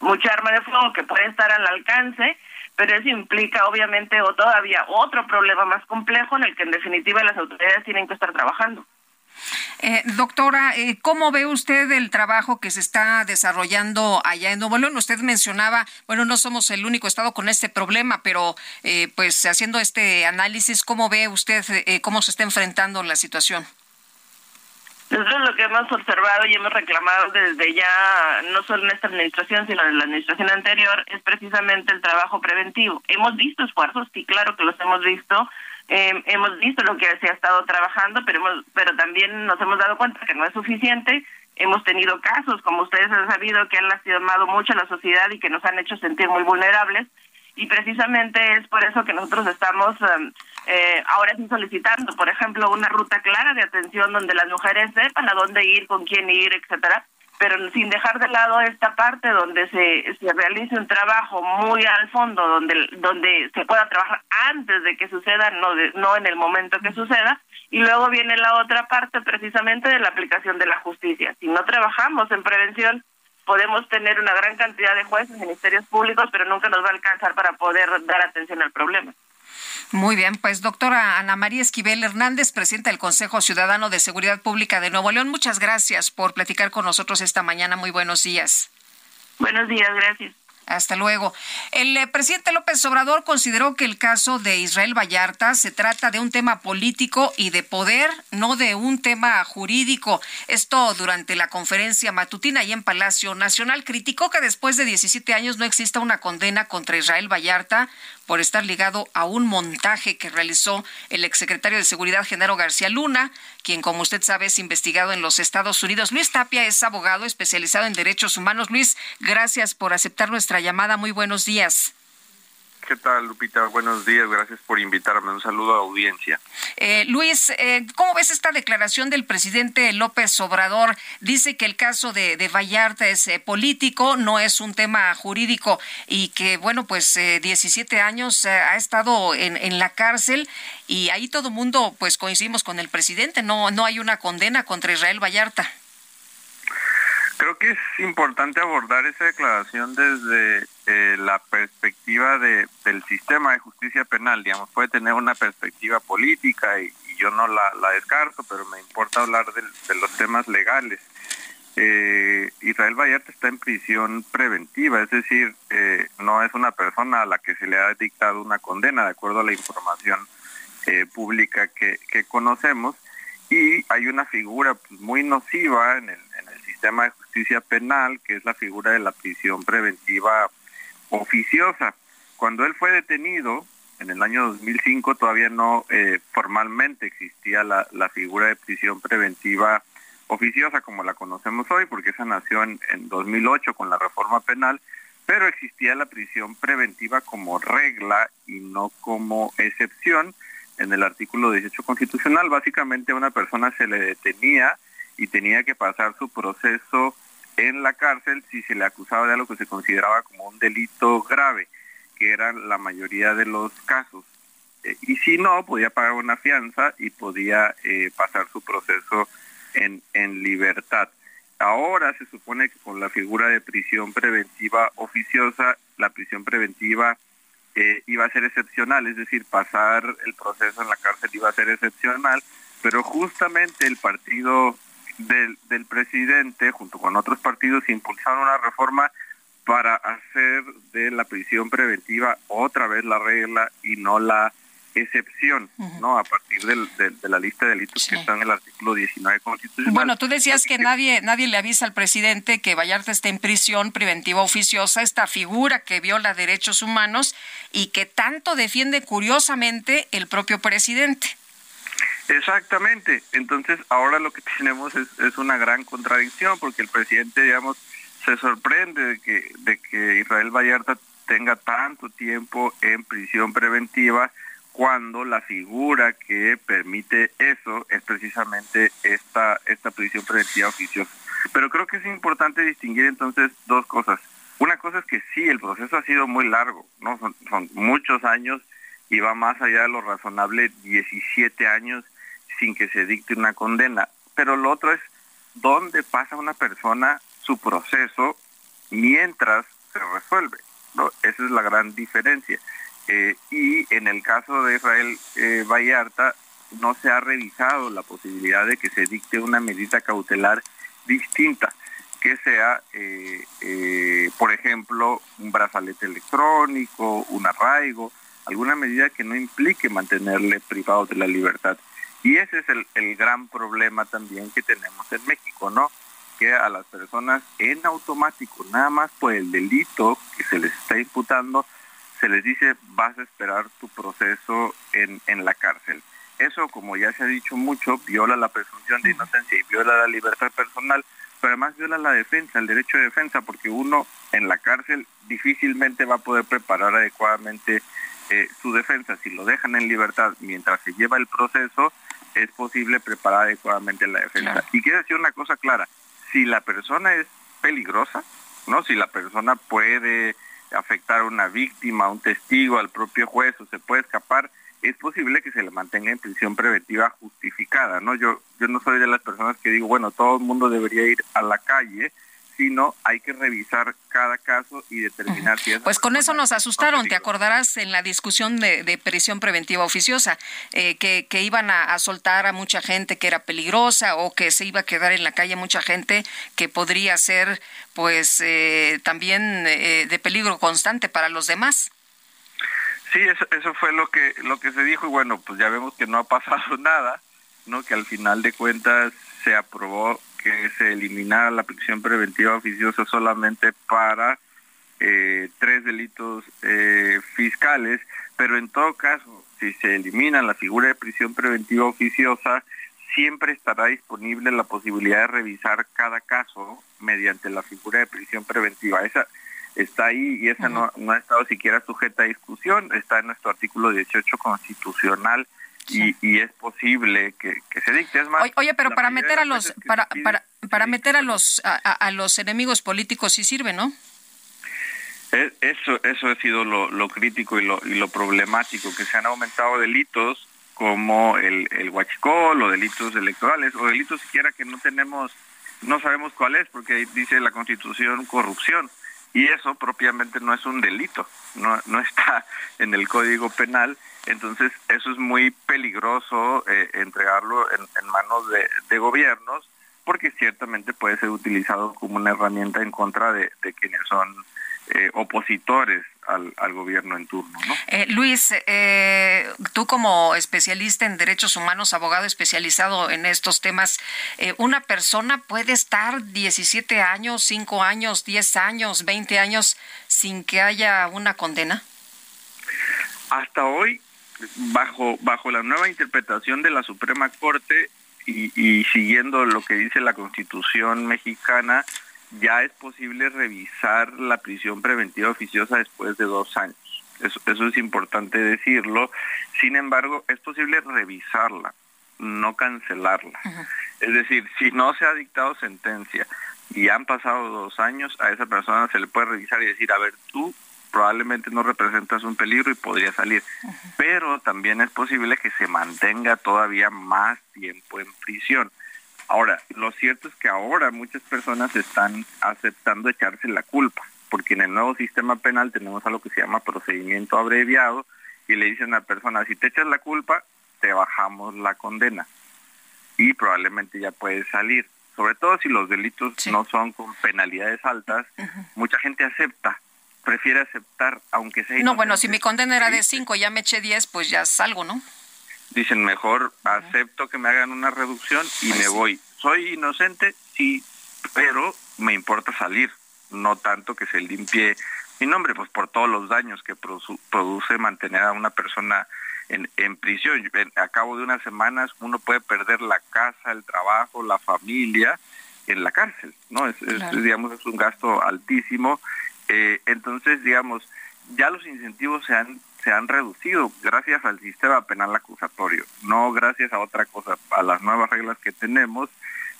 mucha arma de fuego que puede estar al alcance pero eso implica obviamente o todavía otro problema más complejo en el que en definitiva las autoridades tienen que estar trabajando. Eh, doctora, eh, ¿cómo ve usted el trabajo que se está desarrollando allá en Nuevo León? Usted mencionaba, bueno, no somos el único estado con este problema, pero eh, pues haciendo este análisis, ¿cómo ve usted eh, cómo se está enfrentando la situación? Nosotros lo que hemos observado y hemos reclamado desde ya, no solo en esta administración, sino en la administración anterior, es precisamente el trabajo preventivo. Hemos visto esfuerzos, sí, claro que los hemos visto, eh, hemos visto lo que se ha estado trabajando, pero, hemos, pero también nos hemos dado cuenta que no es suficiente. Hemos tenido casos, como ustedes han sabido, que han lastimado mucho a la sociedad y que nos han hecho sentir muy vulnerables. Y precisamente es por eso que nosotros estamos eh, ahora sí solicitando, por ejemplo, una ruta clara de atención donde las mujeres sepan a dónde ir, con quién ir, etcétera, pero sin dejar de lado esta parte donde se, se realice un trabajo muy al fondo, donde donde se pueda trabajar antes de que suceda, no no en el momento que suceda, y luego viene la otra parte precisamente de la aplicación de la justicia. Si no trabajamos en prevención, podemos tener una gran cantidad de jueces, ministerios públicos, pero nunca nos va a alcanzar para poder dar atención al problema. Muy bien, pues doctora Ana María Esquivel Hernández, presidenta del Consejo Ciudadano de Seguridad Pública de Nuevo León, muchas gracias por platicar con nosotros esta mañana. Muy buenos días. Buenos días, gracias. Hasta luego. El eh, presidente López Obrador consideró que el caso de Israel Vallarta se trata de un tema político y de poder, no de un tema jurídico. Esto durante la conferencia matutina y en Palacio Nacional criticó que después de 17 años no exista una condena contra Israel Vallarta por estar ligado a un montaje que realizó el exsecretario de Seguridad, Genaro García Luna, quien, como usted sabe, es investigado en los Estados Unidos. Luis Tapia es abogado especializado en derechos humanos. Luis, gracias por aceptar nuestra llamada. Muy buenos días. ¿Qué tal, Lupita? Buenos días, gracias por invitarme. Un saludo a la audiencia. Eh, Luis, eh, ¿cómo ves esta declaración del presidente López Obrador? Dice que el caso de, de Vallarta es eh, político, no es un tema jurídico y que, bueno, pues 17 años ha estado en, en, la cárcel y ahí todo mundo, pues coincidimos con el presidente, no, no hay una condena contra Israel Vallarta. Creo que es importante abordar esa declaración desde eh, la perspectiva de, del sistema de justicia penal, digamos, puede tener una perspectiva política y, yo no la, la, descarto, pero me importa hablar de, los temas legales. Eh, Israel Vallarta está en prisión preventiva, es decir, eh, no es una persona a la que se le ha dictado una condena, de acuerdo a la información pública que, que, conocemos, y hay una figura muy nociva en el sistema de justicia penal, que es la figura de la prisión preventiva oficiosa. Cuando él fue detenido, en el año 2005 todavía no eh, formalmente existía la, figura de prisión preventiva oficiosa como la conocemos hoy, porque esa nació en, en 2008 con la reforma penal, pero existía la prisión preventiva como regla y no como excepción. En el artículo 18 constitucional, básicamente a una persona se le detenía y tenía que pasar su proceso en la cárcel si se le acusaba de algo que se consideraba como un delito grave, que eran la mayoría de los casos. Eh, y si no, podía pagar una fianza y podía eh, pasar su proceso en, en libertad. Ahora se supone que con la figura de prisión preventiva oficiosa, la prisión preventiva eh, iba a ser excepcional, es decir, pasar el proceso en la cárcel iba a ser excepcional, pero justamente el partido del, del presidente, junto con otros partidos, impulsaron una reforma para hacer de la prisión preventiva otra vez la regla y no la excepción, ¿no? A partir del, de la lista de delitos que está en el artículo 19 constitucional. Bueno, tú decías que nadie nadie le avisa al presidente que Vallarta esté en prisión preventiva oficiosa, esta figura que viola derechos humanos y que tanto defiende curiosamente el propio presidente. Exactamente. Entonces, ahora lo que tenemos es, una gran contradicción porque el presidente, digamos, se sorprende de que, de que Israel Vallarta tenga tanto tiempo en prisión preventiva cuando la figura que permite eso es precisamente esta, esta prisión preventiva oficiosa. Pero creo que es importante distinguir entonces dos cosas. Una cosa es que sí, el proceso ha sido muy largo, ¿no? Son muchos años y va más allá de lo razonable, 17 años sin que se dicte una condena. Pero lo otro es dónde pasa una persona su proceso mientras se resuelve. Esa es la gran diferencia. Eh, y en el caso de Israel eh, Vallarta, no se ha revisado la posibilidad de que se dicte una medida cautelar distinta, que sea, eh, por ejemplo, un brazalete electrónico, un arraigo, alguna medida que no implique mantenerle privado de la libertad. Y ese es el, el gran problema también que tenemos en México, ¿no? Que a las personas en automático, nada más por el delito que se les está imputando, se les dice vas a esperar tu proceso en, en la cárcel. Eso, como ya se ha dicho mucho, viola la presunción de inocencia y viola la libertad personal, pero además viola la defensa, el derecho de defensa, porque uno en la cárcel difícilmente va a poder preparar adecuadamente eh, su defensa. Si lo dejan en libertad mientras se lleva el proceso, es posible preparar adecuadamente la defensa. Y quiero decir una cosa clara, si la persona es peligrosa, ¿no? Si la persona puede afectar a una víctima, a un testigo, al propio juez o se puede escapar, es posible que se le mantenga en prisión preventiva justificada, ¿no? Yo yo no soy de las personas que digo, bueno, todo el mundo debería ir a la calle, sino hay que revisar cada caso y determinar si es... Pues con eso nos asustaron, te acordarás en la discusión de, prisión preventiva oficiosa, eh, que, que, iban a, soltar a mucha gente que era peligrosa o que se iba a quedar en la calle mucha gente que podría ser pues eh, también eh, de peligro constante para los demás. Sí, eso, eso fue lo que, lo que se dijo y bueno, pues ya vemos que no ha pasado nada, ¿no? Que al final de cuentas se aprobó que se eliminara la prisión preventiva oficiosa solamente para eh, tres delitos eh, fiscales, pero en todo caso, si se elimina la figura de prisión preventiva oficiosa, siempre estará disponible la posibilidad de revisar cada caso mediante la figura de prisión preventiva. Esa está ahí y esa no, no ha estado siquiera sujeta a discusión, está en nuestro artículo 18 constitucional y, es posible que, se dicte. más, oye, pero para meter a los para, para, para meter a los a, los enemigos políticos sí sirve, ¿no? E, eso eso ha sido lo, lo crítico y lo, y lo problemático, que se han aumentado delitos como el, el huachicol o delitos electorales o delitos siquiera que no tenemos, no sabemos cuál es, porque dice la Constitución corrupción y eso propiamente no es un delito, no, no está en el Código Penal entonces, eso es muy peligroso eh, entregarlo en, manos de, gobiernos porque ciertamente puede ser utilizado como una herramienta en contra de, quienes son eh, opositores al, gobierno en turno. ¿no? Eh, Luis, tú como especialista en derechos humanos, abogado especializado en estos temas, ¿una persona puede estar 17 años, 5 años, 10 años, 20 años sin que haya una condena? Hasta hoy bajo, bajo la nueva interpretación de la Suprema Corte y, siguiendo lo que dice la Constitución mexicana, ya es posible revisar la prisión preventiva oficiosa después de dos años. Eso, eso es importante decirlo. Sin embargo, es posible revisarla, no cancelarla. Es decir, si no se ha dictado sentencia y han pasado dos años, a esa persona se le puede revisar y decir, a ver, tú probablemente no representas un peligro y podría salir. Pero también es posible que se mantenga todavía más tiempo en prisión. Ahora, lo cierto es que ahora muchas personas están aceptando echarse la culpa, porque en el nuevo sistema penal tenemos algo que se llama procedimiento abreviado y le dicen a la persona, si te echas la culpa, te bajamos la condena y probablemente ya puedes salir. Sobre todo si los delitos no son con penalidades altas, mucha gente acepta prefiere aceptar, aunque sea... No, bueno, si mi condena era de 5 ya me eché 10, pues ya salgo, ¿no? Dicen, mejor acepto que me hagan una reducción y me voy. Soy inocente, sí, pero me importa salir, no tanto que se limpie mi nombre, pues por todos los daños que produce mantener a una persona en, en prisión. a cabo de unas semanas uno puede perder la casa, el trabajo, la familia en la cárcel, ¿no? Es, digamos, es un gasto altísimo. Eh, entonces, digamos, ya los incentivos se han se han reducido gracias al sistema penal acusatorio, no gracias a otra cosa, a las nuevas reglas que tenemos,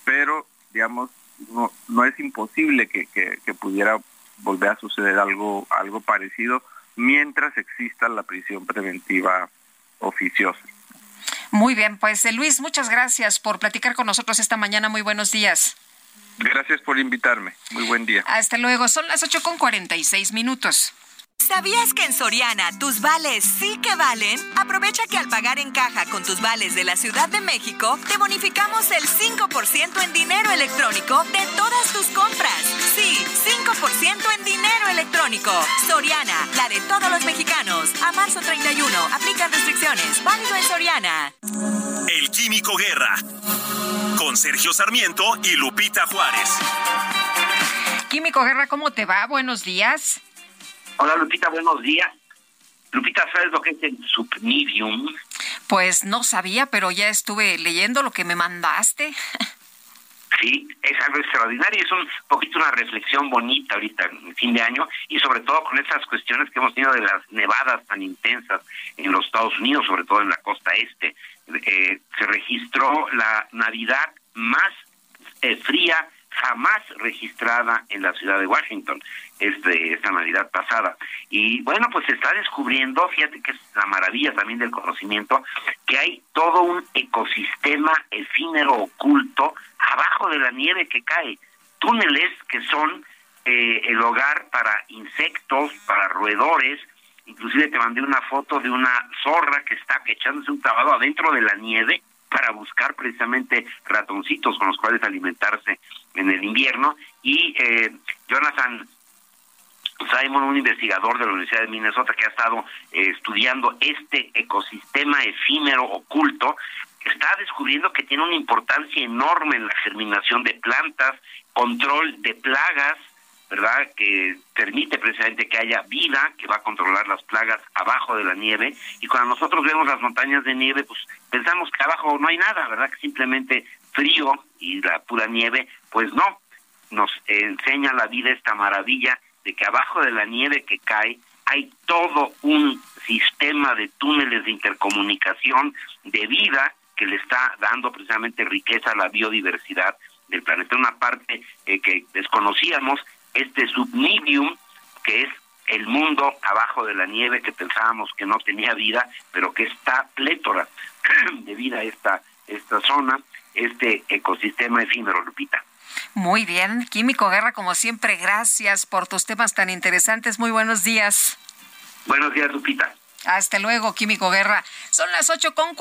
pero digamos no, no es imposible que, que, pudiera volver a suceder algo algo parecido mientras exista la prisión preventiva oficiosa. Muy bien, pues eh, Luis, muchas gracias por platicar con nosotros esta mañana. Muy buenos días. Gracias por invitarme. Muy buen día. Hasta luego. Son las 8 con 46 minutos. ¿Sabías que en Soriana tus vales sí que valen? Aprovecha que al pagar en caja con tus vales de la Ciudad de México, te bonificamos el 5% en dinero electrónico de todas tus compras. Sí, 5% en dinero electrónico. Soriana, la de todos los mexicanos. A marzo 31, aplica restricciones. Válido en Soriana. El Químico Guerra. Con Sergio Sarmiento y Lupita Juárez. Químico Guerra, ¿cómo te va? Buenos días. Hola Lupita, buenos días. Lupita, ¿sabes lo que es el submedium? Pues no sabía, pero ya estuve leyendo lo que me mandaste. Sí, es algo extraordinario, es un poquito una reflexión bonita ahorita en fin de año y sobre todo con esas cuestiones que hemos tenido de las nevadas tan intensas en los Estados Unidos, sobre todo en la costa este. Eh, se registró la Navidad más eh, fría jamás registrada en la ciudad de Washington este, esta Navidad pasada. Y bueno, pues se está descubriendo, fíjate que es la maravilla también del conocimiento, que hay todo un ecosistema efímero oculto abajo de la nieve que cae, túneles que son eh, el hogar para insectos, para roedores, inclusive te mandé una foto de una zorra que está echándose un clavado adentro de la nieve para buscar precisamente ratoncitos con los cuales alimentarse en el invierno. Y eh, Jonathan Simon, un investigador de la Universidad de Minnesota que ha estado eh, estudiando este ecosistema efímero oculto, está descubriendo que tiene una importancia enorme en la germinación de plantas, control de plagas, ¿verdad? Que permite precisamente que haya vida, que va a controlar las plagas abajo de la nieve. Y cuando nosotros vemos las montañas de nieve, pues pensamos que abajo no hay nada, ¿verdad? Que simplemente frío y la pura nieve, pues no. Nos enseña la vida esta maravilla de que abajo de la nieve que cae hay todo un sistema de túneles de intercomunicación de vida que le está dando precisamente riqueza a la biodiversidad del planeta. Una parte eh, que desconocíamos, este subnivium, que es el mundo abajo de la nieve que pensábamos que no tenía vida, pero que está plétora de vida esta, esta zona, este ecosistema efímero, Lupita. Muy bien, Químico Guerra, como siempre, gracias por tus temas tan interesantes. Muy buenos días. Buenos días, Lupita. Hasta luego, Químico Guerra. Son las ocho con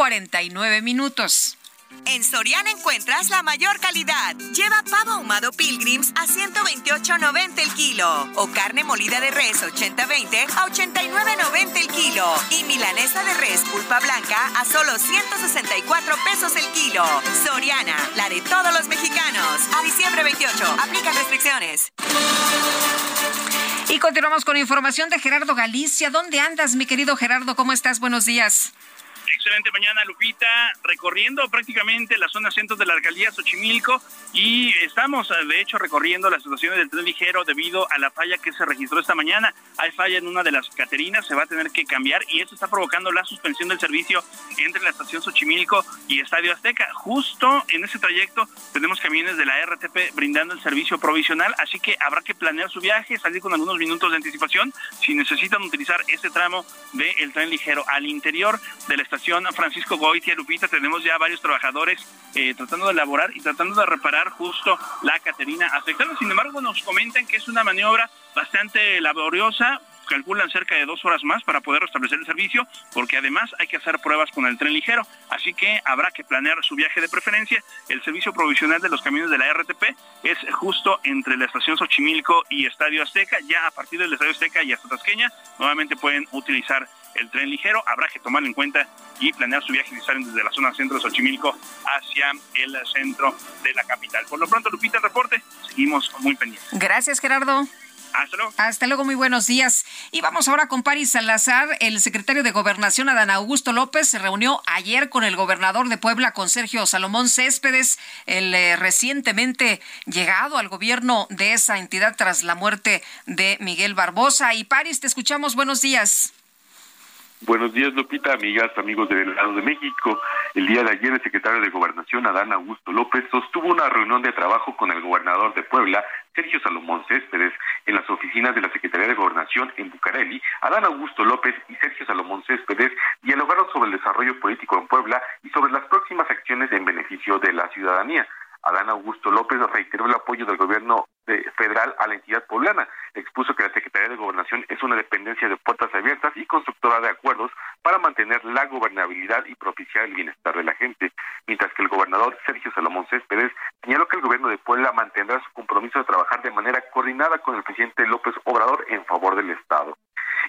nueve minutos. En Soriana encuentras la mayor calidad. Lleva pavo ahumado Pilgrims a 128.90 el kilo o carne molida de res 80-20 a 89.90 el kilo y milanesa de res pulpa blanca a solo 164 pesos el kilo. Soriana, la de todos los mexicanos. A diciembre 28, aplica restricciones. Y continuamos con información de Gerardo Galicia. ¿Dónde andas, mi querido Gerardo? ¿Cómo estás? Buenos días. Excelente mañana, Lupita, recorriendo prácticamente la zona centro de la alcaldía Xochimilco y estamos, de hecho, recorriendo las situaciones del tren ligero debido a la falla que se registró esta mañana. Hay falla en una de las caterinas, se va a tener que cambiar y eso está provocando la suspensión del servicio entre la estación Xochimilco y Estadio Azteca. Justo en ese trayecto tenemos camiones de la RTP brindando el servicio provisional, así que habrá que planear su viaje, salir con algunos minutos de anticipación si necesitan utilizar ese tramo del tren ligero al interior de la estación Francisco Goitia Lupita, tenemos ya varios trabajadores eh, tratando de elaborar y tratando de reparar justo la Caterina afectada. Sin embargo, nos comentan que es una maniobra bastante laboriosa, calculan cerca de dos horas más para poder restablecer el servicio, porque además hay que hacer pruebas con el tren ligero, así que habrá que planear su viaje de preferencia. El servicio provisional de los camiones de la RTP es justo entre la estación Xochimilco y Estadio Azteca, ya a partir del Estadio Azteca y hasta Tasqueña, nuevamente pueden utilizar el tren ligero, habrá que tomarlo en cuenta y planear su viaje si salen desde la zona centro de Xochimilco hacia el centro de la capital. Por lo pronto, Lupita, el reporte, seguimos muy pendientes. Gracias, Gerardo. Hasta luego. Hasta luego, muy buenos días. Y vamos ahora con Paris Salazar. El secretario de Gobernación, Adán Augusto López, se reunió ayer con el gobernador de Puebla, con Sergio Salomón Céspedes, el eh, recientemente llegado al gobierno de esa entidad tras la muerte de Miguel Barbosa. Y Paris, te escuchamos. Buenos días. Buenos días, Lupita, amigas, amigos del Estado de México. El día de ayer, el secretario de Gobernación, Adán Augusto López, sostuvo una reunión de trabajo con el gobernador de Puebla, Sergio Salomón Céspedes, en las oficinas de la Secretaría de Gobernación en Bucareli. Adán Augusto López y Sergio Salomón Céspedes dialogaron sobre el desarrollo político en Puebla y sobre las próximas acciones en beneficio de la ciudadanía. Adán Augusto López reiteró el apoyo del gobierno federal a la entidad poblana. Expuso que la Secretaría de Gobernación es una dependencia de puertas abiertas y constructora de acuerdos para mantener la gobernabilidad y propiciar el bienestar de la gente, mientras que el gobernador Sergio Salomón Céspedes señaló que el gobierno de Puebla mantendrá su compromiso de trabajar de manera coordinada con el presidente López Obrador en favor del Estado.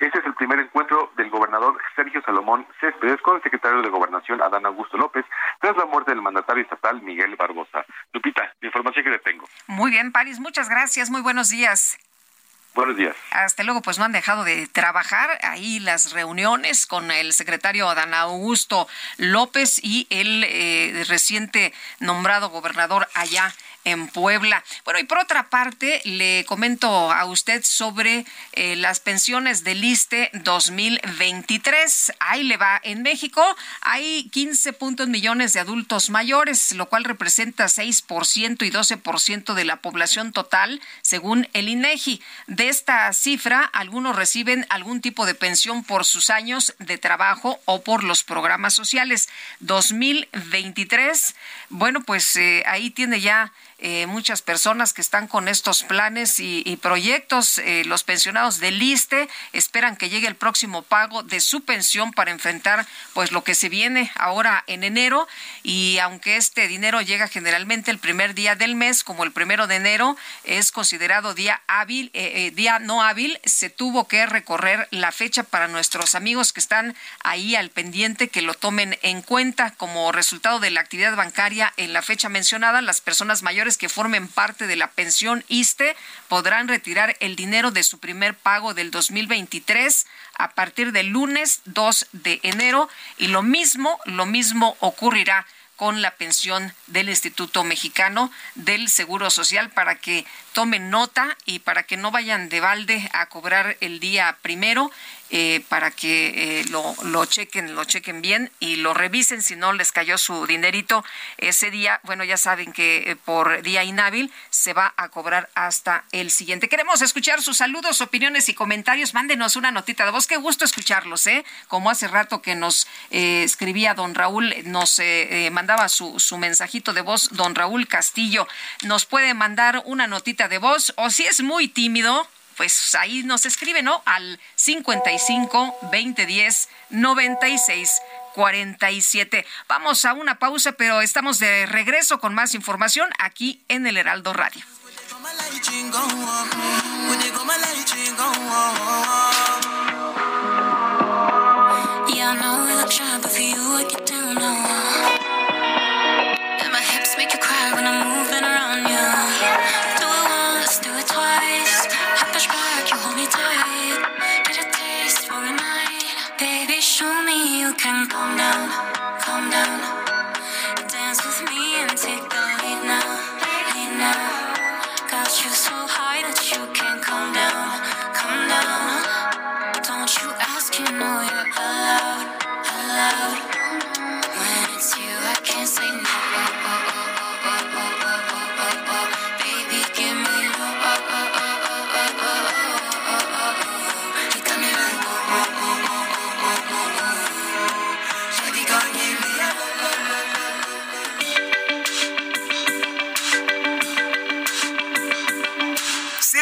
Este es el primer encuentro del gobernador Sergio Salomón Céspedes con el secretario de Gobernación Adán Augusto López tras la muerte del mandatario estatal Miguel Barbosa. Lupita, la información que le tengo. Muy bien, París, muchas gracias. Muy buenos días. Buenos días. Hasta luego, pues no han dejado de trabajar ahí las reuniones con el secretario Adán Augusto López y el eh, reciente nombrado gobernador allá en Puebla. Bueno, y por otra parte, le comento a usted sobre eh, las pensiones del ISTE 2023. Ahí le va. En México hay 15 puntos millones de adultos mayores, lo cual representa 6% y 12% de la población total, según el INEGI. De esta cifra, algunos reciben algún tipo de pensión por sus años de trabajo o por los programas sociales. 2023, bueno, pues eh, ahí tiene ya eh, muchas personas que están con estos planes y, proyectos. Eh, los pensionados del ISTE esperan que llegue el próximo pago de su pensión para enfrentar pues lo que se viene ahora en enero y aunque este dinero llega generalmente el primer día del mes, como el primero de enero es considerado día hábil, eh, día no hábil, se tuvo que recorrer la fecha para nuestros amigos que están ahí al pendiente que lo tomen en cuenta como resultado de la actividad bancaria en la fecha mencionada. Las personas mayores que formen parte de la pensión ISTE podrán retirar el dinero de su primer pago del 2023 a partir del lunes 2 de enero y lo mismo, lo mismo ocurrirá con la pensión del Instituto Mexicano del Seguro Social para que tomen nota y para que no vayan de balde a cobrar el día primero eh, para que eh, lo, lo, chequen, lo chequen bien y lo revisen si no les cayó su dinerito ese día. Bueno, ya saben que eh, por día inhábil se va a cobrar hasta el siguiente. Queremos escuchar sus saludos, opiniones y comentarios. Mándenos una notita de voz. Qué gusto escucharlos, ¿eh? Como hace rato que nos escribía don Raúl, nos mandaba su, su mensajito de voz, don Raúl Castillo. Nos puede mandar una notita de voz o si es muy tímido, pues ahí nos escribe, ¿no? Al 55 2010 96 47. Vamos a una pausa, pero estamos de regreso con más información aquí en el Heraldo Radio. Can calm down, calm down. Dance with me and take the lead now, lead now. Got you so high that you can't down, down. Don't you ask, you know you're allowed, allowed. When it's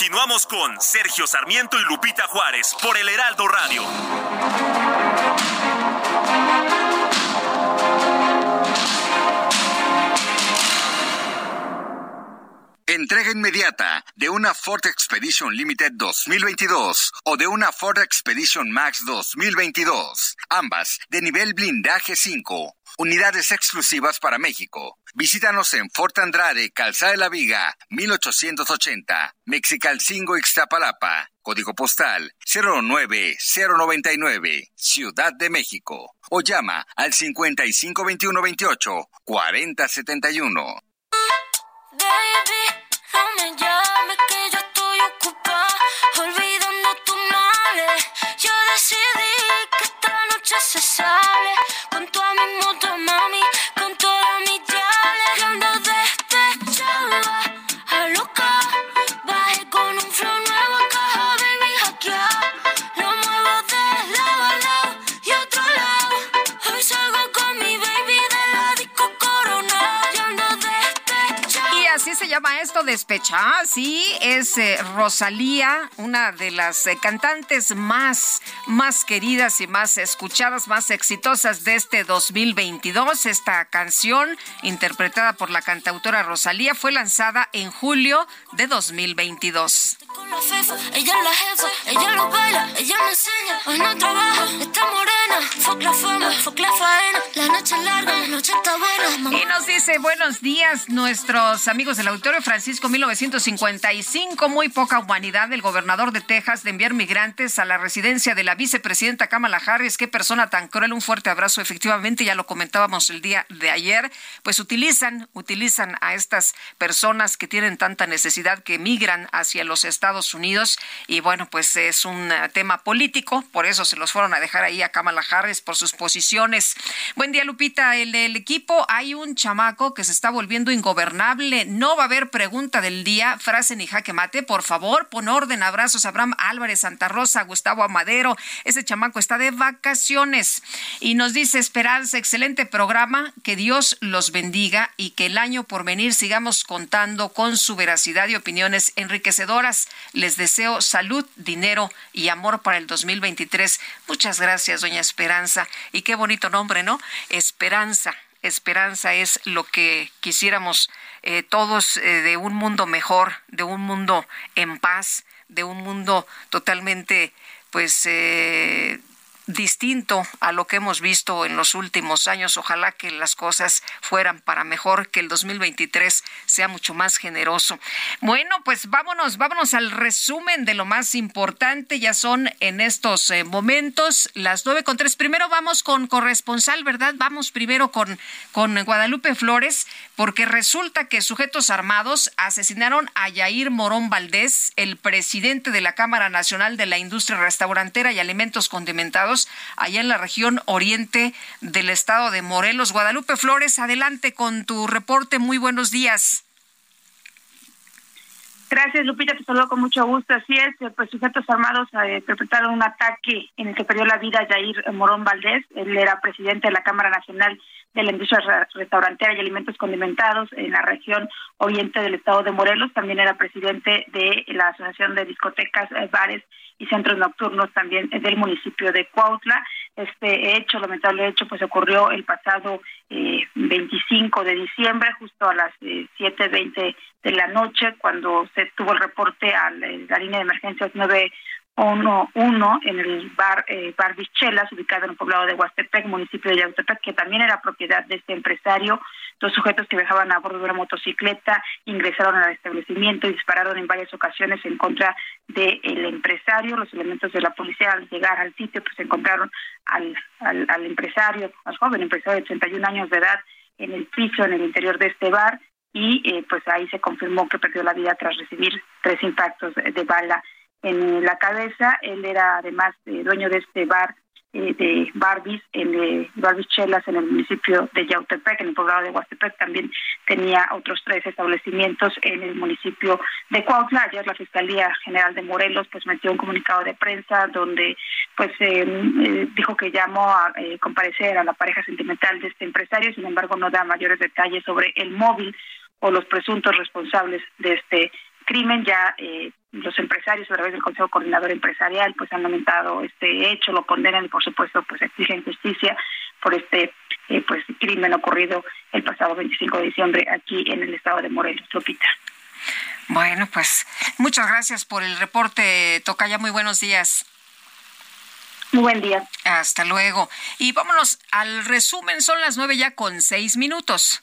Continuamos con Sergio Sarmiento y Lupita Juárez por el Heraldo Radio. Entrega inmediata de una Ford Expedition Limited 2022 o de una Ford Expedition Max 2022, ambas de nivel blindaje 5 Unidades exclusivas para México. Visítanos en Fort Andrade, Calzada de la Viga, 1880, Mexicalcingo, Ixtapalapa. Código postal 09099, Ciudad de México. O llama al 552128 4071. Baby, no me llames que yo estoy ocupada, olvidando tus males. Yo decidí que esta noche se sale con toda mi moto, se llama esto, despechada, sí, es eh, Rosalía, una de las eh, cantantes más, más queridas y más escuchadas, más exitosas de este 2022. Esta canción, interpretada por la cantautora Rosalía, fue lanzada en julio de 2022. Y nos dice buenos días nuestros amigos del auditorio Francisco 1955, muy poca humanidad del gobernador de Texas de enviar migrantes a la residencia de la vicepresidenta Kamala Harris. Qué persona tan cruel. Un fuerte abrazo. Efectivamente, ya lo comentábamos el día de ayer. Pues utilizan, utilizan a estas personas que tienen tanta necesidad que migran hacia los Estados Unidos. Y bueno, pues es un eh, tema político. Por eso se los fueron a dejar ahí a Kamala Harris por sus posiciones. Buen día, Lupita. El del equipo hay un chamaco que se está volviendo ingobernable. No va a haber pregunta del día, frase ni jaque mate. Por favor, pon orden. Abrazos, Abraham Álvarez, Santa Rosa, Gustavo Amadero. Ese chamaco está de vacaciones. Y nos dice Esperanza, excelente programa. Que Dios los bendiga y que el año por venir sigamos contando con su veracidad y opiniones enriquecedoras. Les deseo salud, dinero y amor para el 2023. Muchas gracias, doña Esperanza. Y qué bonito nombre, ¿no? Esperanza esperanza es lo que quisiéramos eh, todos eh, de un mundo mejor, de un mundo en paz, de un mundo totalmente, pues, eh, distinto a lo que hemos visto en los últimos años. Ojalá que las cosas fueran para mejor, que el 2023 sea mucho más generoso. Bueno, pues vámonos, vámonos al resumen de lo más importante. Ya son en estos eh, momentos las nueve con tres. Primero vamos con corresponsal, ¿verdad? Vamos primero con, con Guadalupe Flores, porque resulta que sujetos armados asesinaron a Yair Morón Valdés, el presidente de la Cámara Nacional de la Industria Restaurantera y Alimentos Condimentados, allá en la región oriente del estado de Morelos. Guadalupe Flores, adelante con tu reporte. Muy buenos días. Gracias, Lupita, te saludo con mucho gusto. Así es, eh, pues sujetos armados eh, perpetraron un ataque en el que perdió la vida Jair Morón Valdés. Él era presidente de la Cámara Nacional de la Industria Re- Restaurantera y Alimentos Condimentados en la región oriente del estado de Morelos. También era presidente de la Asociación de Discotecas, eh, Bares y Centros Nocturnos también eh, del municipio de Cuautla. Este hecho, lamentable hecho, pues ocurrió el pasado eh, 25 de diciembre, justo a las eh, 7.20 de la noche, cuando se tuvo el reporte a la, línea de emergencias 911 en el bar, eh, bar Bichelas, ubicado en el poblado de Huastepec, municipio de Yautepec, que también era propiedad de este empresario. Dos sujetos que viajaban a bordo de una motocicleta ingresaron al establecimiento y dispararon en varias ocasiones en contra del empresario. Los elementos de la policía al llegar al sitio pues encontraron al, empresario, al joven empresario de 81 años de edad en el piso, en el interior de este bar y eh, pues ahí se confirmó que perdió la vida tras recibir tres impactos de, de bala en la cabeza. Él era además dueño de este bar eh, de Barbies, en de Barbies Chelas en el municipio de Yautepec, en el poblado de Huastepec, también tenía otros tres establecimientos en el municipio de Cuautla. Ayer la Fiscalía General de Morelos pues metió un comunicado de prensa donde pues eh, eh, dijo que llamó a comparecer a la pareja sentimental de este empresario, sin embargo no da mayores detalles sobre el móvil o los presuntos responsables de este crimen. Ya eh, los empresarios a través del Consejo Coordinador Empresarial pues han lamentado este hecho, lo condenan y por supuesto pues exigen justicia por este eh, pues crimen ocurrido el pasado 25 de diciembre aquí en el estado de Morelos. Lupita. Bueno, pues muchas gracias por el reporte, Tocaya. Muy buenos días. Muy buen día. Hasta luego. Y vámonos al resumen. Son las nueve ya con seis minutos.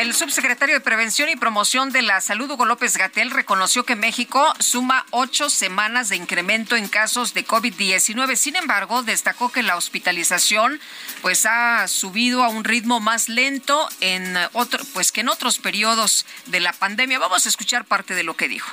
El subsecretario de Prevención y Promoción de la Salud, Hugo López Gatel, reconoció que México suma ocho semanas de incremento en casos de COVID-19. Sin embargo, destacó que la hospitalización pues ha subido a un ritmo más lento en otro, pues que en otros periodos de la pandemia. Vamos a escuchar parte de lo que dijo.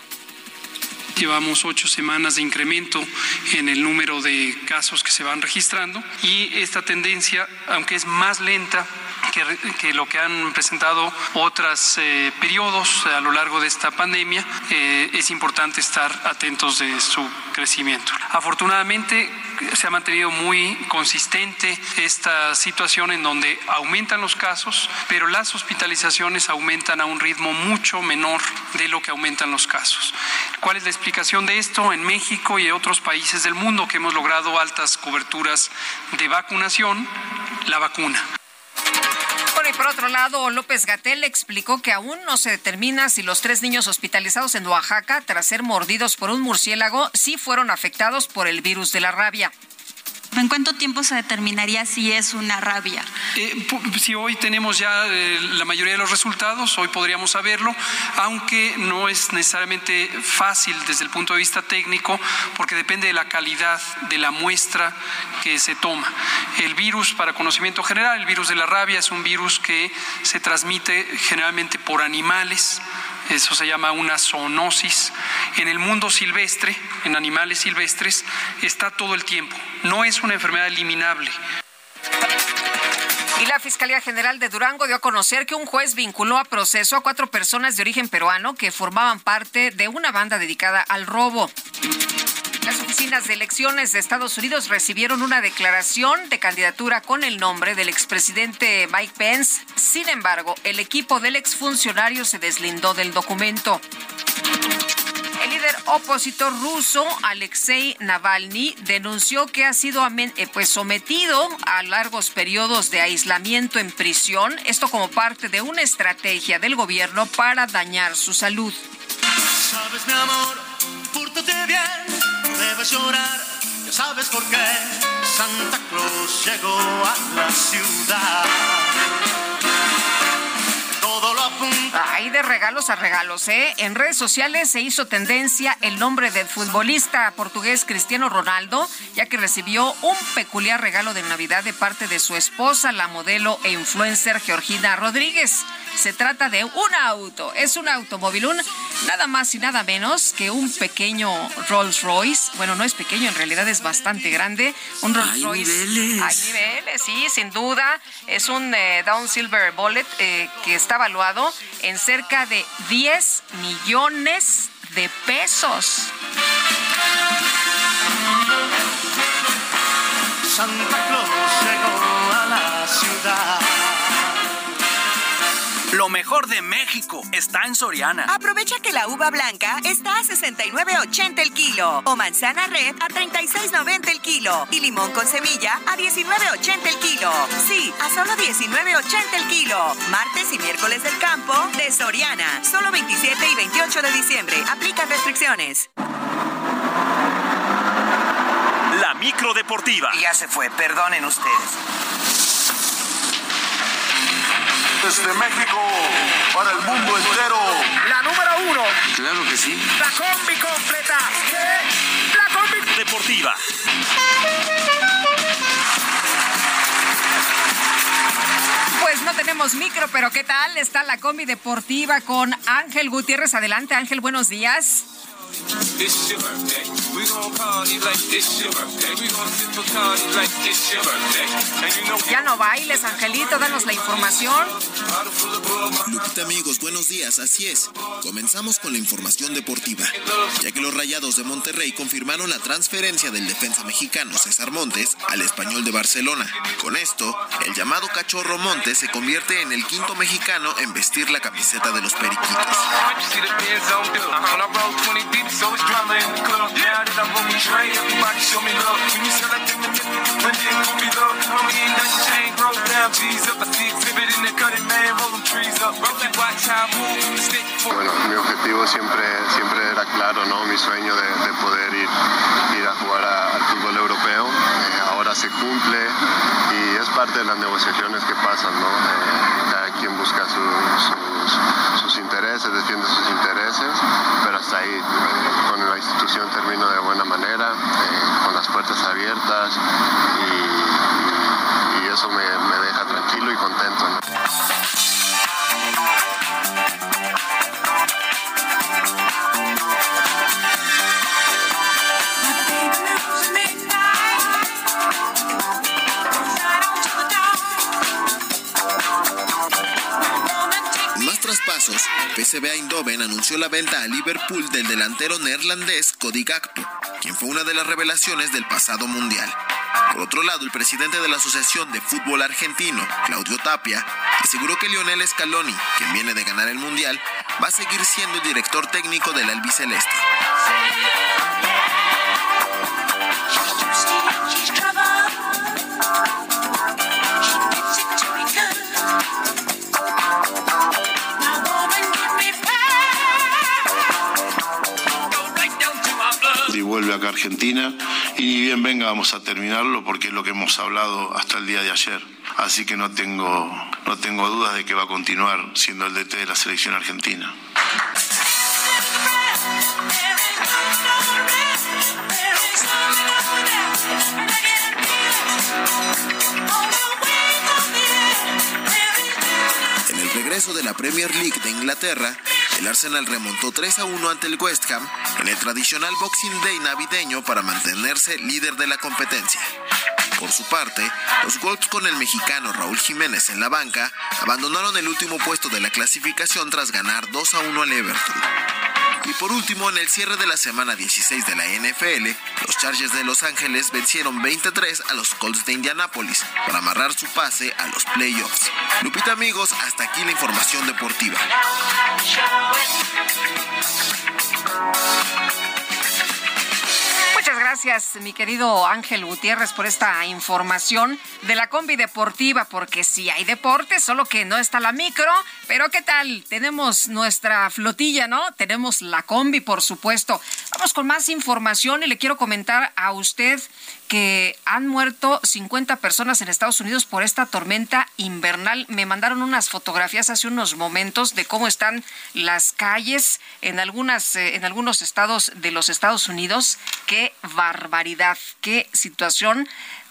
Llevamos ocho semanas de incremento en el número de casos que se van registrando y esta tendencia, aunque es más lenta, que, lo que han presentado otros eh, periodos a lo largo de esta pandemia, eh, es importante estar atentos de su crecimiento. Afortunadamente, se ha mantenido muy consistente esta situación en donde aumentan los casos, pero las hospitalizaciones aumentan a un ritmo mucho menor de lo que aumentan los casos. ¿Cuál es la explicación de esto? En México y en otros países del mundo que hemos logrado altas coberturas de vacunación, la vacuna y por otro lado, López Gatel explicó que aún no se determina si los tres niños hospitalizados en Oaxaca tras ser mordidos por un murciélago sí fueron afectados por el virus de la rabia. ¿En cuánto tiempo se determinaría si es una rabia? Eh, si hoy tenemos ya eh, la mayoría de los resultados, hoy podríamos saberlo, aunque no es necesariamente fácil desde el punto de vista técnico, porque depende de la calidad de la muestra que se toma. El virus, para conocimiento general, el virus de la rabia es un virus que se transmite generalmente por animales eso se llama una zoonosis. En el mundo silvestre, en animales silvestres, está todo el tiempo. No es una enfermedad eliminable. Y la Fiscalía General de Durango dio a conocer que un juez vinculó a proceso a cuatro personas de origen peruano que formaban parte de una banda dedicada al robo. Las oficinas de elecciones de Estados Unidos recibieron una declaración de candidatura con el nombre del expresidente Mike Pence. Sin embargo, el equipo del exfuncionario se deslindó del documento. El líder opositor ruso, Alexei Navalny, denunció que ha sido eh, pues, sometido a largos periodos de aislamiento en prisión, esto como parte de una estrategia del gobierno para dañar su salud. Sabes, mi amor, bien debes llorar, ya sabes por qué Santa Claus llegó a la ciudad. Todo lo apunta. Ahí de regalos a regalos, ¿eh? En redes sociales se hizo tendencia el nombre del futbolista portugués Cristiano Ronaldo, ya que recibió un peculiar regalo de Navidad de parte de su esposa, la modelo e influencer Georgina Rodríguez. Se trata de un auto, es un automóvil, un nada más y nada menos que un pequeño Rolls Royce. Bueno, no es pequeño, en realidad es bastante grande. Un Rolls Royce. Niveles. Hay niveles, sí, sin duda. Es un eh, Down Silver Bullet eh, que está evaluado en cerca de 10 millones de pesos. Santa Claus llegó a la ciudad. Lo mejor de México está en Soriana. Aprovecha que la uva blanca está a 69.80 el kilo o manzana red a 36.90 el kilo y limón con semilla a 19.80 el kilo. Sí, a solo 19.80 el kilo. Martes y miércoles del campo de Soriana. Solo 27 y 28 de diciembre. Aplica restricciones. La micro deportiva. Ya se fue, perdonen ustedes. Desde México para el mundo entero. La número uno. Claro que sí. La combi completa. La combi deportiva. Pues no tenemos micro, pero ¿qué tal? Está la combi deportiva con Ángel Gutiérrez. Adelante, Ángel, buenos días. Ya no bailes, Angelito, danos la información. Lupita amigos, buenos días, así es. Comenzamos con la información deportiva, ya que los Rayados de Monterrey confirmaron la transferencia del defensa mexicano César Montes al español de Barcelona. Con esto, el llamado cachorro Montes se convierte en el quinto mexicano en vestir la camiseta de los Periquitos. Bueno, mi objetivo siempre, siempre era claro, ¿no? Mi sueño de, de poder ir, ir, a jugar a, al fútbol europeo. Eh, ahora se cumple y es parte de las negociaciones que pasan, ¿no? Eh, cada quien busca su, sus, intereses, defiende sus intereses, pero hasta ahí con la institución termino de buena manera, eh, con las puertas abiertas y, eso me, deja tranquilo y contento. Traspasos, PSV Eindhoven anunció la venta a Liverpool del delantero neerlandés Cody Gakpo, quien fue una de las revelaciones del pasado mundial. Por otro lado, el presidente de la Asociación de Fútbol Argentino, Claudio Tapia, aseguró que Lionel Scaloni, quien viene de ganar el mundial, va a seguir siendo el director técnico del albiceleste. Vuelve acá a Argentina y ni bien venga vamos a terminarlo porque es lo que hemos hablado hasta el día de ayer. Así que no tengo, no tengo dudas de que va a continuar siendo el DT de la selección argentina. En el regreso de la Premier League de Inglaterra, el Arsenal remontó 3 a 1 ante el West Ham en el tradicional Boxing Day navideño para mantenerse líder de la competencia. Por su parte, los Wolves con el mexicano Raúl Jiménez en la banca abandonaron el último puesto de la clasificación tras ganar 2 a 1 al Everton. Y por último, en el cierre de la semana 16 de la NFL, los Chargers de Los Ángeles vencieron 23 a los Colts de Indianápolis para amarrar su pase a los playoffs. Lupita amigos, hasta aquí la información deportiva. Gracias, mi querido Ángel Gutiérrez, por esta información de la combi deportiva, porque sí hay deporte, solo que no está la micro, pero ¿qué tal? Tenemos nuestra flotilla, ¿no? Tenemos la combi, por supuesto. Vamos con más información y le quiero comentar a usted que han muerto 50 personas en Estados Unidos por esta tormenta invernal. Me mandaron unas fotografías hace unos momentos de cómo están las calles en algunas eh, en algunos estados de los Estados Unidos. Qué barbaridad, qué situación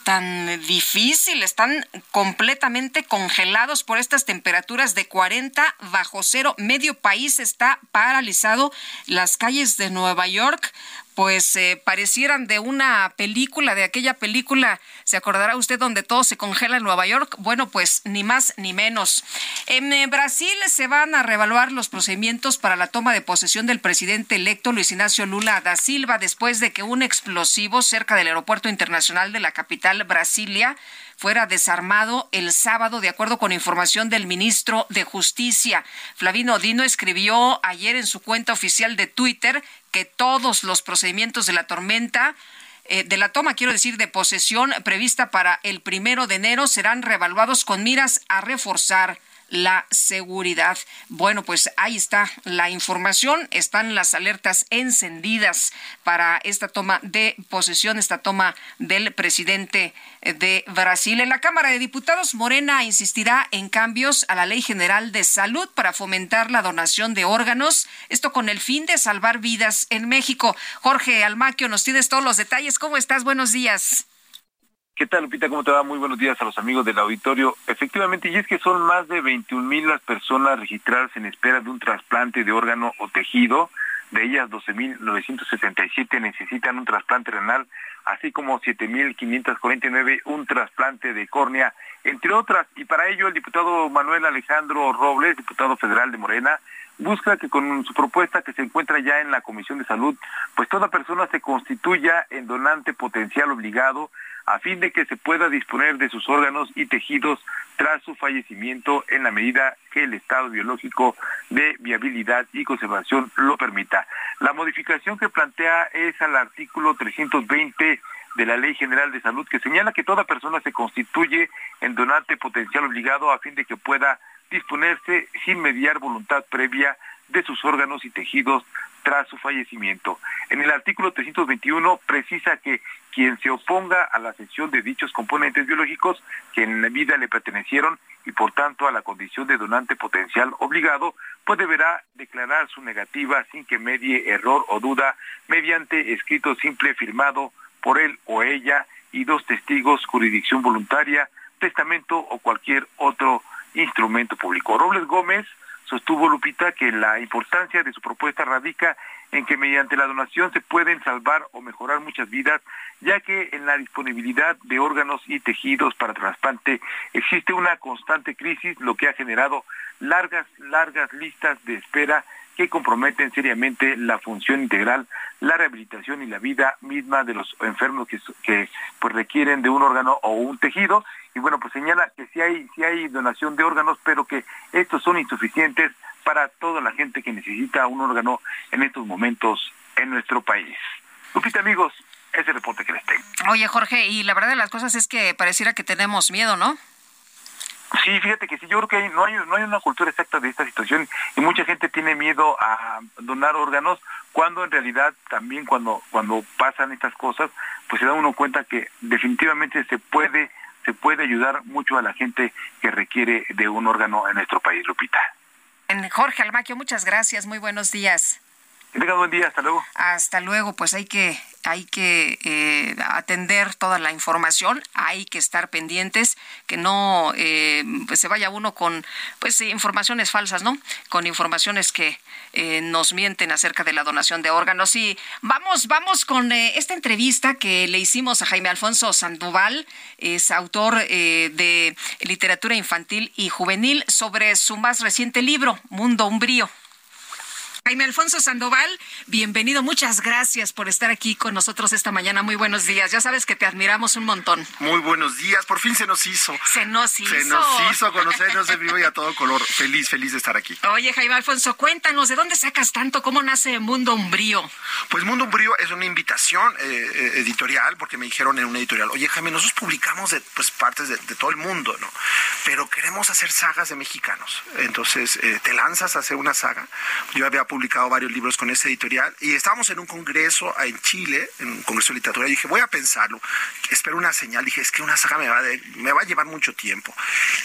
tan difícil, están completamente congelados por estas temperaturas de 40 bajo cero. Medio país está paralizado. Las calles de Nueva York pues eh, parecieran de una película, de aquella película, ¿se acordará usted donde todo se congela en Nueva York? Bueno, pues ni más ni menos. En eh, Brasil se van a revaluar los procedimientos para la toma de posesión del presidente electo Luis Ignacio Lula da Silva después de que un explosivo cerca del aeropuerto internacional de la capital Brasilia fuera desarmado el sábado, de acuerdo con información del ministro de Justicia. Flavino Dino escribió ayer en su cuenta oficial de Twitter que todos los procedimientos de la tormenta eh, de la toma, quiero decir, de posesión prevista para el primero de enero serán revaluados con miras a reforzar la seguridad. Bueno, pues ahí está la información, están las alertas encendidas para esta toma de posesión, esta toma del presidente de Brasil. En la Cámara de Diputados, Morena insistirá en cambios a la Ley General de Salud para fomentar la donación de órganos, esto con el fin de salvar vidas en México. Jorge Almaquio, nos tienes todos los detalles. ¿Cómo estás? Buenos días. ¿Qué tal, Lupita? ¿Cómo te va? Muy buenos días a los amigos del auditorio. Efectivamente, y es que son más de 21 mil las personas registradas en espera de un trasplante de órgano o tejido. De ellas, 12.977 necesitan un trasplante renal, así como 7.549 un trasplante de córnea, entre otras. Y para ello, el diputado Manuel Alejandro Robles, diputado federal de Morena, busca que con su propuesta que se encuentra ya en la Comisión de Salud, pues toda persona se constituya en donante potencial obligado a fin de que se pueda disponer de sus órganos y tejidos tras su fallecimiento en la medida que el estado biológico de viabilidad y conservación lo permita. La modificación que plantea es al artículo 320 de la Ley General de Salud que señala que toda persona se constituye en donante potencial obligado a fin de que pueda disponerse sin mediar voluntad previa de sus órganos y tejidos tras su fallecimiento. En el artículo 321 precisa que quien se oponga a la cesión de dichos componentes biológicos que en la vida le pertenecieron y por tanto a la condición de donante potencial obligado, pues deberá declarar su negativa sin que medie error o duda mediante escrito simple firmado por él o ella y dos testigos, jurisdicción voluntaria, testamento o cualquier otro instrumento público. Robles Gómez sostuvo Lupita que la importancia de su propuesta radica en que mediante la donación se pueden salvar o mejorar muchas vidas, ya que en la disponibilidad de órganos y tejidos para trasplante existe una constante crisis, lo que ha generado largas, largas listas de espera que comprometen seriamente la función integral, la rehabilitación y la vida misma de los enfermos que, pues requieren de un órgano o un tejido y bueno, pues señala que sí hay, sí hay donación de órganos, pero que estos son insuficientes para toda la gente que necesita un órgano en estos momentos en nuestro país. Lupita, amigos, ese reporte que les tengo. Oye, Jorge, y la verdad de las cosas es que pareciera que tenemos miedo, ¿no? Sí, fíjate que sí, yo creo que no, hay, no hay una cultura exacta de esta situación y mucha gente tiene miedo a donar órganos cuando en realidad también cuando, cuando pasan estas cosas, pues se da uno cuenta que definitivamente se puede se puede ayudar mucho a la gente que requiere de un órgano en nuestro país, Lupita. Jorge Almaquio, muchas gracias, muy buenos días. Que buen día, hasta luego. Hasta luego, pues hay que hay que eh, atender toda la información, hay que estar pendientes, que no eh, pues se vaya uno con pues informaciones falsas, ¿no? Con informaciones que eh, nos mienten acerca de la donación de órganos. Y vamos, vamos con esta entrevista que le hicimos a Jaime Alfonso Sandoval, es autor de literatura infantil y juvenil sobre su más reciente libro, Mundo Umbrío. Jaime Alfonso Sandoval, bienvenido. Muchas gracias por estar aquí con nosotros esta mañana. Muy buenos días. Ya sabes que te admiramos un montón. Muy buenos días. Por fin se nos hizo. Se nos hizo. Se nos hizo conocernos de vivo y a todo color. Feliz, feliz de estar aquí. Oye, Jaime Alfonso, cuéntanos, ¿de dónde sacas tanto? ¿Cómo nace Mundo Umbrío? Pues Mundo Umbrío es una invitación eh, eh, editorial, porque me dijeron en una editorial, oye, Jaime, nosotros publicamos de pues, partes de, todo el mundo, ¿no? Pero queremos hacer sagas de mexicanos. Entonces, eh, te lanzas a hacer una saga. Yo había publicado varios libros con ese editorial y estábamos en un congreso en Chile, en un congreso de literatura, dije, voy a pensarlo, espero una señal, dije, es que una saga me va, me va a llevar mucho tiempo.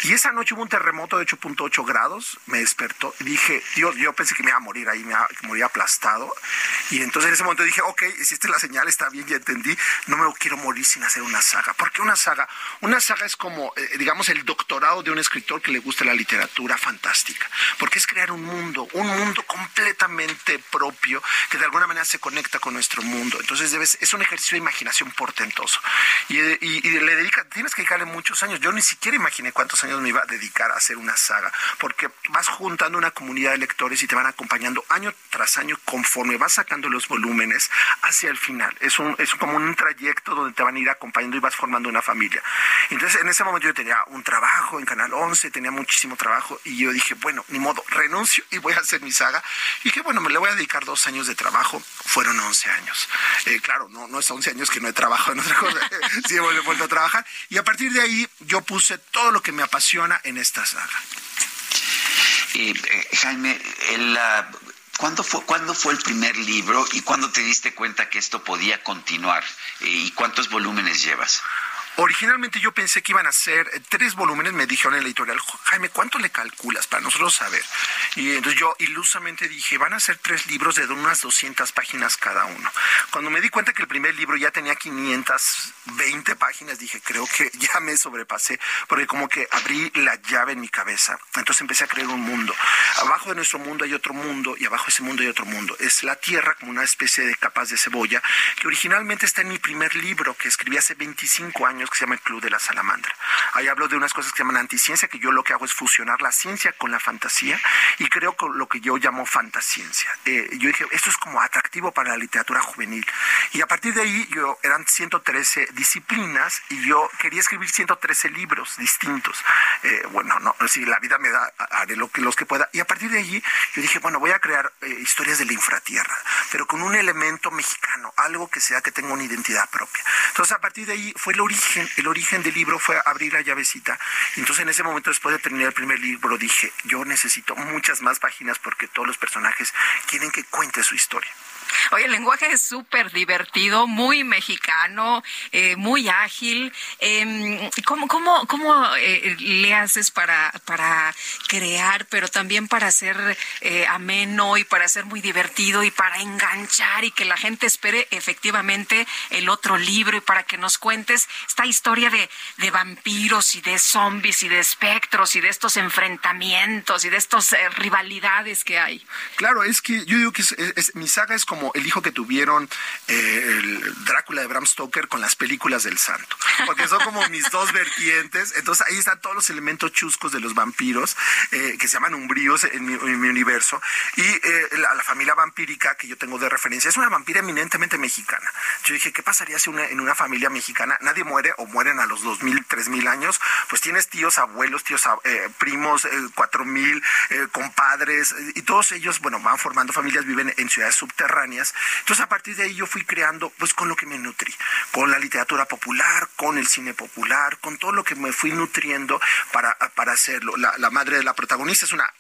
Y esa noche hubo un terremoto de 8.8 grados, me despertó dije, Dios, yo pensé que me iba a morir ahí, me iba a morir aplastado. Y entonces en ese momento dije, ok, es la señal, está bien, ya entendí, no me quiero morir sin hacer una saga. ¿Por qué una saga? Una saga es como, eh, digamos, el doctorado de un escritor que le gusta la literatura fantástica, porque es crear un mundo, un mundo propio que de alguna manera se conecta con nuestro mundo. Entonces debes, es un ejercicio de imaginación portentoso. Y, le dedica, tienes que dedicarle muchos años. Yo ni siquiera imaginé cuántos años me iba a dedicar a hacer una saga, porque vas juntando una comunidad de lectores y te van acompañando año tras año conforme vas sacando los volúmenes hacia el final. Es, como un trayecto donde te van a ir acompañando y vas formando una familia. Entonces en ese momento yo tenía un trabajo en Canal 11, tenía muchísimo trabajo y yo dije, bueno, ni modo, renuncio y voy a hacer mi saga. Dije, bueno, me le voy a dedicar dos años de trabajo, fueron 11 años. Eh, claro, no, no es 11 años que no he trabajado en otra cosa, sí he vuelto a trabajar. Y a partir de ahí yo puse todo lo que me apasiona en esta saga. Eh, eh, Jaime, el, ¿cuándo, fue, ¿cuándo fue el primer libro y cuándo te diste cuenta que esto podía continuar? ¿Y cuántos volúmenes llevas? Originalmente yo pensé que iban a ser eh, tres volúmenes, me dijeron en el editorial, Jaime, ¿cuánto le calculas para nosotros saber? Y entonces yo ilusamente dije, van a ser tres libros de unas 200 páginas cada uno. Cuando me di cuenta que el primer libro ya tenía 520 páginas, dije, creo que ya me sobrepasé, porque como que abrí la llave en mi cabeza. Entonces empecé a crear un mundo. Abajo de nuestro mundo hay otro mundo y abajo de ese mundo hay otro mundo. Es la Tierra como una especie de capas de cebolla que originalmente está en mi primer libro que escribí hace 25 años que se llama el Club de la Salamandra. Ahí hablo de unas cosas que se llaman anticiencia, que yo lo que hago es fusionar la ciencia con la fantasía y creo que lo que yo llamo fantasciencia. Eh, yo dije, esto es como atractivo para la literatura juvenil. Y a partir de ahí, yo eran 113 disciplinas y yo quería escribir 113 libros distintos. Eh, bueno, no, si la vida me da, haré lo que, los que pueda. Y a partir de allí, yo dije, bueno, voy a crear eh, historias de la infratierra, pero con un elemento mexicano, algo que sea que tenga una identidad propia. Entonces, a partir de ahí fue el origen el origen del libro fue abrir la llavecita. Entonces en ese momento, después de terminar el primer libro, dije, yo necesito muchas más páginas porque todos los personajes quieren que cuente su historia. Oye, el lenguaje es súper divertido, muy mexicano, eh, muy ágil. Eh, ¿Cómo, cómo, cómo eh, le haces para, para crear, pero también para ser eh, ameno y para ser muy divertido y para enganchar y que la gente espere efectivamente el otro libro y para que nos cuentes esta historia de, de vampiros y de zombies y de espectros y de estos enfrentamientos y de estas rivalidades que hay? Claro, es que yo digo que mi saga es como el hijo que tuvieron eh, el Drácula de Bram Stoker con las películas del santo, porque son como mis dos vertientes, entonces ahí están todos los elementos chuscos de los vampiros, eh, que se llaman umbríos en mi, universo, y eh, la, familia vampírica que yo tengo de referencia es una vampira eminentemente mexicana. Yo dije, ¿qué pasaría si en una familia mexicana nadie muere o mueren a los 2.000, 3.000 años? Pues tienes tíos, abuelos, tíos, primos, 4.000, compadres, y todos ellos, bueno, van formando familias, viven en ciudades subterráneas entonces a partir de ahí yo fui creando pues con lo que me nutrí, con la literatura popular, con el cine popular, con todo lo que me fui nutriendo para, para hacerlo. La, la madre de la protagonista es una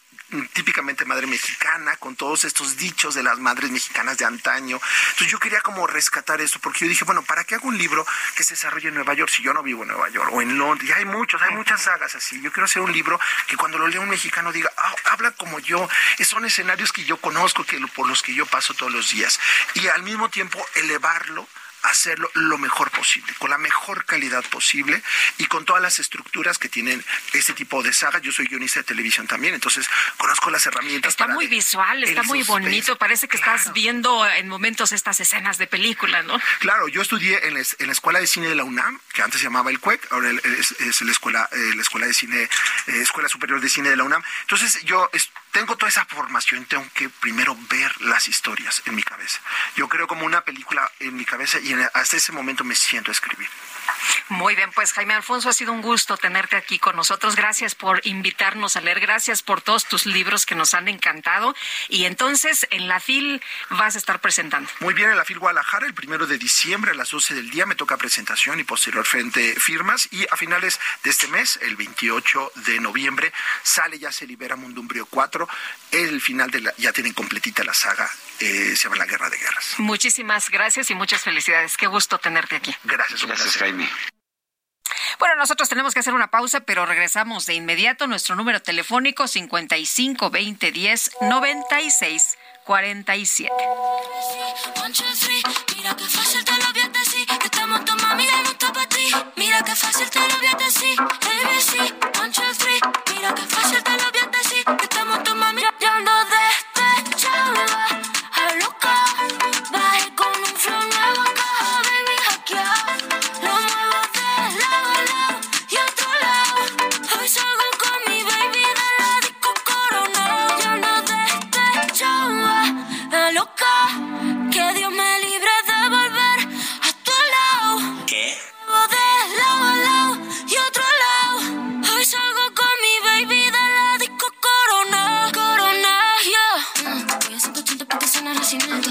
típicamente madre mexicana, con todos estos dichos de las madres mexicanas de antaño. Entonces yo quería como rescatar esto, porque yo dije, bueno, ¿para qué hago un libro que se desarrolle en Nueva York si yo no vivo en Nueva York o en Londres? Y hay muchos, hay muchas sagas así. Yo quiero hacer un libro que cuando lo lea un mexicano diga, ah, habla como yo, son escenarios que yo conozco, que por los que yo paso todos los días. Y al mismo tiempo elevarlo hacerlo lo mejor posible, con la mejor calidad posible y con todas las estructuras que tienen este tipo de sagas. Yo soy guionista de televisión también, entonces conozco las herramientas. Está muy visual, está muy bonito, parece que estás viendo en momentos estas escenas de película, ¿no? Claro, yo estudié en, la Escuela de Cine de la UNAM, que antes se llamaba el CUEC, ahora es, la, escuela, eh, la Escuela de Cine, eh, Escuela Superior de Cine de la UNAM. Entonces yo tengo toda esa formación, tengo que primero ver las historias en mi cabeza. Yo creo como una película en mi cabeza y hasta ese momento me siento a escribir. Muy bien, pues Jaime Alfonso, ha sido un gusto tenerte aquí con nosotros. Gracias por invitarnos a leer, gracias por todos tus libros que nos han encantado. Y entonces, en la FIL vas a estar presentando. Muy bien, en la FIL Guadalajara, el primero de diciembre a las 12 del día me toca presentación y posteriormente firmas. Y a finales de este mes, el 28 de noviembre, sale Ya se libera Mundumbrio 4. El final de la, ya tienen completita la saga, eh, se llama La Guerra de Guerras. Muchísimas gracias y muchas felicidades. Qué gusto tenerte aquí. Gracias, gracias Jaime. Bueno, nosotros tenemos que hacer una pausa, pero regresamos de inmediato. Nuestro número telefónico 55 20 10 96 47. Mira qué fácil te lo voy a decir. Que estamos tu mami de nuestro para ti. Mira qué fácil te lo voy a decir. ABC, one, two, three. Mira qué fácil te I'm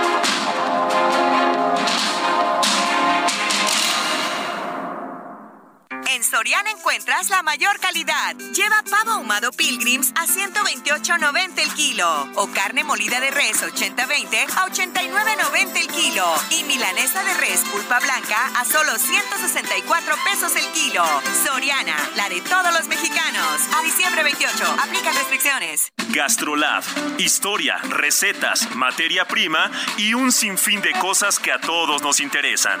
Soriana encuentras la mayor calidad. Lleva pavo ahumado Pilgrims a 128.90 el kilo o carne molida de res 80-20 a 89.90 el kilo y milanesa de res pulpa blanca a solo 164 pesos el kilo. Soriana, la de todos los mexicanos. A diciembre 28, aplica restricciones. Gastrolab, historia, recetas, materia prima y un sinfín de cosas que a todos nos interesan.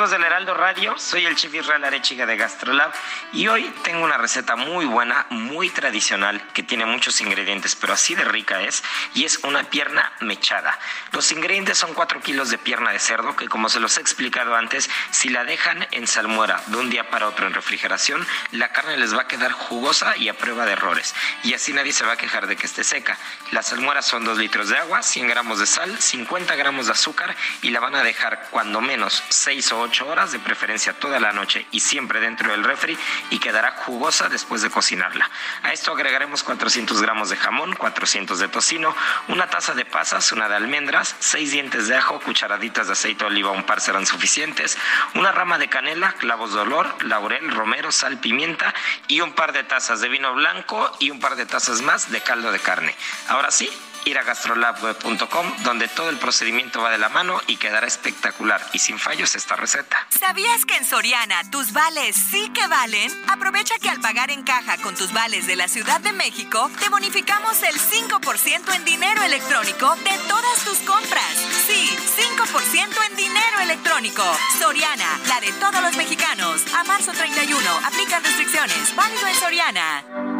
Amigos del Heraldo Radio, soy el chef Israel Arechiga de Gastrolab y hoy tengo una receta muy buena, muy tradicional, que tiene muchos ingredientes, pero así de rica es, y es una pierna mechada. Los ingredientes son 4 kilos de pierna de cerdo, que como se los he explicado antes, si la dejan en salmuera de un día para otro en refrigeración, la carne les va a quedar jugosa y a prueba de errores, y así nadie se va a quejar de que esté seca. Las salmueras son 2 litros de agua, 100 gramos de sal, 50 gramos de azúcar y la van a dejar cuando menos 6 o 8 horas, de preferencia toda la noche y siempre dentro del refri y quedará jugosa después de cocinarla. A esto agregaremos 400 gramos de jamón, 400 de tocino, una taza de pasas, una de almendras, 6 dientes de ajo, cucharaditas de aceite de oliva, un par serán suficientes, una rama de canela, clavos de olor, laurel, romero, sal, pimienta y un par de tazas de vino blanco y un par de tazas más de caldo de carne. Ahora sí, ir a gastrolabweb.com donde todo el procedimiento va de la mano y quedará espectacular y sin fallos esta receta. ¿Sabías que en Soriana tus vales sí que valen? Aprovecha que al pagar en caja con tus vales de la Ciudad de México, te bonificamos el 5% en dinero electrónico de todas tus compras. Sí, 5% en dinero electrónico. Soriana, la de todos los mexicanos. A marzo 31, aplican restricciones. Válido en Soriana.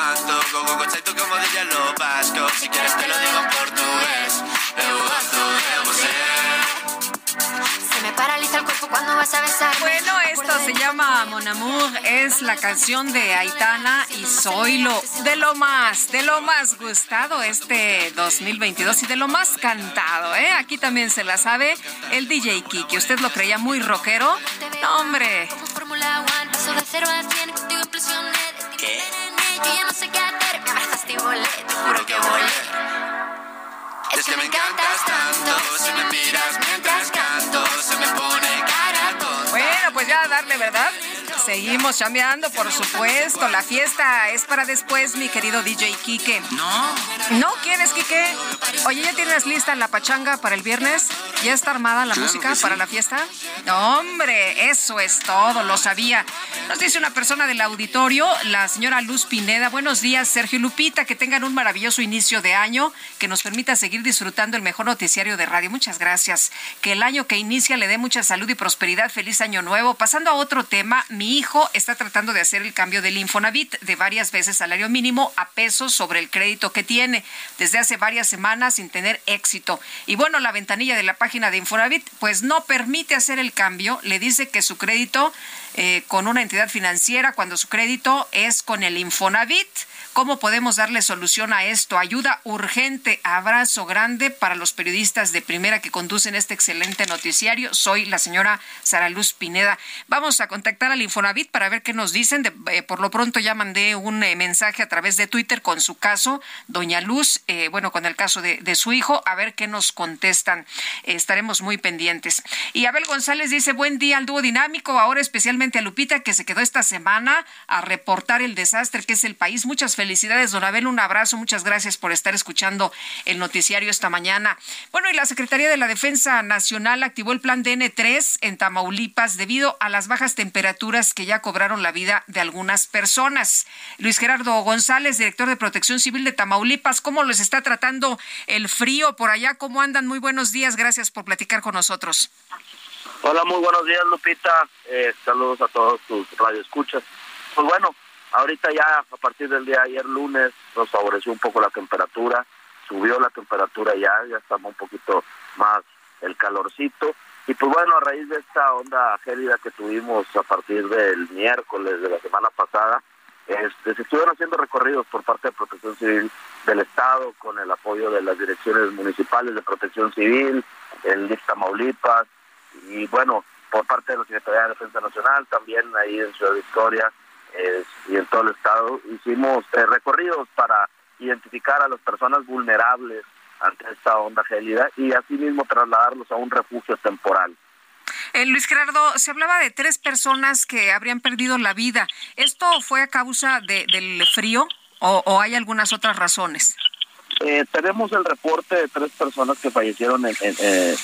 cuánto, go go go tú como diría lo vasco. Si quieres te lo digo en portugués, eu gosto de você. Se me paraliza el cuerpo cuando vas a besar. Bueno, esto se llama Mon Amour, es la canción de Aitana y soy lo de lo más, de lo más gustado este 2022 y de lo más cantado, ¿eh? Aquí también se la sabe el DJ Kiki. ¿Usted lo creía muy rockero? No, hombre. Fórmula One, paso de cero a cien, contigo impresioné. De ti me yo ya no sé qué hacer, me abrazaste y volé, te juro que volé. Es que me encantas tanto, si me miras mientras canto, se me pone cara tonta. Bueno, pues ya darle, ¿verdad? Seguimos chambeando, por supuesto. La fiesta es para después, mi querido DJ Kike. No. ¿No quieres, Kike? Oye, ¿ya tienes lista la pachanga para el viernes? ¿Ya está armada la Claro música sí. para la fiesta? Hombre, eso es todo, lo sabía. Nos dice una persona del auditorio, la señora Luz Pineda. Buenos días, Sergio Lupita. Que tengan un maravilloso inicio de año que nos permita seguir disfrutando el mejor noticiario de radio. Muchas gracias. Que el año que inicia le dé mucha salud y prosperidad. Feliz año nuevo. Pasando a otro tema, mi hijo está tratando de hacer el cambio del Infonavit de varias veces salario mínimo a pesos sobre el crédito que tiene desde hace varias semanas sin tener éxito. Y bueno, la ventanilla de la página de Infonavit pues no permite hacer el cambio. Le dice que su crédito eh, con una entidad financiera, cuando su crédito es con el Infonavit, ¿Cómo podemos darle solución a esto? Ayuda urgente, abrazo grande para los periodistas de primera que conducen este excelente noticiario. Soy la señora Sara Luz Pineda. Vamos a contactar al Infonavit para ver qué nos dicen. Eh, por lo pronto ya mandé un eh, mensaje a través de Twitter con su caso, doña Luz, eh, bueno, con el caso de, de, su hijo, a ver qué nos contestan. estaremos muy pendientes. Y Abel González dice, buen día al dúo dinámico, ahora especialmente a Lupita que se quedó esta semana a reportar el desastre que es el país. Muchas felicidades, don Abel, un abrazo, muchas gracias por estar escuchando el noticiario esta mañana. Bueno, y la Secretaría de la Defensa Nacional activó el plan DN3 en Tamaulipas debido a las bajas temperaturas que ya cobraron la vida de algunas personas. Luis Gerardo González, director de Protección Civil de Tamaulipas, ¿cómo les está tratando el frío por allá? ¿Cómo andan? Muy buenos días, gracias por platicar con nosotros. Hola, muy buenos días, Lupita. Eh, saludos a todos tus radioescuchas. Pues bueno, ahorita ya a partir del día de ayer lunes nos favoreció un poco la temperatura, subió la temperatura ya, ya estamos un poquito más el calorcito. Y pues bueno, a raíz de esta onda gélida que tuvimos a partir del miércoles de la semana pasada, este, se estuvieron haciendo recorridos por parte de Protección Civil del Estado con el apoyo de las direcciones municipales de Protección Civil, el LIF Tamaulipas, y bueno, por parte de la Secretaría de Defensa Nacional, también ahí en Ciudad Victoria y en todo el estado, hicimos eh, recorridos para identificar a las personas vulnerables ante esta onda gélida y asimismo trasladarlos a un refugio temporal. Eh, Luis Gerardo, se hablaba de tres personas que habrían perdido la vida. ¿Esto fue a causa de, del frío o, hay algunas otras razones? Eh, tenemos el reporte de tres personas que fallecieron en, eh,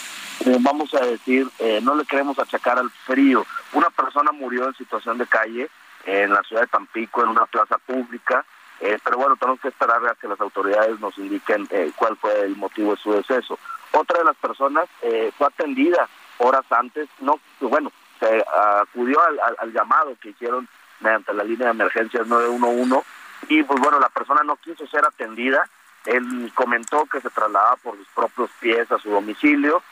vamos a decir, eh, no le queremos achacar al frío. Una persona murió en situación de calle en la ciudad de Tampico, en una plaza pública, eh, pero bueno, tenemos que esperar a que las autoridades nos indiquen eh, cuál fue el motivo de su deceso. Otra de las personas fue atendida horas antes, no, bueno, acudió al, llamado que hicieron mediante la línea de emergencias 911 y pues bueno, la persona no quiso ser atendida, él comentó que se trasladaba por sus propios pies a su domicilio,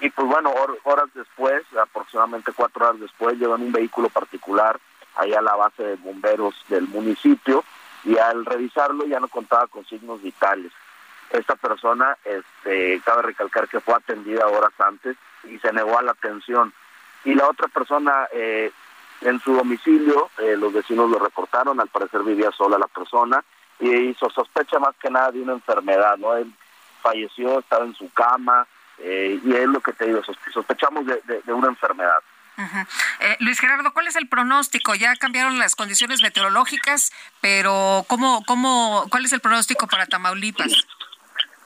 y pues bueno, horas después, aproximadamente cuatro horas después, llevan un vehículo particular ahí a la base de bomberos del municipio y al revisarlo ya no contaba con signos vitales. Esta persona, este, cabe recalcar que fue atendida horas antes y se negó a la atención. Y la otra persona, eh, en su domicilio, eh, los vecinos lo reportaron, al parecer vivía sola la persona y hizo sospecha más que nada de una enfermedad, ¿no? Él falleció, estaba en su cama, eh, y es lo que te digo, sospechamos de, una enfermedad. Eh, Luis Gerardo, ¿cuál es el pronóstico? Ya cambiaron las condiciones meteorológicas, pero ¿cómo, cómo, ¿cuál es el pronóstico para Tamaulipas?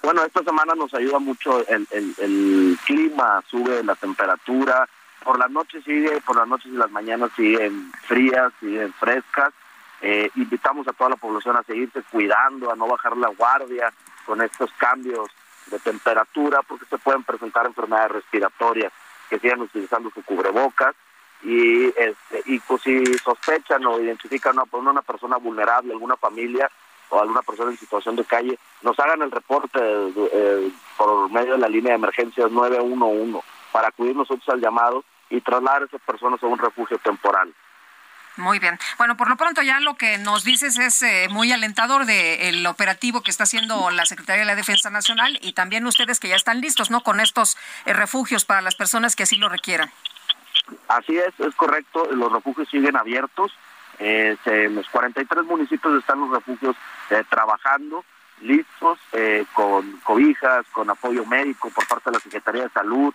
Bueno, esta semana nos ayuda mucho el, el, clima, sube la temperatura, por la noche sigue, por las noches y las mañanas siguen frías, siguen frescas. Eh, invitamos a toda la población a seguirse cuidando, a no bajar la guardia con estos cambios de temperatura porque se pueden presentar enfermedades respiratorias que sigan utilizando su cubrebocas y este y pues si sospechan o identifican a una, una persona vulnerable, alguna familia o alguna persona en situación de calle, nos hagan el reporte eh, por medio de la línea de emergencias 911 para acudir nosotros al llamado y trasladar a esas personas a un refugio temporal. Muy bien. Bueno, por lo pronto ya lo que nos dices es eh, muy alentador del operativo que está haciendo la Secretaría de la Defensa Nacional y también ustedes que ya están listos, ¿no? Con estos eh, refugios para las personas que así lo requieran. Así es, es correcto. Los refugios siguen abiertos. Eh, en los 43 municipios están los refugios trabajando, listos, con cobijas, con apoyo médico por parte de la Secretaría de Salud,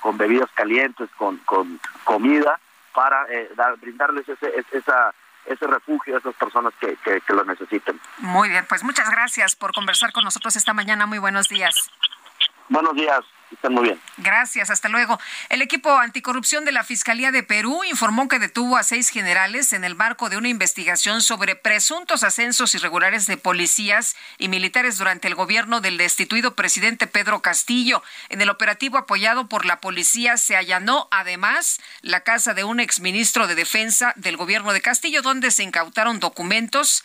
con bebidas calientes, con, con comida para eh, brindarles ese, esa, ese refugio a esas personas que, que, que lo necesiten. Muy bien, pues muchas gracias por conversar con nosotros esta mañana. Muy buenos días. Buenos días muy bien. Gracias, hasta luego. El equipo anticorrupción de la Fiscalía de Perú informó que detuvo a seis generales en el marco de una investigación sobre presuntos ascensos irregulares de policías y militares durante el gobierno del destituido presidente Pedro Castillo. En el operativo apoyado por la policía se allanó además la casa de un exministro de Defensa del gobierno de Castillo, donde se incautaron documentos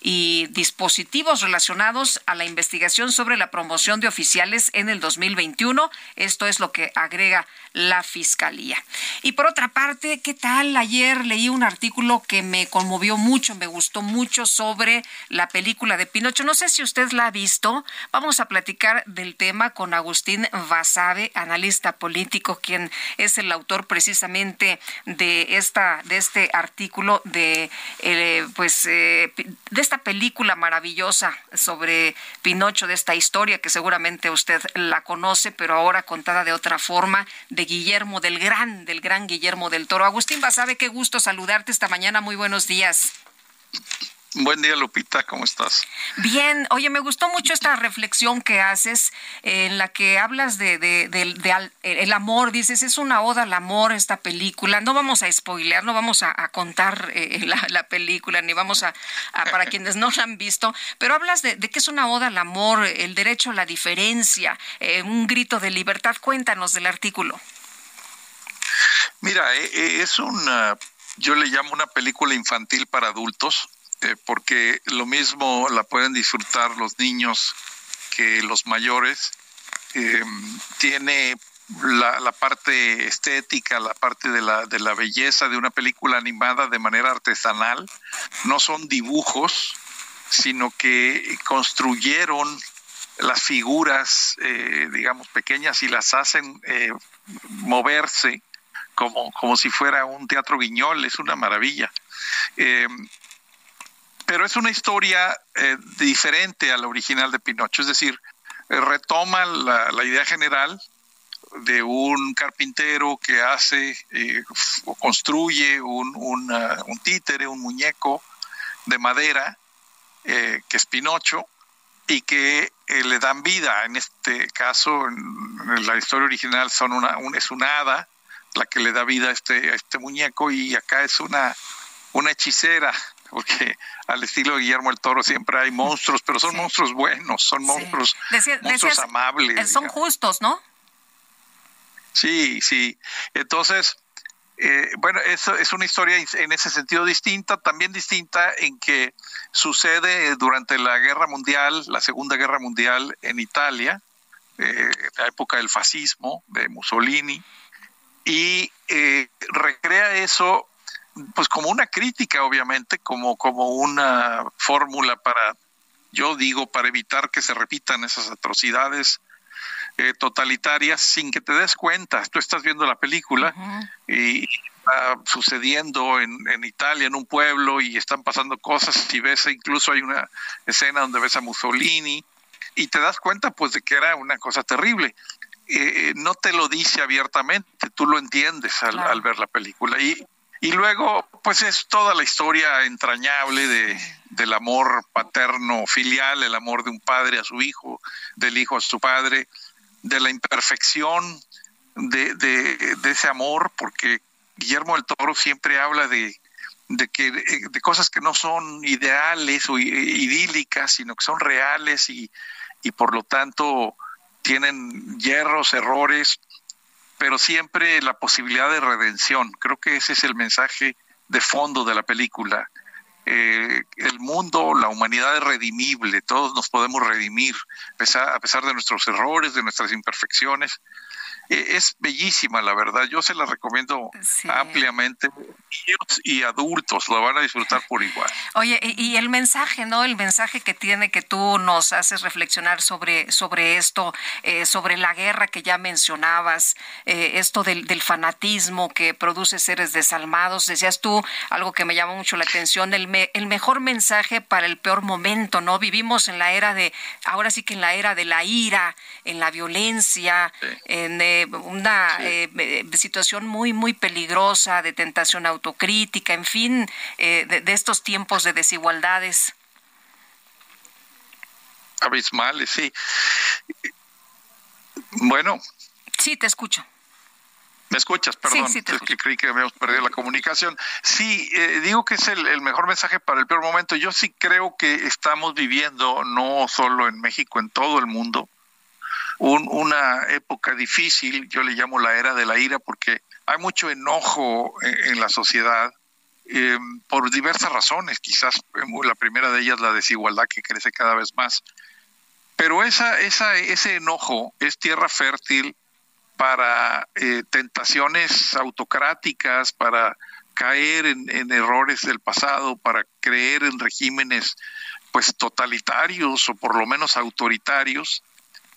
y dispositivos relacionados a la investigación sobre la promoción de oficiales en el 2021. Esto es lo que agrega la Fiscalía. Y por otra parte, ¿qué tal? Ayer leí un artículo que me conmovió mucho, me gustó mucho sobre la película de Pinocho. No sé si usted la ha visto. Vamos a platicar del tema con Agustín Basabe, analista político, quien es el autor precisamente de esta de este artículo de eh, pues eh, de esta película maravillosa sobre Pinocho, de esta historia que seguramente usted la conoce, pero ahora contada de otra forma, de Guillermo, del gran, del gran Guillermo del Toro. Agustín Basabe, qué gusto saludarte esta mañana. Muy buenos días. Buen día, Lupita, ¿cómo estás? Bien, oye, me gustó mucho esta reflexión que haces en la que hablas de, de, el amor, dices, es una oda al amor esta película, no vamos a spoilear, no vamos a, contar eh, la, película, ni vamos a, para quienes no la han visto, pero hablas de, que es una oda al amor, el derecho a la diferencia, eh, un grito de libertad, cuéntanos del artículo. Mira, eh, es una, yo le llamo una película infantil para adultos, eh, porque lo mismo la pueden disfrutar los niños que los mayores. Eh, tiene la, parte estética, la parte de la, de la belleza de una película animada de manera artesanal. No son dibujos, sino que construyeron las figuras, eh, digamos, pequeñas y las hacen moverse como, como si fuera un teatro guiñol. Es una maravilla pero es una historia eh, diferente a la original de Pinocho, es decir, eh, retoma la, idea general de un carpintero que hace eh, o construye un, un, títere, un muñeco de madera, que es Pinocho, y que le dan vida. En este caso, en, la historia original son una, es una hada la que le da vida a este, a este muñeco y acá es una, una hechicera porque al estilo de Guillermo el Toro siempre hay monstruos, pero son monstruos buenos, son monstruos, monstruos amables. Eh, son justos, ¿no? Sí, sí. Entonces, eh, bueno, eso es una historia en ese sentido distinta, también distinta en que sucede durante la Guerra Mundial, la Segunda Guerra Mundial en Italia, eh, la época del fascismo de Mussolini, y recrea eso pues como una crítica, obviamente, como, como una fórmula para, yo digo, para evitar que se repitan esas atrocidades eh, totalitarias sin que te des cuenta. Tú estás viendo la película y está sucediendo en, en, Italia, en un pueblo, y están pasando cosas y ves, incluso hay una escena donde ves a Mussolini y te das cuenta pues de que era una cosa terrible. Eh, no te lo dice abiertamente, tú lo entiendes al, al ver la película. Y, y luego, pues es toda la historia entrañable de, del amor paterno filial, el amor de un padre a su hijo, del hijo a su padre, de la imperfección de, de, ese amor, porque Guillermo del Toro siempre habla de, de que de cosas que no son ideales o idílicas, sino que son reales y, y por lo tanto tienen hierros, errores, pero siempre la posibilidad de redención. Creo que ese es el mensaje de fondo de la película. Eh, el mundo, la humanidad es redimible, todos nos podemos redimir, a pesar de nuestros errores, de nuestras imperfecciones, es bellísima, la verdad. Yo se la recomiendo ampliamente. Niños y adultos lo van a disfrutar por igual. Oye, y, el mensaje, ¿no? El mensaje que tiene que tú nos haces reflexionar sobre, sobre esto, eh, sobre la guerra que ya mencionabas, eh, esto del, del, fanatismo que produce seres desalmados. Decías tú algo que me llamó mucho la atención, el, el mejor mensaje para el peor momento, ¿no? Vivimos en la era de, ahora sí que en la era de la ira, en la violencia, en una eh, eh, situación muy, muy peligrosa de tentación autocrítica, en fin, eh, de, estos tiempos de desigualdades. Abismales, sí. Bueno. Sí, te escucho. ¿Me escuchas? Perdón, es que creí que habíamos perdido la comunicación. Sí, digo que es el, mejor mensaje para el peor momento. Yo sí creo que estamos viviendo, no solo en México, en todo el mundo, una época difícil, yo le llamo la era de la ira porque hay mucho enojo en, la sociedad, eh, por diversas razones, quizás la primera de ellas la desigualdad que crece cada vez más. Pero esa, esa, ese enojo es tierra fértil para eh, tentaciones autocráticas, para caer en, en, errores del pasado, para creer en regímenes pues totalitarios o por lo menos autoritarios.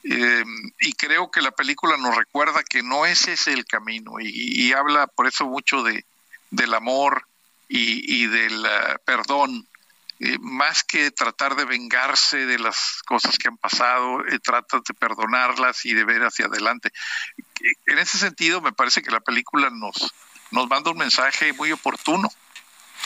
Eh, y creo que la película nos recuerda que no ese es el camino y, habla por eso mucho de, del amor y, y del uh, perdón, eh, más que tratar de vengarse de las cosas que han pasado, eh, trata de perdonarlas y de ver hacia adelante. En ese sentido, me parece que la película nos, nos manda un mensaje muy oportuno.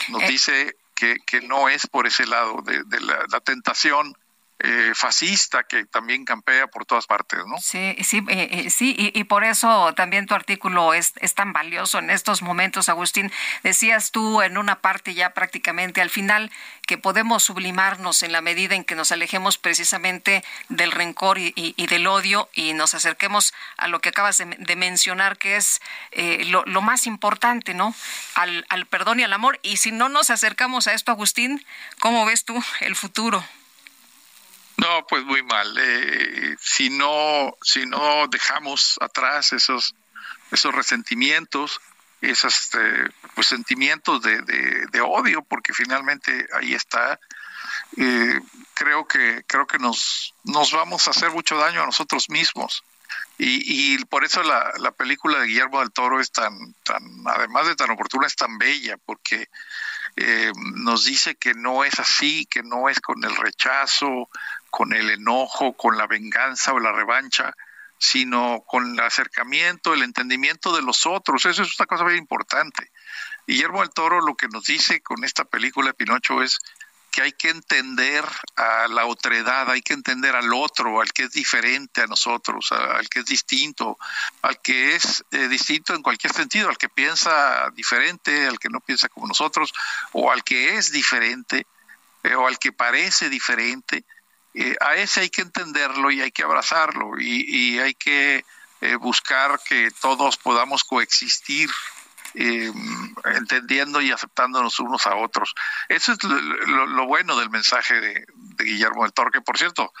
Nos Eh. dice que, que no es por ese lado de, de la, la tentación eh, fascista que también campea por todas partes, ¿no? Sí, sí, eh, eh, sí, y, y por eso también tu artículo es, es tan valioso en estos momentos, Agustín. Decías tú en una parte ya prácticamente al final que podemos sublimarnos en la medida en que nos alejemos precisamente del rencor y, del odio y nos acerquemos a lo que acabas de, de mencionar, que es eh, lo, lo más importante, ¿no? Al, al perdón y al amor. Y si no nos acercamos a esto, Agustín, ¿cómo ves tú el futuro? No, pues muy mal. Eh, si no, si no dejamos atrás esos, esos resentimientos, esos eh, pues, sentimientos de, de- de odio, porque finalmente ahí está. eh, creo que creo que nos nos vamos a hacer mucho daño a nosotros mismos y, y por eso la, la película de Guillermo del Toro es tan tan además de tan oportuna es tan bella porque eh, nos dice que no es así, que no es con el rechazo, con el enojo, con la venganza o la revancha, sino con el acercamiento, el entendimiento de los otros. Eso es una cosa muy importante. Guillermo del Toro lo que nos dice con esta película Pinocho es que hay que entender a la otredad, hay que entender al otro, al que es diferente a nosotros, al que es distinto, al que es eh, distinto en cualquier sentido, al que piensa diferente, al que no piensa como nosotros, o al que es diferente, eh, o al que parece diferente. Eh, a ese hay que entenderlo y hay que abrazarlo y, y hay que eh, buscar que todos podamos coexistir eh, entendiendo y aceptándonos unos a otros. Eso es lo, lo- lo bueno del mensaje de, de Guillermo del Toro, que por cierto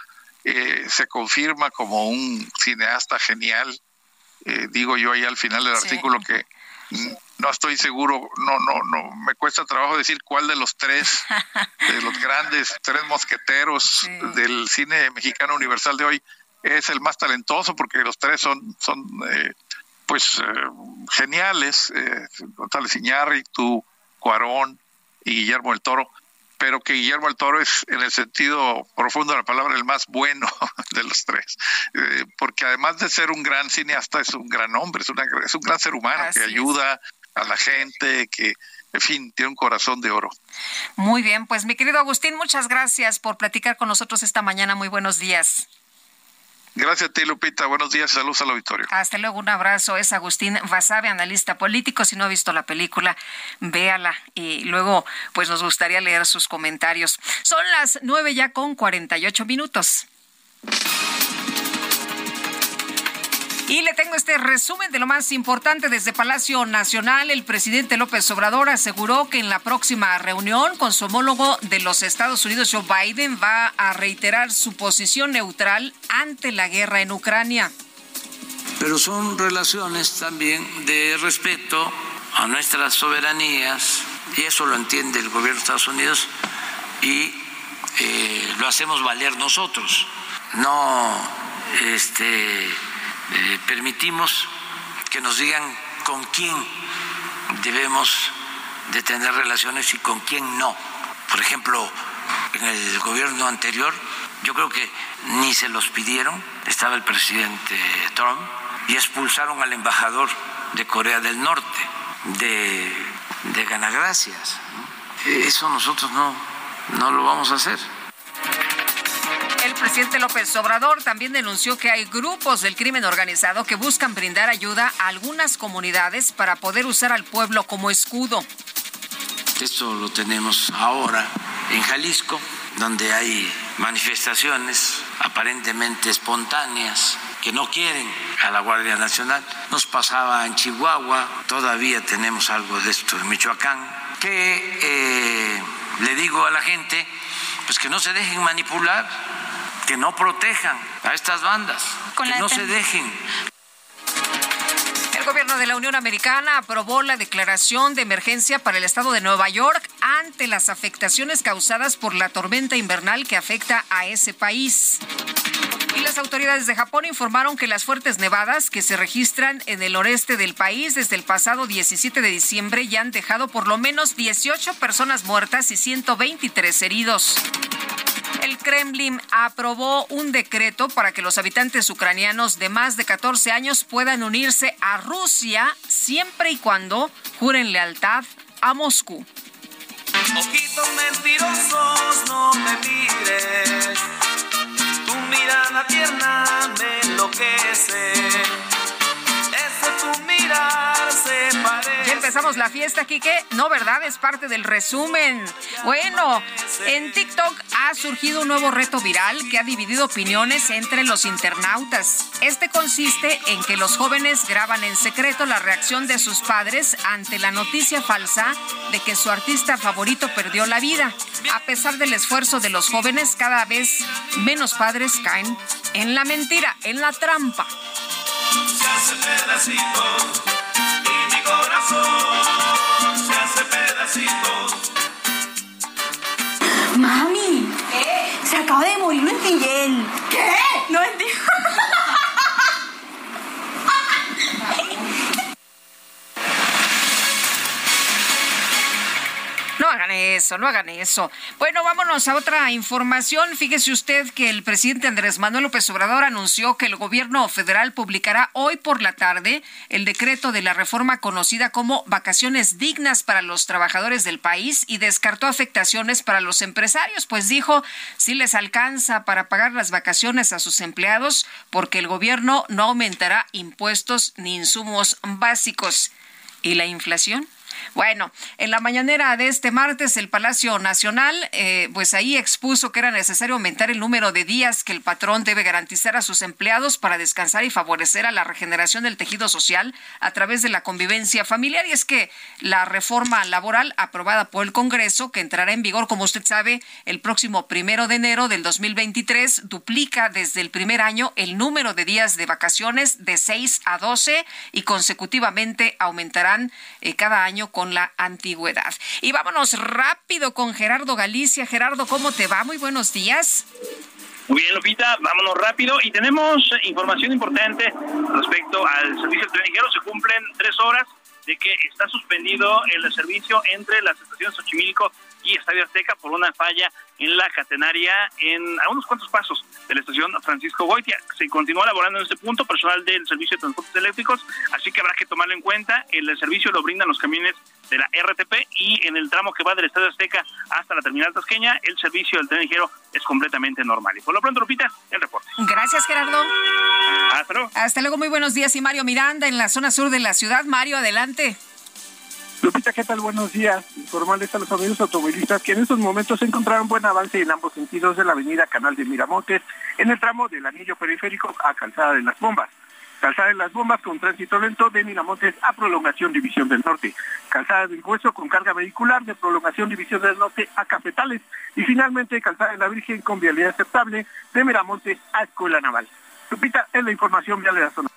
eh, se confirma como un cineasta genial. Digo yo ahí al final del Sí. artículo que no estoy seguro, no, no, no, me cuesta trabajo decir cuál de los tres, de los grandes tres mosqueteros del cine mexicano universal de hoy es el más talentoso porque los tres son, son eh, pues eh, geniales, eh, González Iñárritu, Cuarón y Guillermo del Toro, pero que Guillermo del Toro es en el sentido profundo de la palabra el más bueno de los tres, Eh, porque además de ser un gran cineasta es un gran hombre, es, una- es un gran ser humano Así que es. A la gente, que en fin, tiene un corazón de oro. Muy bien, pues mi querido Agustín, muchas gracias por platicar con nosotros esta mañana. Muy buenos días. Gracias a ti, Lupita. Buenos días. Saludos al auditorio. Hasta luego, un abrazo. Es Agustín Basabe, analista político. Si no ha visto la película, véala y luego pues nos gustaría leer sus comentarios. Son las nueve ya con 48 minutos. Y le tengo este resumen de lo más importante desde Palacio Nacional. El presidente López Obrador aseguró que en la próxima reunión con su homólogo de los Estados Unidos, Joe Biden, va a reiterar su posición neutral ante la guerra en Ucrania. pero son relaciones también de respeto a nuestras soberanías, y eso lo entiende el gobierno de Estados Unidos, y eh, lo hacemos valer nosotros. No este, eh, permitimos que nos digan con quién debemos de tener relaciones y con quién no. Por ejemplo, en el gobierno anterior, yo creo que ni se los pidieron, estaba el presidente Trump, y expulsaron al embajador de Corea del Norte, de, Ganagracias. Eso nosotros no, no lo vamos a hacer. El presidente López Obrador también denunció que hay grupos del crimen organizado que buscan brindar ayuda a algunas comunidades para poder usar al pueblo como escudo. Esto lo tenemos ahora en Jalisco, donde hay manifestaciones aparentemente espontáneas que no quieren a la Guardia Nacional. Nos pasaba en Chihuahua, todavía tenemos algo de esto en Michoacán, que eh, le digo a la gente, pues que no se dejen manipular, que no protejan a estas bandas, que no se dejen. El gobierno de la Unión Americana aprobó la declaración de emergencia para el estado de Nueva York ante las afectaciones causadas por la tormenta invernal que afecta a ese país. Y las autoridades de Japón informaron que las fuertes nevadas que se registran en el oeste del país desde el pasado 17 de diciembre ya han dejado por lo menos 18 personas muertas y 123 heridos. El Kremlin aprobó un decreto para que los habitantes ucranianos de más de 14 años puedan unirse a Rusia siempre y cuando juren lealtad a Moscú. Ojitos mentirosos, no me mires. Me enloquece. Empezamos la fiesta, Quique. No, ¿verdad? Es parte del resumen. Bueno, en TikTok ha surgido un nuevo reto viral que ha dividido opiniones entre los internautas. Este consiste en que los jóvenes graban en secreto la reacción de sus padres ante la noticia falsa de que su artista favorito perdió la vida. A pesar del esfuerzo de los jóvenes, cada vez menos padres caen en la mentira, en la trampa. Se hace pedacitos. Mami, se acaba de morir un Miguel. ¿Qué? No entiendo. Hagan eso, no hagan eso. Bueno, vámonos a otra información. Fíjese usted que el presidente Andrés Manuel López Obrador anunció que el gobierno federal publicará hoy por la tarde el decreto de la reforma conocida como vacaciones dignas para los trabajadores del país y descartó afectaciones para los empresarios, pues dijo si les alcanza para pagar las vacaciones a sus empleados porque el gobierno no aumentará impuestos ni insumos básicos. ¿Y la inflación? Bueno, en la mañanera de este martes, el Palacio Nacional, eh, pues ahí expuso que era necesario aumentar el número de días que el patrón debe garantizar a sus empleados para descansar y favorecer a la regeneración del tejido social a través de la convivencia familiar. Y es que la reforma laboral aprobada por el Congreso, que entrará en vigor, como usted sabe, el próximo primero de enero del 2023, duplica desde el primer año el número de días de vacaciones de 6 a 12 y consecutivamente aumentarán eh, cada año con la antigüedad. Y vámonos rápido con Gerardo Galicia. Gerardo, ¿cómo te va? Muy buenos días. Muy bien, Lupita, vámonos rápido. Y tenemos información importante respecto al servicio ligero. Se cumplen tres horas de que está suspendido el servicio entre las estaciones Xochimilco y Estadio Azteca por una falla en la catenaria en a unos cuantos pasos de la estación Francisco Goitia. Se continúa elaborando en este punto personal del servicio de transportes eléctricos, así que habrá que tomarlo en cuenta. El servicio lo brindan los camiones de la RTP y en el tramo que va del Estadio Azteca hasta la terminal tasqueña, el servicio del tren ligero es completamente normal. Y por lo pronto, Lupita, el reporte. Gracias, Gerardo. Hasta luego. Hasta luego, muy buenos días. Y Mario Miranda en la zona sur de la ciudad. Mario, adelante. Lupita, ¿qué tal? Buenos días. Informarles a los amigos automovilistas que en estos momentos se encontraron buen avance en ambos sentidos de la avenida Canal de Miramontes, en el tramo del anillo periférico a Calzada de las Bombas. Calzada de las Bombas con tránsito lento de Miramontes a Prolongación División del Norte. Calzada del Hueso con carga vehicular de Prolongación División del Norte a Cafetales. Y finalmente Calzada de la Virgen con vialidad aceptable de Miramontes a Escuela Naval. Lupita, es la información vial de la zona.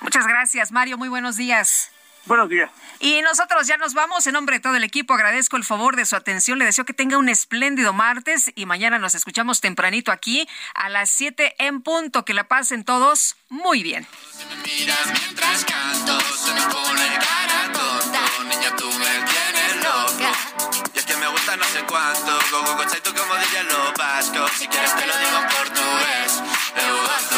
Muchas gracias, Mario. Muy buenos días. Buenos días. Y nosotros ya nos vamos. En nombre de todo el equipo, agradezco el favor de su atención. Le deseo que tenga un espléndido martes y mañana nos escuchamos tempranito aquí a las 7 en punto. Que la pasen todos muy bien. Mira mientras canto, se me pone cara tonta. Niña, tú me tienes loca. Y es que me gusta no sé cuánto. Go, go, go, tú como diría lo vasco. Si quieres te lo digo en portugués. Eu gosto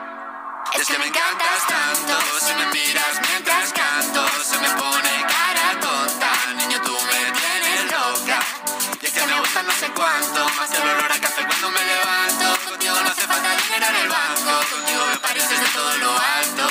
Es que me encantas tanto, si me miras mientras canto, se me pone cara tonta, niño tú me tienes loca. Y es que me gusta no sé cuánto, más que el olor a café cuando me levanto, contigo no hace falta dinero en el banco, contigo me pareces de todo lo alto.